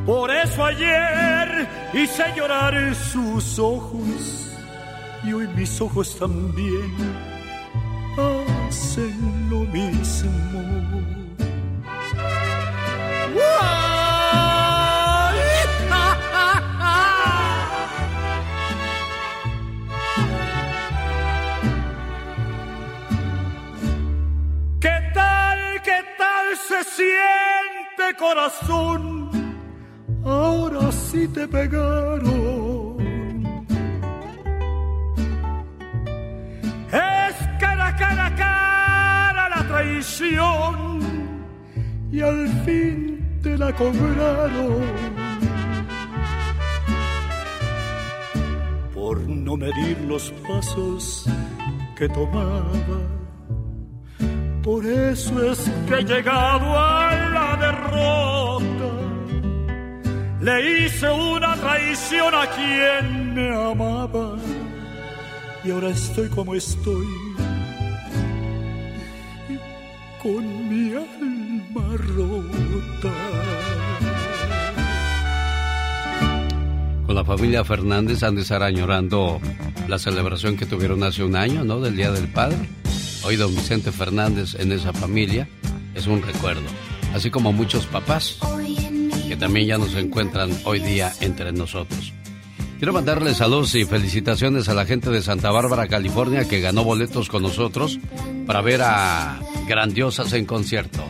Por eso ayer hice llorar sus ojos y hoy mis ojos también hacen lo mismo. Se siente corazón, ahora sí te pegaron. Es cara, cara, cara la traición y al fin te la cobraron. Por no medir los pasos que tomaba por eso es que he llegado a la derrota. Le hice una traición a quien me amaba y ahora estoy como estoy con mi alma rota. Con la familia Fernández han de estar añorando la celebración que tuvieron hace un año, ¿no? Del Día del Padre. Hoy don Vicente Fernández en esa familia es un recuerdo, así como muchos papás que también ya nos encuentran hoy día entre nosotros. Quiero mandarle saludos y felicitaciones a la gente de Santa Bárbara, California, que ganó boletos con nosotros para ver a Grandiosas en concierto.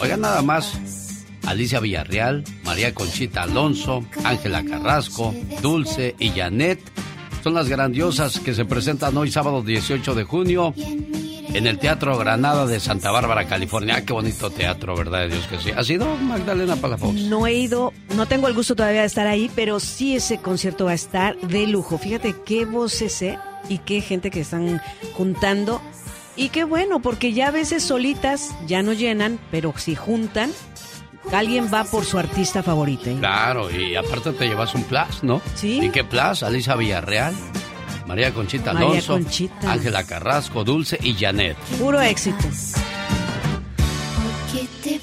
Oigan nada más. Alicia Villarreal, María Conchita Alonso, Ángela Carrasco, Dulce y Janet son las grandiosas que se presentan hoy sábado 18 de junio en el Teatro Granada de Santa Bárbara, California. Ah, qué bonito teatro, ¿verdad? De Dios que sí. ¿Ha sido Magdalena Palafox? No he ido, no tengo el gusto todavía de estar ahí, pero sí ese concierto va a estar de lujo. Fíjate qué voces ¿eh? y qué gente que están juntando. Y qué bueno, porque ya a veces solitas ya no llenan, pero si juntan, alguien va por su artista favorito. ¿eh? Claro, y aparte te llevas un plus, ¿no? Sí. ¿Y qué plus? Alicia Villarreal, María Conchita María Alonso, Conchita. Ángela Carrasco, Dulce y Janet. Puro éxito. ¿Qué te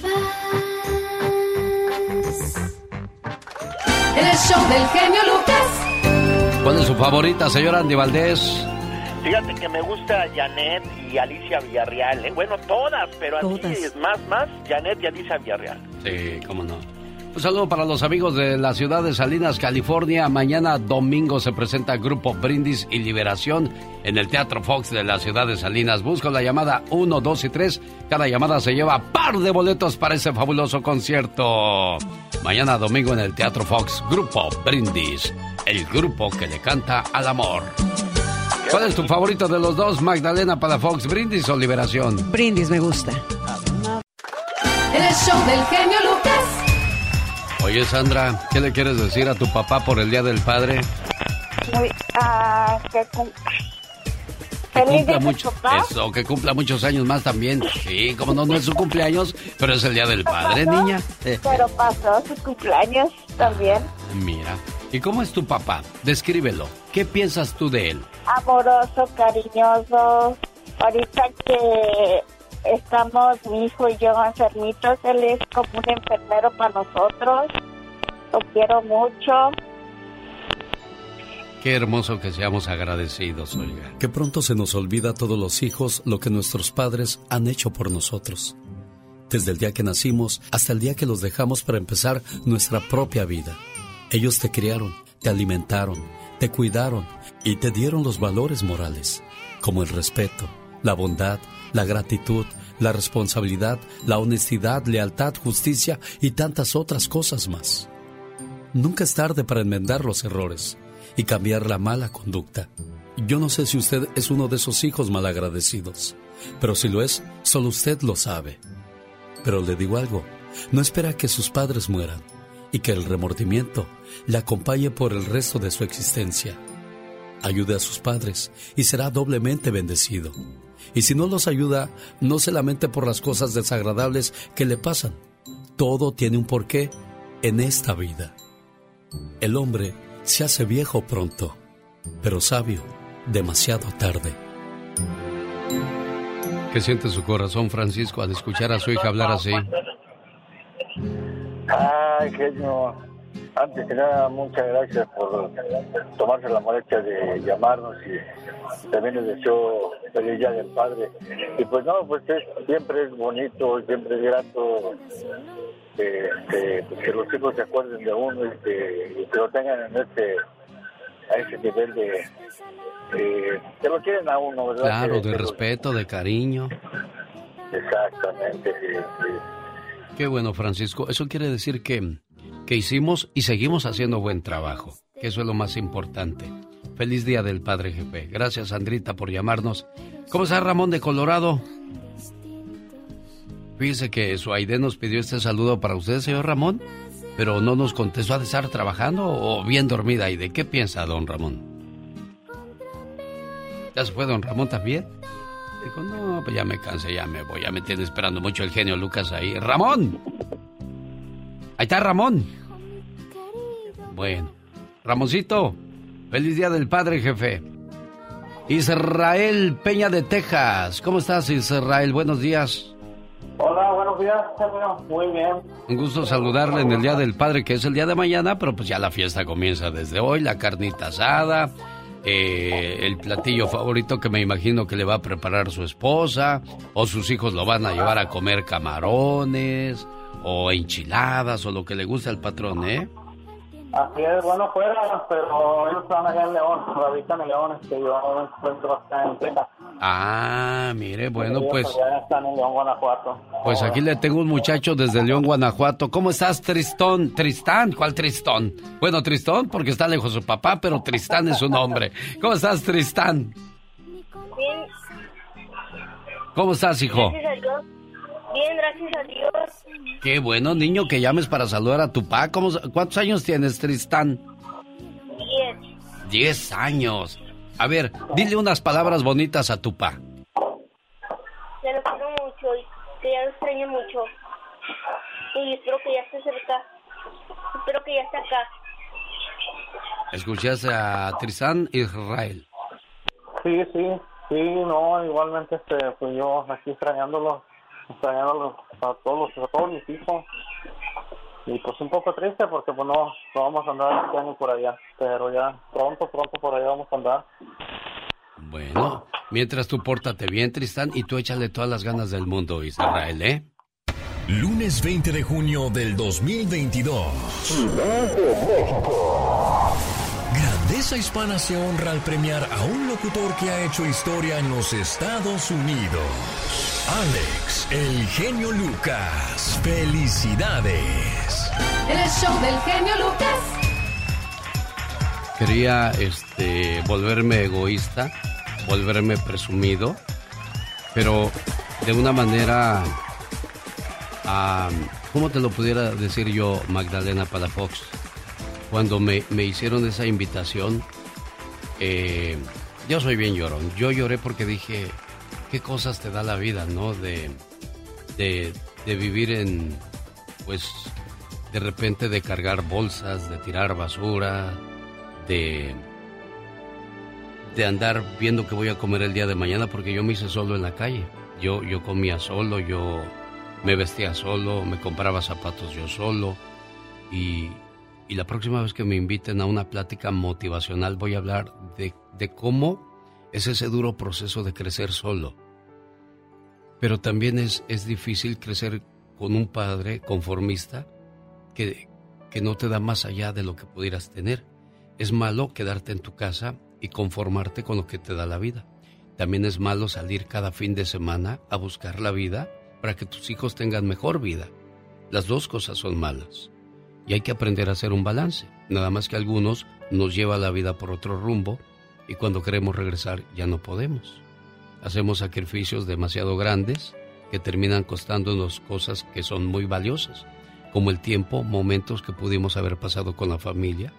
En el show del genio Lucas. ¿Cuál es su favorita, señor Andy Valdés? Fíjate que me gusta Janet y Alicia Villarreal. ¿eh? Bueno, todas, pero así Todas. es más, más Janet y Alicia Villarreal. Sí, cómo no. Un saludo para los amigos de la ciudad de Salinas, California. Mañana domingo se presenta Grupo Brindis y Liberación en el Teatro Fox de la ciudad de Salinas. Busco la llamada 1, 2 y 3. Cada llamada se lleva par de boletos para ese fabuloso concierto. Mañana domingo en el Teatro Fox, Grupo Brindis, el grupo que le canta al amor. ¿Cuál es tu favorito de los dos, Magdalena Palafox, Brindis o Liberación? Brindis me gusta. El show del genio Lucas. Oye, Sandra, ¿qué le quieres decir a tu papá por el Día del Padre? Muy, ah, que cum- Que Feliz cumpla mucho, eso, que cumpla muchos años más también. Sí, como no, no es su cumpleaños, pero es el Día del Padre, Pasó, niña. Pero pasó su cumpleaños también. mira. ¿Y cómo es tu papá? Descríbelo. ¿Qué piensas tú de él? Amoroso, cariñoso. Ahorita que estamos mi hijo y yo enfermitos, él es como un enfermero para nosotros. Lo quiero mucho. Qué hermoso que seamos agradecidos, oiga. Que pronto se nos olvida a todos los hijos lo que nuestros padres han hecho por nosotros. Desde el día que nacimos hasta el día que los dejamos para empezar nuestra propia vida. Ellos te criaron, te alimentaron, te cuidaron y te dieron los valores morales, como el respeto, la bondad, la gratitud, la responsabilidad, la honestidad, lealtad, justicia y tantas otras cosas más. Nunca es tarde para enmendar los errores y cambiar la mala conducta. Yo no sé si usted es uno de esos hijos malagradecidos, pero si lo es, solo usted lo sabe. Pero le digo algo, no espera que sus padres mueran y que el remordimiento le acompañe por el resto de su existencia. Ayude a sus padres y será doblemente bendecido. Y si no los ayuda, no se lamente por las cosas desagradables que le pasan. Todo tiene un porqué en esta vida. El hombre se hace viejo pronto, pero sabio demasiado tarde. ¿Qué siente su corazón, Francisco, al escuchar a su hija hablar así? Ay, genio. Antes que nada, muchas gracias por tomarse la molestia de llamarnos y también les deseo feliz día del padre. Y pues no, pues es- siempre es bonito, siempre es grato que, que- que los hijos se acuerden de uno y que, y que lo tengan en este, a ese nivel de, de- que lo quieren a uno, ¿verdad? Claro, de respeto, de cariño. Exactamente, sí, sí. Qué bueno, Francisco. Eso quiere decir que, que hicimos y seguimos haciendo buen trabajo, que eso es lo más importante. Feliz Día del Padre Jefe. Gracias, Sandrita, por llamarnos. ¿Cómo está Ramón de Colorado? Fíjese que su Aide nos pidió este saludo para usted, señor Ramón, pero no nos contestó. ¿Ha de estar trabajando o bien dormida, Aide? ¿Qué piensa, don Ramón? ¿Ya se fue don Ramón también? Dijo, no, pues ya me cansé, ya me voy, ya me tiene esperando mucho el genio Lucas ahí. ¡Ramón! Ahí está Ramón. Bueno, Ramoncito, feliz día del padre, jefe. Israel Peña de Texas. ¿Cómo estás, Israel? Buenos días. Hola, buenos días. Muy bien. Un gusto saludarle en el Día del Padre, que es el día de mañana, pero pues ya la fiesta comienza desde hoy, la carnita asada, eh, el platillo favorito que me imagino que le va a preparar su esposa, o sus hijos lo van a llevar a comer camarones, o enchiladas, o lo que le gusta al patrón, ¿eh? Así es, bueno, fuera, pero ellos están allá en León, radican en León, este, yo me encuentro acá en Texas. Ah, mire, bueno, pues. Ya están en León, Guanajuato. Pues aquí le tengo un muchacho desde León, Guanajuato. ¿Cómo estás, Tristón? Tristán, ¿cuál Tristón? Bueno, Tristón porque está lejos su papá, pero Tristán es su nombre. ¿Cómo estás, Tristán? Bien. ¿Cómo estás, hijo? Gracias a Dios. Bien, gracias a Dios. Qué bueno, niño, que llames para saludar a tu papá. ¿Cómo, ¿Cuántos años tienes, Tristán? Bien. Diez años. A ver, dile unas palabras bonitas a tu pa. Ya lo quiero mucho y que ya lo extraño mucho. Y espero que ya esté cerca. Espero que ya esté acá. ¿Escuchaste a Tristán Israel? Sí, sí, sí, no, igualmente, este, pues yo aquí extrañándolo, extrañándolo a todos, a todos mis hijos. Y pues un poco triste porque pues no, no vamos a andar este año por allá, pero ya pronto, pronto por allá vamos a andar. Bueno, mientras tú pórtate bien, Tristán, y tú échale todas las ganas del mundo, Israel, ¿eh? Lunes 20 de junio del 2022. Grandeza Hispana se honra al premiar a un locutor que ha hecho historia en los Estados Unidos. Alex, el genio Lucas. Felicidades. El show del genio Lucas. Quería este volverme egoísta, volverme presumido, pero de una manera ¿cómo te lo pudiera decir yo, Magdalena Palafox? Cuando me, me hicieron esa invitación, eh, yo soy bien llorón. Yo lloré porque dije, qué cosas te da la vida, ¿no? De, de, de vivir en, pues, de repente de cargar bolsas, de tirar basura, de, de andar viendo qué voy a comer el día de mañana, porque yo me hice solo en la calle. Yo, yo comía solo, yo me vestía solo, me compraba zapatos yo solo. Y, y la próxima vez que me inviten a una plática motivacional voy a hablar de, de cómo es ese duro proceso de crecer solo. Pero también es, es difícil crecer con un padre conformista que, que no te da más allá de lo que pudieras tener. Es malo quedarte en tu casa y conformarte con lo que te da la vida. También es malo salir cada fin de semana a buscar la vida para que tus hijos tengan mejor vida. Las dos cosas son malas. Y hay que aprender a hacer un balance. Nada más que algunos nos lleva la vida por otro rumbo y cuando queremos regresar ya no podemos. Hacemos sacrificios demasiado grandes que terminan costándonos cosas que son muy valiosas, como el tiempo, momentos que pudimos haber pasado con la familia,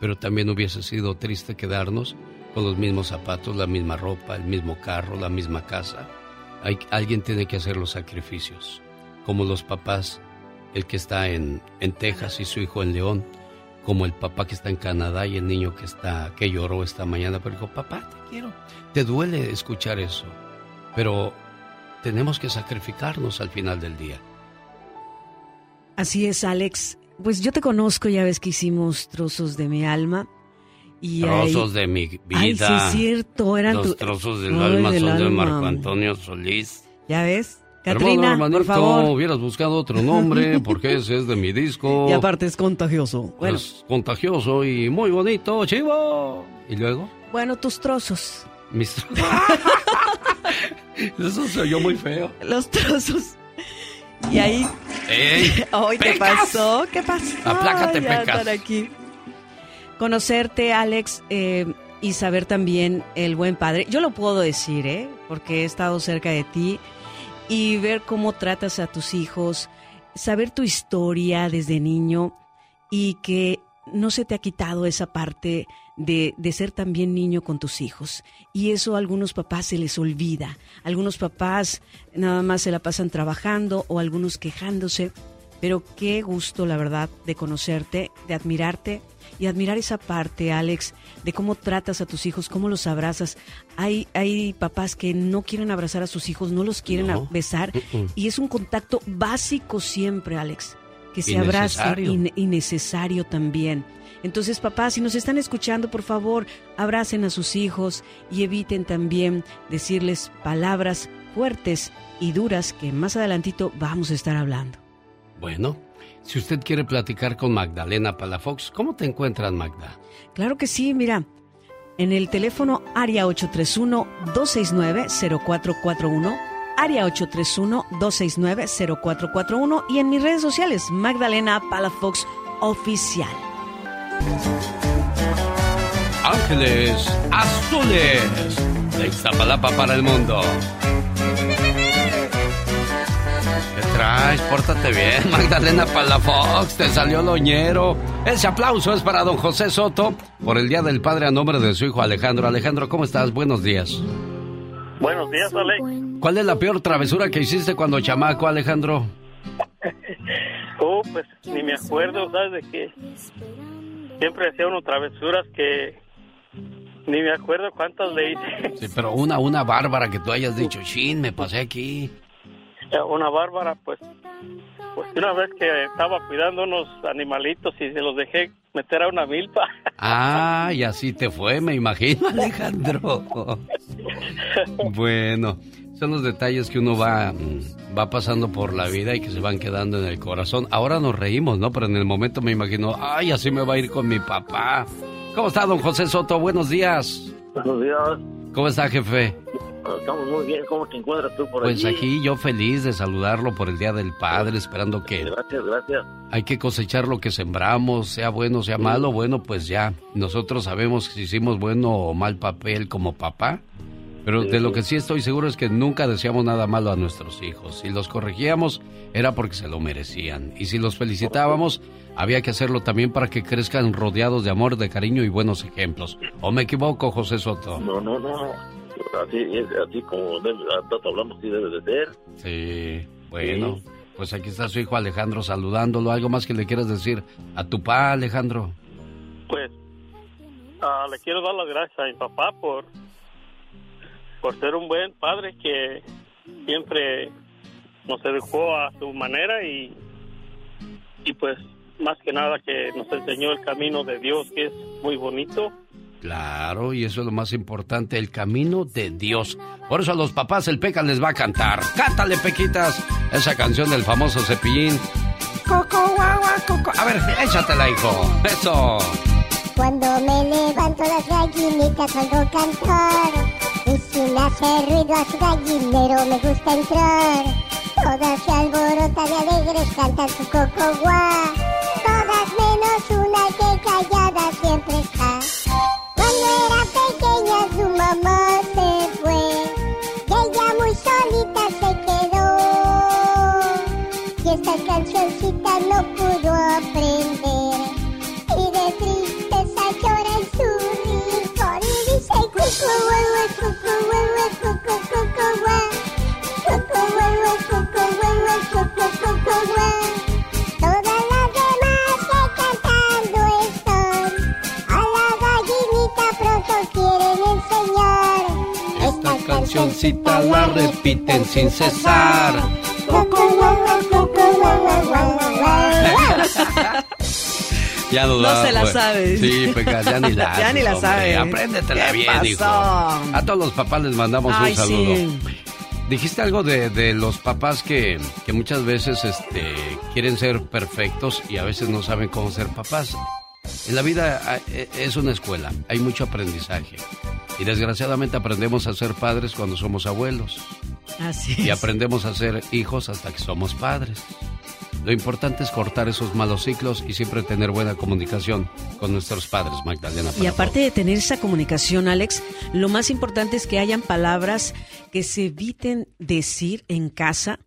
pero también hubiese sido triste quedarnos con los mismos zapatos, la misma ropa, el mismo carro, la misma casa. Hay, alguien tiene que hacer los sacrificios, como los papás, el que está en, en Texas y su hijo en León, como el papá que está en Canadá y el niño que está que lloró esta mañana, pero dijo, papá, te quiero. Te duele escuchar eso, pero tenemos que sacrificarnos al final del día. Así es, Alex. Pues yo te conozco, ya ves que hicimos trozos de mi alma. Y trozos ahí... de mi vida. Ay, sí es cierto, eran Los tu- trozos del Ay, alma del son de alma. Marco Antonio Solís. ¿Ya ves? Hermano, Catrina, hermanito, por favor. hubieras buscado otro nombre porque ese es de mi disco. Y aparte es contagioso. Bueno, Es contagioso y muy bonito, chivo. Y luego, bueno, tus trozos. mis... Eso se oyó muy feo. Los trozos. Y ahí. ¡Ey! Ay, ¿Qué pasó? ¿Qué pasó? Aplácate, Ya Pecas. aquí. Conocerte, Alex, eh, y saber también el buen padre. Yo lo puedo decir, ¿eh? Porque he estado cerca de ti y ver cómo tratas a tus hijos, saber tu historia desde niño y que no se te ha quitado esa parte de, de ser también niño con tus hijos. Y eso a algunos papás se les olvida. Algunos papás nada más se la pasan trabajando o algunos quejándose. Pero qué gusto, la verdad, de conocerte, de admirarte y admirar esa parte, Alex, de cómo tratas a tus hijos, cómo los abrazas. Hay, hay papás que no quieren abrazar a sus hijos, no los quieren No. besar. Y es un contacto básico siempre, Alex. Que se abrace y necesario también. Entonces, papás, si nos están escuchando, por favor, abracen a sus hijos y eviten también decirles palabras fuertes y duras que más adelantito vamos a estar hablando. Bueno, si usted quiere platicar con Magdalena Palafox, ¿cómo te encuentras, Magda? Claro que sí, mira. en el teléfono área 831-269-0441, área 831-269-0441 y en mis redes sociales, Magdalena Palafox Oficial. Ángeles Azules de Iztapalapa para el mundo. ¿Qué traes? Pórtate bien, Magdalena Palafox, te salió loñero. Ese aplauso es para don José Soto por el Día del Padre a nombre de su hijo Alejandro. Alejandro, ¿cómo estás? Buenos días. Buenos días, Alex. ¿Cuál es la peor travesura que hiciste cuando chamaco, Alejandro? oh, pues ni me acuerdo, ¿sabes de qué? Siempre hacía unas travesuras que ni me acuerdo cuántas le hice. Sí, pero una, una bárbara que tú hayas dicho, shin, me pasé aquí. Una bárbara, pues, pues una vez que estaba cuidando unos animalitos y se los dejé meter a una milpa. Ah, y así te fue, me imagino, Alejandro. bueno, son los detalles que uno va, mm, va pasando por la vida y que se van quedando en el corazón. Ahora nos reímos, ¿no? Pero en el momento me imagino, ay, así me va a ir con mi papá. ¿Cómo está, don José Soto? Buenos días. Buenos días. ¿Cómo está, jefe? Estamos muy bien. ¿Cómo te encuentras tú por Pues aquí yo feliz de saludarlo por el Día del Padre, esperando que... Gracias, gracias. Hay que cosechar lo que sembramos, sea bueno, sea malo, bueno, pues ya. Nosotros sabemos si hicimos bueno o mal papel como papá. Pero de lo que sí estoy seguro es que nunca deseamos nada malo a nuestros hijos. Si los corregíamos era porque se lo merecían. Y si los felicitábamos, había que hacerlo también para que crezcan rodeados de amor, de cariño y buenos ejemplos. ¿O me equivoco, José Soto? No, no, no. Así, así como debe, hablamos, sí debe de ser. Sí, bueno. Pues aquí está su hijo Alejandro saludándolo. ¿Algo más que le quieras decir a tu papá, Alejandro? Pues ah, le quiero dar las gracias a mi papá por, por ser un buen padre que siempre nos educó a su manera y, y pues más que nada que nos enseñó el camino de Dios que es muy bonito. Claro, y eso es lo más importante, el camino de Dios. Por eso a los papás el Peca les va a cantar. Cántale, Pequitas, esa canción del famoso cepillín. Coco, guagua, coco. A ver, échatela, hijo. Eso. Cuando me levanto las gallinitas oigo cantar Y si me hace ruido a su gallinero me gusta entrar Todas se alborotan de alegres cantan su coco guá Todas menos una que callada siempre era pequeña su mamá se fue. Ella muy solita se quedó. Y esta cancioncita no pudo aprender. Y de tristeza llora en su rincón Y dice cancioncita la repiten sin cesar. Ya no, No se la pues. sabes. Sí, ya ni la Ya ni la haces, hombre. sabe. Apréndetela ¿Qué bien, pasó? hijo. A todos los papás les mandamos Ay, un saludo. sí. Dijiste algo de, de los papás que, que muchas veces este, quieren ser perfectos y a veces no saben cómo ser papás. En la vida ah, e- es una escuela, hay mucho aprendizaje. Y desgraciadamente aprendemos a ser padres cuando somos abuelos. Así Y es. aprendemos a ser hijos hasta que somos padres. Lo importante es cortar esos malos ciclos y siempre tener buena comunicación con nuestros padres, Magdalena. Y aparte de tener esa comunicación, Alex, lo más importante es que hayan palabras que se eviten decir en casa,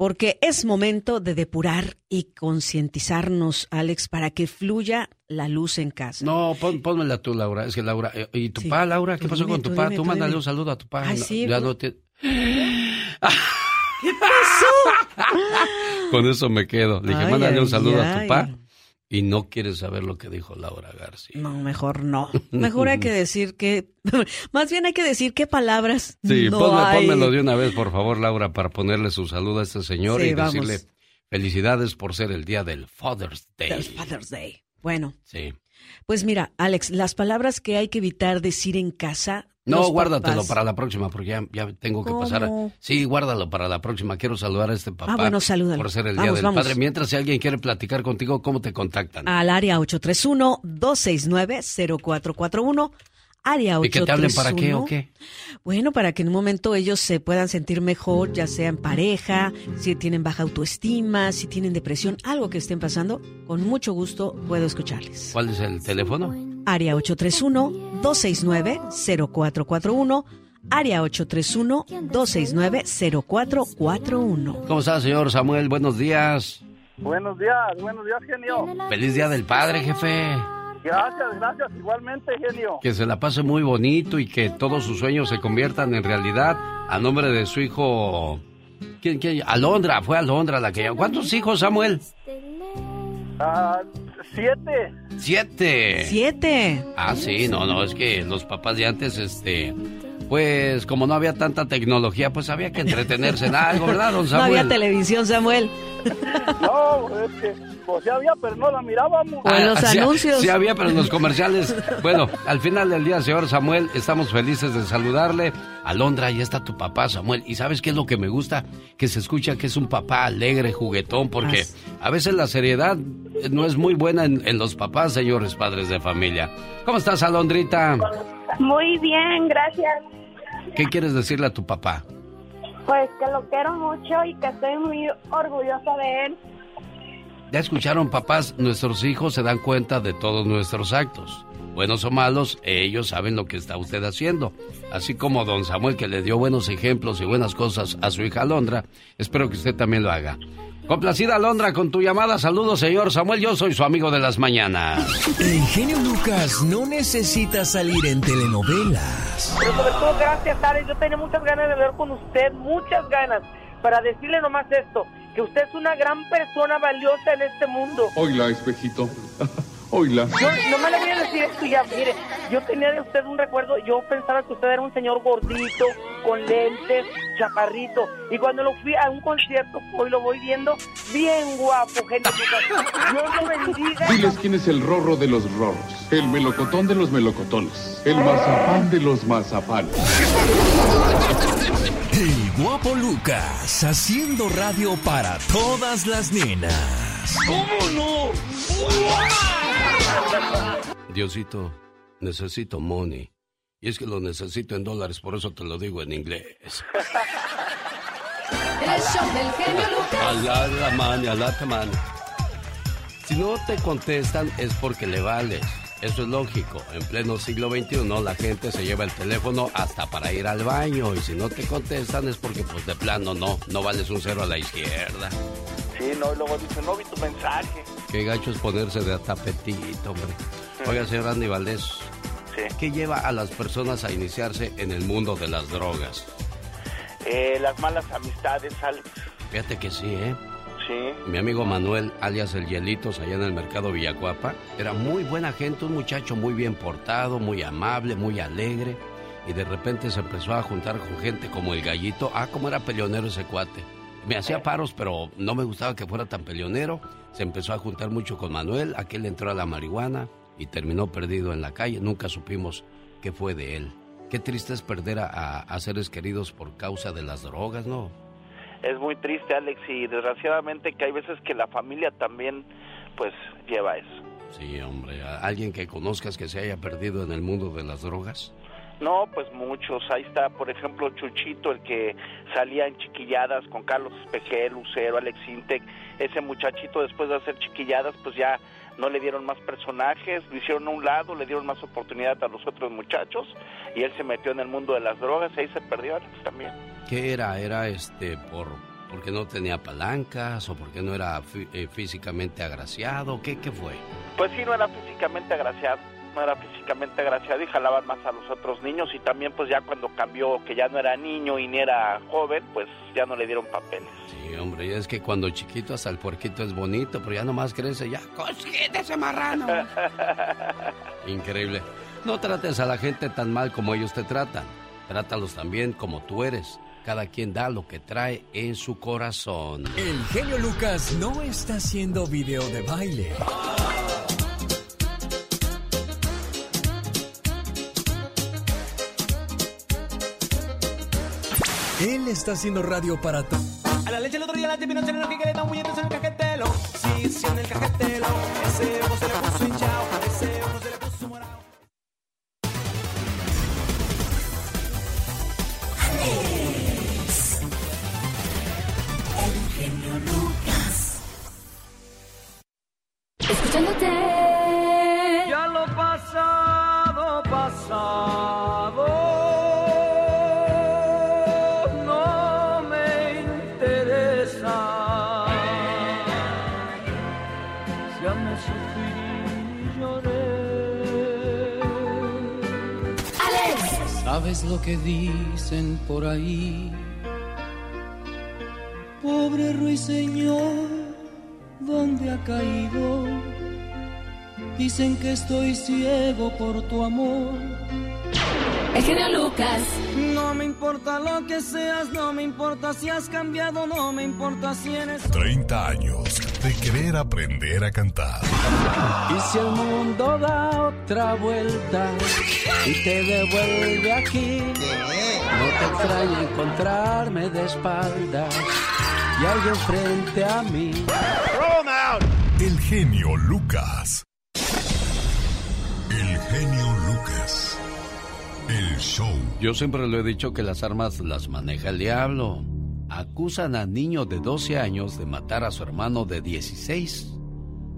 porque es momento de depurar y concientizarnos, Alex, para que fluya la luz en casa. No, pon, pónmela tú, Laura. Es que Laura. eh, ¿Y tu pa, Laura? ¿Qué Pues pasó dime, con tu tú pa? dime, Tú tú mándale un saludo a tu pa. Ay, No, sí, ya no te- ¿Qué pasó? Con eso me quedo. Le dije, Ay, mándale un ay, saludo a ay. tu pa. Y no quieres saber lo que dijo Laura García. No, mejor no. Mejor hay que decir que, más bien hay que decir qué palabras Sí, no ponme- hay. pónmelo de una vez, por favor, Laura, para ponerle su saludo a este señor Sí, y vamos. decirle felicidades por ser el día del Father's Day. Del Father's Day. Bueno, Sí. pues mira, Alex, las palabras que hay que evitar decir en casa. No, guárdatelo papás- para la próxima, porque ya, ya tengo que ¿Cómo? pasar. a- Sí, guárdalo para la próxima. Quiero saludar a este papá. Ah, bueno, salúdalo. Por ser el Vamos, Día del vamos. Padre. Mientras, si alguien quiere platicar contigo, ¿cómo te contactan? Al área 831-269-0441. área 831. ¿Y que te hablen para qué o qué? Bueno, para que en un momento ellos se puedan sentir mejor, ya sea en pareja, si tienen baja autoestima, si tienen depresión, algo que estén pasando, con mucho gusto puedo escucharles. ¿Cuál es el teléfono? Área 831-269-0441. Área 831-269-0441. ¿Cómo está, señor Samuel? Buenos días. Buenos días, buenos días, genio. Feliz Día del Padre, jefe. Gracias, gracias, igualmente, genio. Que se la pase muy bonito y que todos sus sueños se conviertan en realidad a nombre de su hijo. ¿Quién, quién? Alondra, fue Alondra la que llamó. ¿Cuántos hijos, Samuel? Ah, siete. Siete. Siete. Ah, sí, no, no, es que los papás de antes, este, pues como no había tanta tecnología, pues había que entretenerse en algo, ¿verdad, don No Samuel? había televisión, Samuel. No, es que, pues ya había, pero no la mirábamos. O en los sí, anuncios. Sí había, pero en los comerciales. Bueno, al final del día, señor Samuel, estamos felices de saludarle. Alondra, ya está tu papá, Samuel. ¿Y sabes qué es lo que me gusta? Que se escucha que es un papá alegre, juguetón, porque a veces la seriedad no es muy buena en, en los papás, señores padres de familia. ¿Cómo estás, Alondrita? Muy bien, gracias. ¿Qué quieres decirle a tu papá? Pues que lo quiero mucho y que estoy muy orgullosa de él. Ya escucharon, papás, nuestros hijos se dan cuenta de todos nuestros actos. Buenos o malos, ellos saben lo que está usted haciendo. Así como don Samuel que le dio buenos ejemplos y buenas cosas a su hija Alondra, espero que usted también lo haga. Complacida Alondra con tu llamada. Saludos, señor Samuel. Yo soy su amigo de las mañanas. El genio Lucas no necesita salir en telenovelas. Pero sobre todo, gracias, Alex. Yo tenía muchas ganas de hablar con usted, muchas ganas, para decirle nomás esto, que usted es una gran persona valiosa en este mundo. Oila, espejito. Oila. Yo no me le voy a decir esto ya, mire, yo tenía de usted un recuerdo, yo pensaba que usted era un señor gordito, con lentes, chaparrito, y cuando lo fui a un concierto, hoy lo voy viendo, bien guapo, gente. Dios lo bendiga. Diles quién es el rorro de los rorros, el melocotón de los melocotones, el mazapán de los mazapanes. El guapo Lucas haciendo radio para todas las nenas. ¿Cómo no? Diosito, necesito money. Y es que lo necesito en dólares, por eso te lo digo en inglés. El show del genio Lucas. Alá la mano, alá la mano. Si no te contestan es porque le vales. Eso es lógico. En pleno siglo XXI la gente se lleva el teléfono hasta para ir al baño. Y si no te contestan es porque pues de plano no, no vales un cero a la izquierda. Sí, no, y luego dice, no vi tu mensaje. Qué gacho es ponerse de tapetito, hombre. Oiga, señor Andy Valdés. ¿Qué lleva a las personas a iniciarse en el mundo de las drogas? Eh, las malas amistades, Alex. Fíjate que sí, ¿eh? Sí. Mi amigo Manuel, alias el Hielitos, allá en el mercado Villacuapa, era muy buena gente, un muchacho muy bien portado, muy amable, muy alegre. Y de repente se empezó a juntar con gente como el gallito. Ah, como era peleonero ese cuate. Me hacía paros, pero no me gustaba que fuera tan peleonero. Se empezó a juntar mucho con Manuel, aquel entró a la marihuana y terminó perdido en la calle. Nunca supimos qué fue de él. Qué triste es perder a, a seres queridos por causa de las drogas, ¿no? Es muy triste, Alex, y desgraciadamente que hay veces que la familia también, pues, lleva eso. Sí, hombre. ¿a- ¿Alguien que conozcas que se haya perdido en el mundo de las drogas? No, pues muchos. Ahí está, por ejemplo, Chuchito, el que salía en chiquilladas con Carlos Espejel, Lucero, Alex Intec. Ese muchachito, después de hacer chiquilladas, pues ya no le dieron más personajes, lo hicieron a un lado, le dieron más oportunidad a los otros muchachos y él se metió en el mundo de las drogas y ahí se perdió Alex también. ¿Qué era? ¿Era este por porque no tenía palancas o porque no era fí- eh, físicamente agraciado? ¿Qué, ¿Qué fue? Pues sí, no era físicamente agraciado, no era físicamente agraciado y jalaban más a los otros niños y también pues ya cuando cambió que ya no era niño y ni era joven, pues ya no le dieron papeles. Sí, hombre, y es que cuando chiquito hasta el puerquito es bonito, pero ya nomás crece, ya, ¡cosquete ese marrano! Increíble. No trates a la gente tan mal como ellos te tratan. Trátalos también como tú eres. Cada quien da lo que trae en su corazón. El genio Lucas no está haciendo video de baile. Él está haciendo radio para todos. A la leche el otro día la no se le que le da un puñetazo en el cajetelo. Sí, sí, en el cajetelo. Ese ojo se le puso lo que dicen por ahí? Pobre ruiseñor, ¿dónde ha caído? Dicen que estoy ciego por tu amor. El genio Lucas. No me importa lo que seas, no me importa si has cambiado, no me importa si eres... 30 años de querer aprender a cantar. Y si el mundo da otra vuelta y te devuelve aquí, no te extraña encontrarme de espaldas y alguien frente a mí. El genio Lucas. El genio Lucas. El show. Yo siempre le he dicho que las armas las maneja el diablo. Acusan a niño de 12 años de matar a su hermano de 16.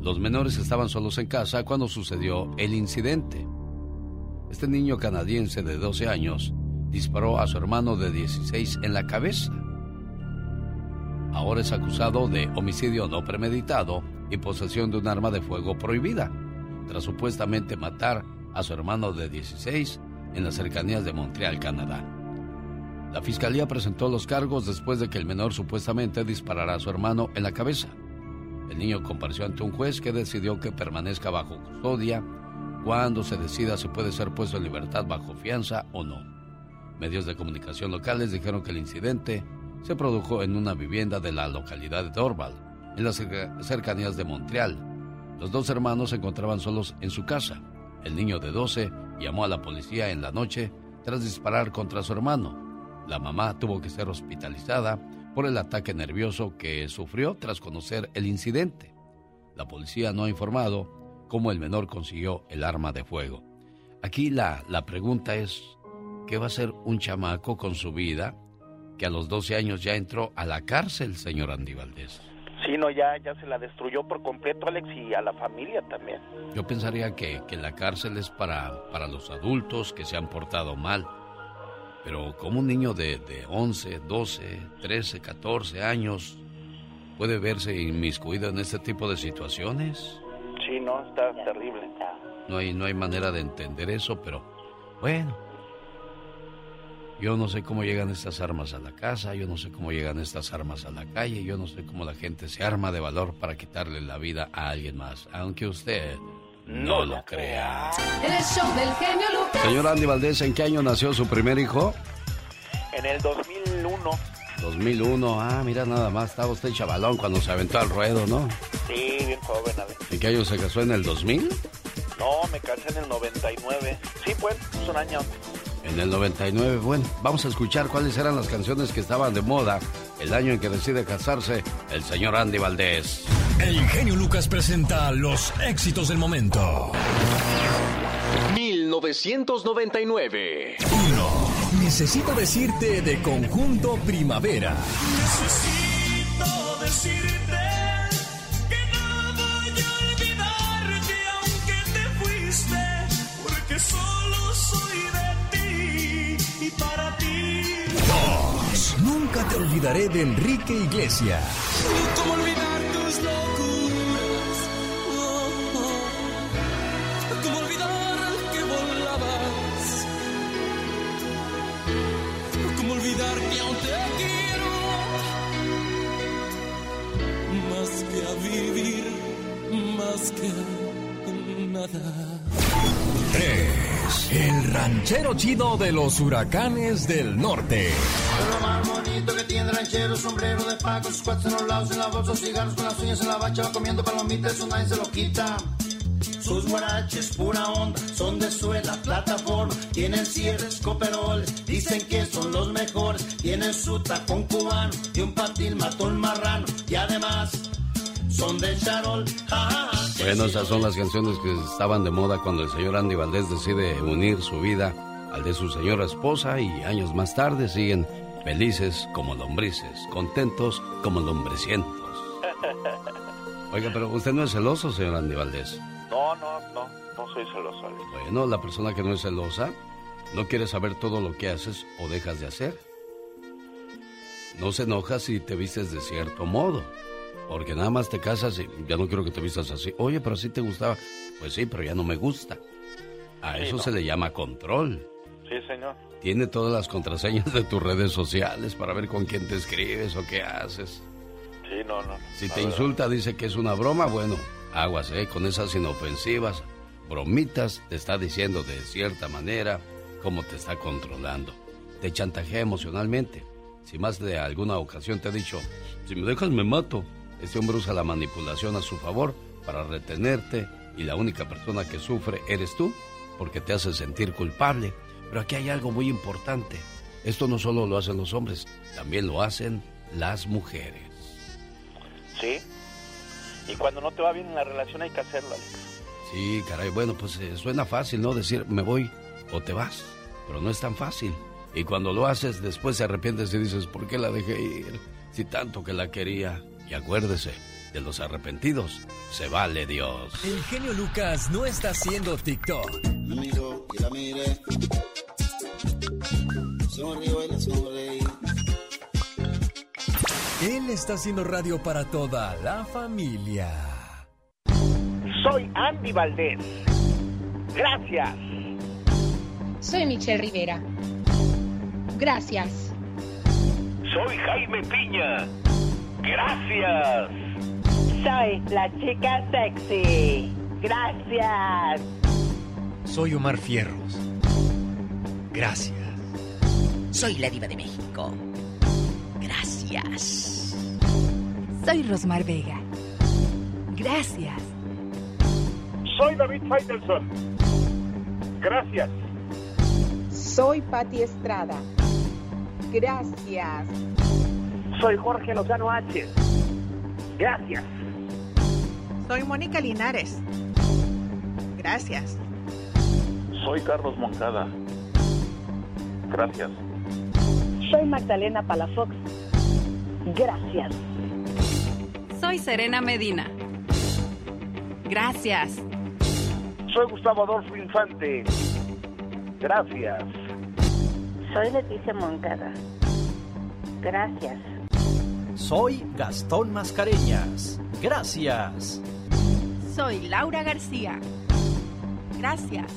Los menores estaban solos en casa cuando sucedió el incidente. Este niño canadiense de 12 años disparó a su hermano de 16 en la cabeza. Ahora es acusado de homicidio no premeditado y posesión de un arma de fuego prohibida, tras supuestamente matar a su hermano de 16 en las cercanías de Montreal, Canadá. La fiscalía presentó los cargos después de que el menor supuestamente disparara a su hermano en la cabeza. El niño compareció ante un juez que decidió que permanezca bajo custodia cuando se decida si puede ser puesto en libertad bajo fianza o no. Medios de comunicación locales dijeron que el incidente se produjo en una vivienda de la localidad de Dorval, en las cercanías de Montreal. Los dos hermanos se encontraban solos en su casa. El niño de 12 llamó a la policía en la noche tras disparar contra su hermano. La mamá tuvo que ser hospitalizada por el ataque nervioso que sufrió tras conocer el incidente. La policía no ha informado cómo el menor consiguió el arma de fuego. Aquí la, la pregunta es, ¿qué va a hacer un chamaco con su vida que a los 12 años ya entró a la cárcel, señor Andy Valdés? Sí, no, ya, ya se la destruyó por completo, Alex, y a la familia también. Yo pensaría que, que la cárcel es para, para los adultos que se han portado mal. Pero como un niño de, de 11, 12, 13, 14 años puede verse inmiscuido en este tipo de situaciones. Sí, no, está terrible. No hay, no hay manera de entender eso, pero bueno. Yo no sé cómo llegan estas armas a la casa, yo no sé cómo llegan estas armas a la calle, yo no sé cómo la gente se arma de valor para quitarle la vida a alguien más, aunque usted no lo crea. El show del genio Lucas. Señor Andy Valdés, ¿en qué año nació su primer hijo? En el 2001. 2001, ah, mira nada más, estaba usted chavalón cuando se aventó al ruedo, ¿no? Sí, bien joven, Alex. ¿En qué año se casó? ¿En el 2000? No, me casé en el 99. Sí, pues, es un año. En el 99, bueno, vamos a escuchar cuáles eran las canciones que estaban de moda el año en que decide casarse el señor Andy Valdés. El genio Lucas presenta los éxitos del momento. 1999. 1. Necesito decirte de conjunto primavera. Necesito decirte Nunca te olvidaré de Enrique Iglesias. ¿Cómo olvidar tus locuras? Oh, oh. ¿Cómo olvidar que volabas? ¿Cómo olvidar que aún te quiero? Más que a vivir, más que a nada. 3. El ranchero chido de los huracanes del norte. Es lo más bonito que tiene el ranchero, sombrero de paco, sus cuates en los lados, en la bolsa, cigarros con las uñas en la bacha, va comiendo palomitas, eso nadie se lo quita. Sus guaraches, pura onda, son de suela, plataforma, tienen cierres, coperoles, dicen que son los mejores, tienen su tacón cubano y un patín matón marrano, y además son de charol. Bueno, esas son las canciones que estaban de moda cuando el señor Andy Valdés decide unir su vida al de su señora esposa y años más tarde siguen felices como lombrices, contentos como lombrecientos. Oiga, pero usted no es celoso, señor Andy Valdés. No, no, no, no soy celoso, Alex. Bueno, la persona que no es celosa no quiere saber todo lo que haces o dejas de hacer. No se enoja si te vistes de cierto modo. Porque nada más te casas y ya no quiero que te vistas así. Oye, pero así te gustaba. Pues sí, pero ya no me gusta. A Sí, eso no. se le llama control. Sí, Sí, señor. Tiene todas las contraseñas de tus redes sociales para ver con quién te escribes o qué haces. Sí, no, no. Si te insulta, dice que es una broma, bueno, aguas, ¿eh? Con esas inofensivas bromitas te está diciendo de cierta manera cómo te está controlando. Te chantajea emocionalmente. Si más de alguna ocasión te ha dicho, si me dejas me mato, este hombre usa la manipulación a su favor para retenerte y la única persona que sufre eres tú porque te hace sentir culpable. Pero aquí hay algo muy importante. Esto no solo lo hacen los hombres, también lo hacen las mujeres. Sí. Y cuando no te va bien en la relación hay que hacerlo, Alex. Sí, caray, bueno, pues eh, suena fácil, ¿no? Decir me voy o te vas, pero no es tan fácil. Y cuando lo haces, después te arrepientes y dices, ¿por qué la dejé ir? Si tanto que la quería. Y acuérdese, de los arrepentidos, se vale Dios. El genio Lucas no está haciendo TikTok. Amigo, y la mire. Él está haciendo radio para toda la familia. Soy Andy Valdés. Gracias. Soy Michelle Rivera. Gracias. Soy Jaime Piña. Gracias. Soy la chica sexy. Gracias. Soy Omar Fierros. Gracias. Soy la diva de México. Gracias. Soy Rosmar Vega. Gracias. Soy David Faitelson. Gracias. Soy Patti Estrada. Gracias. Soy Jorge Lozano H. Gracias. Soy Mónica Linares. Gracias. Soy Carlos Moncada. Gracias. Soy Magdalena Palafox. Gracias. Soy Serena Medina. Gracias. Soy Gustavo Adolfo Infante. Gracias. Soy Leticia Moncada. Gracias. Soy Gastón Mascareñas. Gracias. Soy Laura García. Gracias.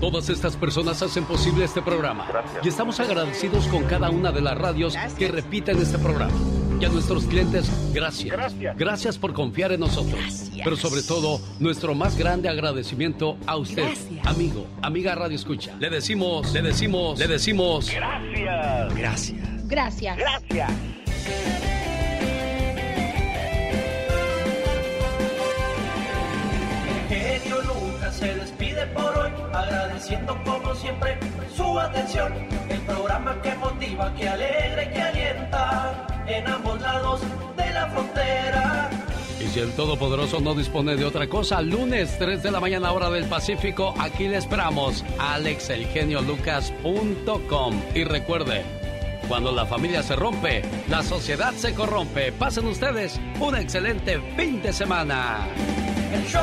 Todas estas personas hacen posible este programa. Y estamos agradecidos con cada una de las radios que repiten este programa. Y a nuestros clientes, gracias. Gracias. Gracias por confiar en nosotros. Pero sobre todo, nuestro más grande agradecimiento a usted, Gracias. amigo, amiga Radio Escucha. Le decimos, le decimos, le decimos. Gracias. Gracias. Gracias. Gracias. genio Lucas se despide por hoy, agradeciendo como siempre su atención. El programa que motiva, que alegra y que alienta en ambos lados de la frontera. Y si el Todopoderoso no dispone de otra cosa, lunes 3 de la mañana hora del Pacífico, aquí le esperamos, alexelgeniolucas.com. Y recuerde, cuando la familia se rompe, la sociedad se corrompe. Pasen ustedes un excelente fin de semana. El show.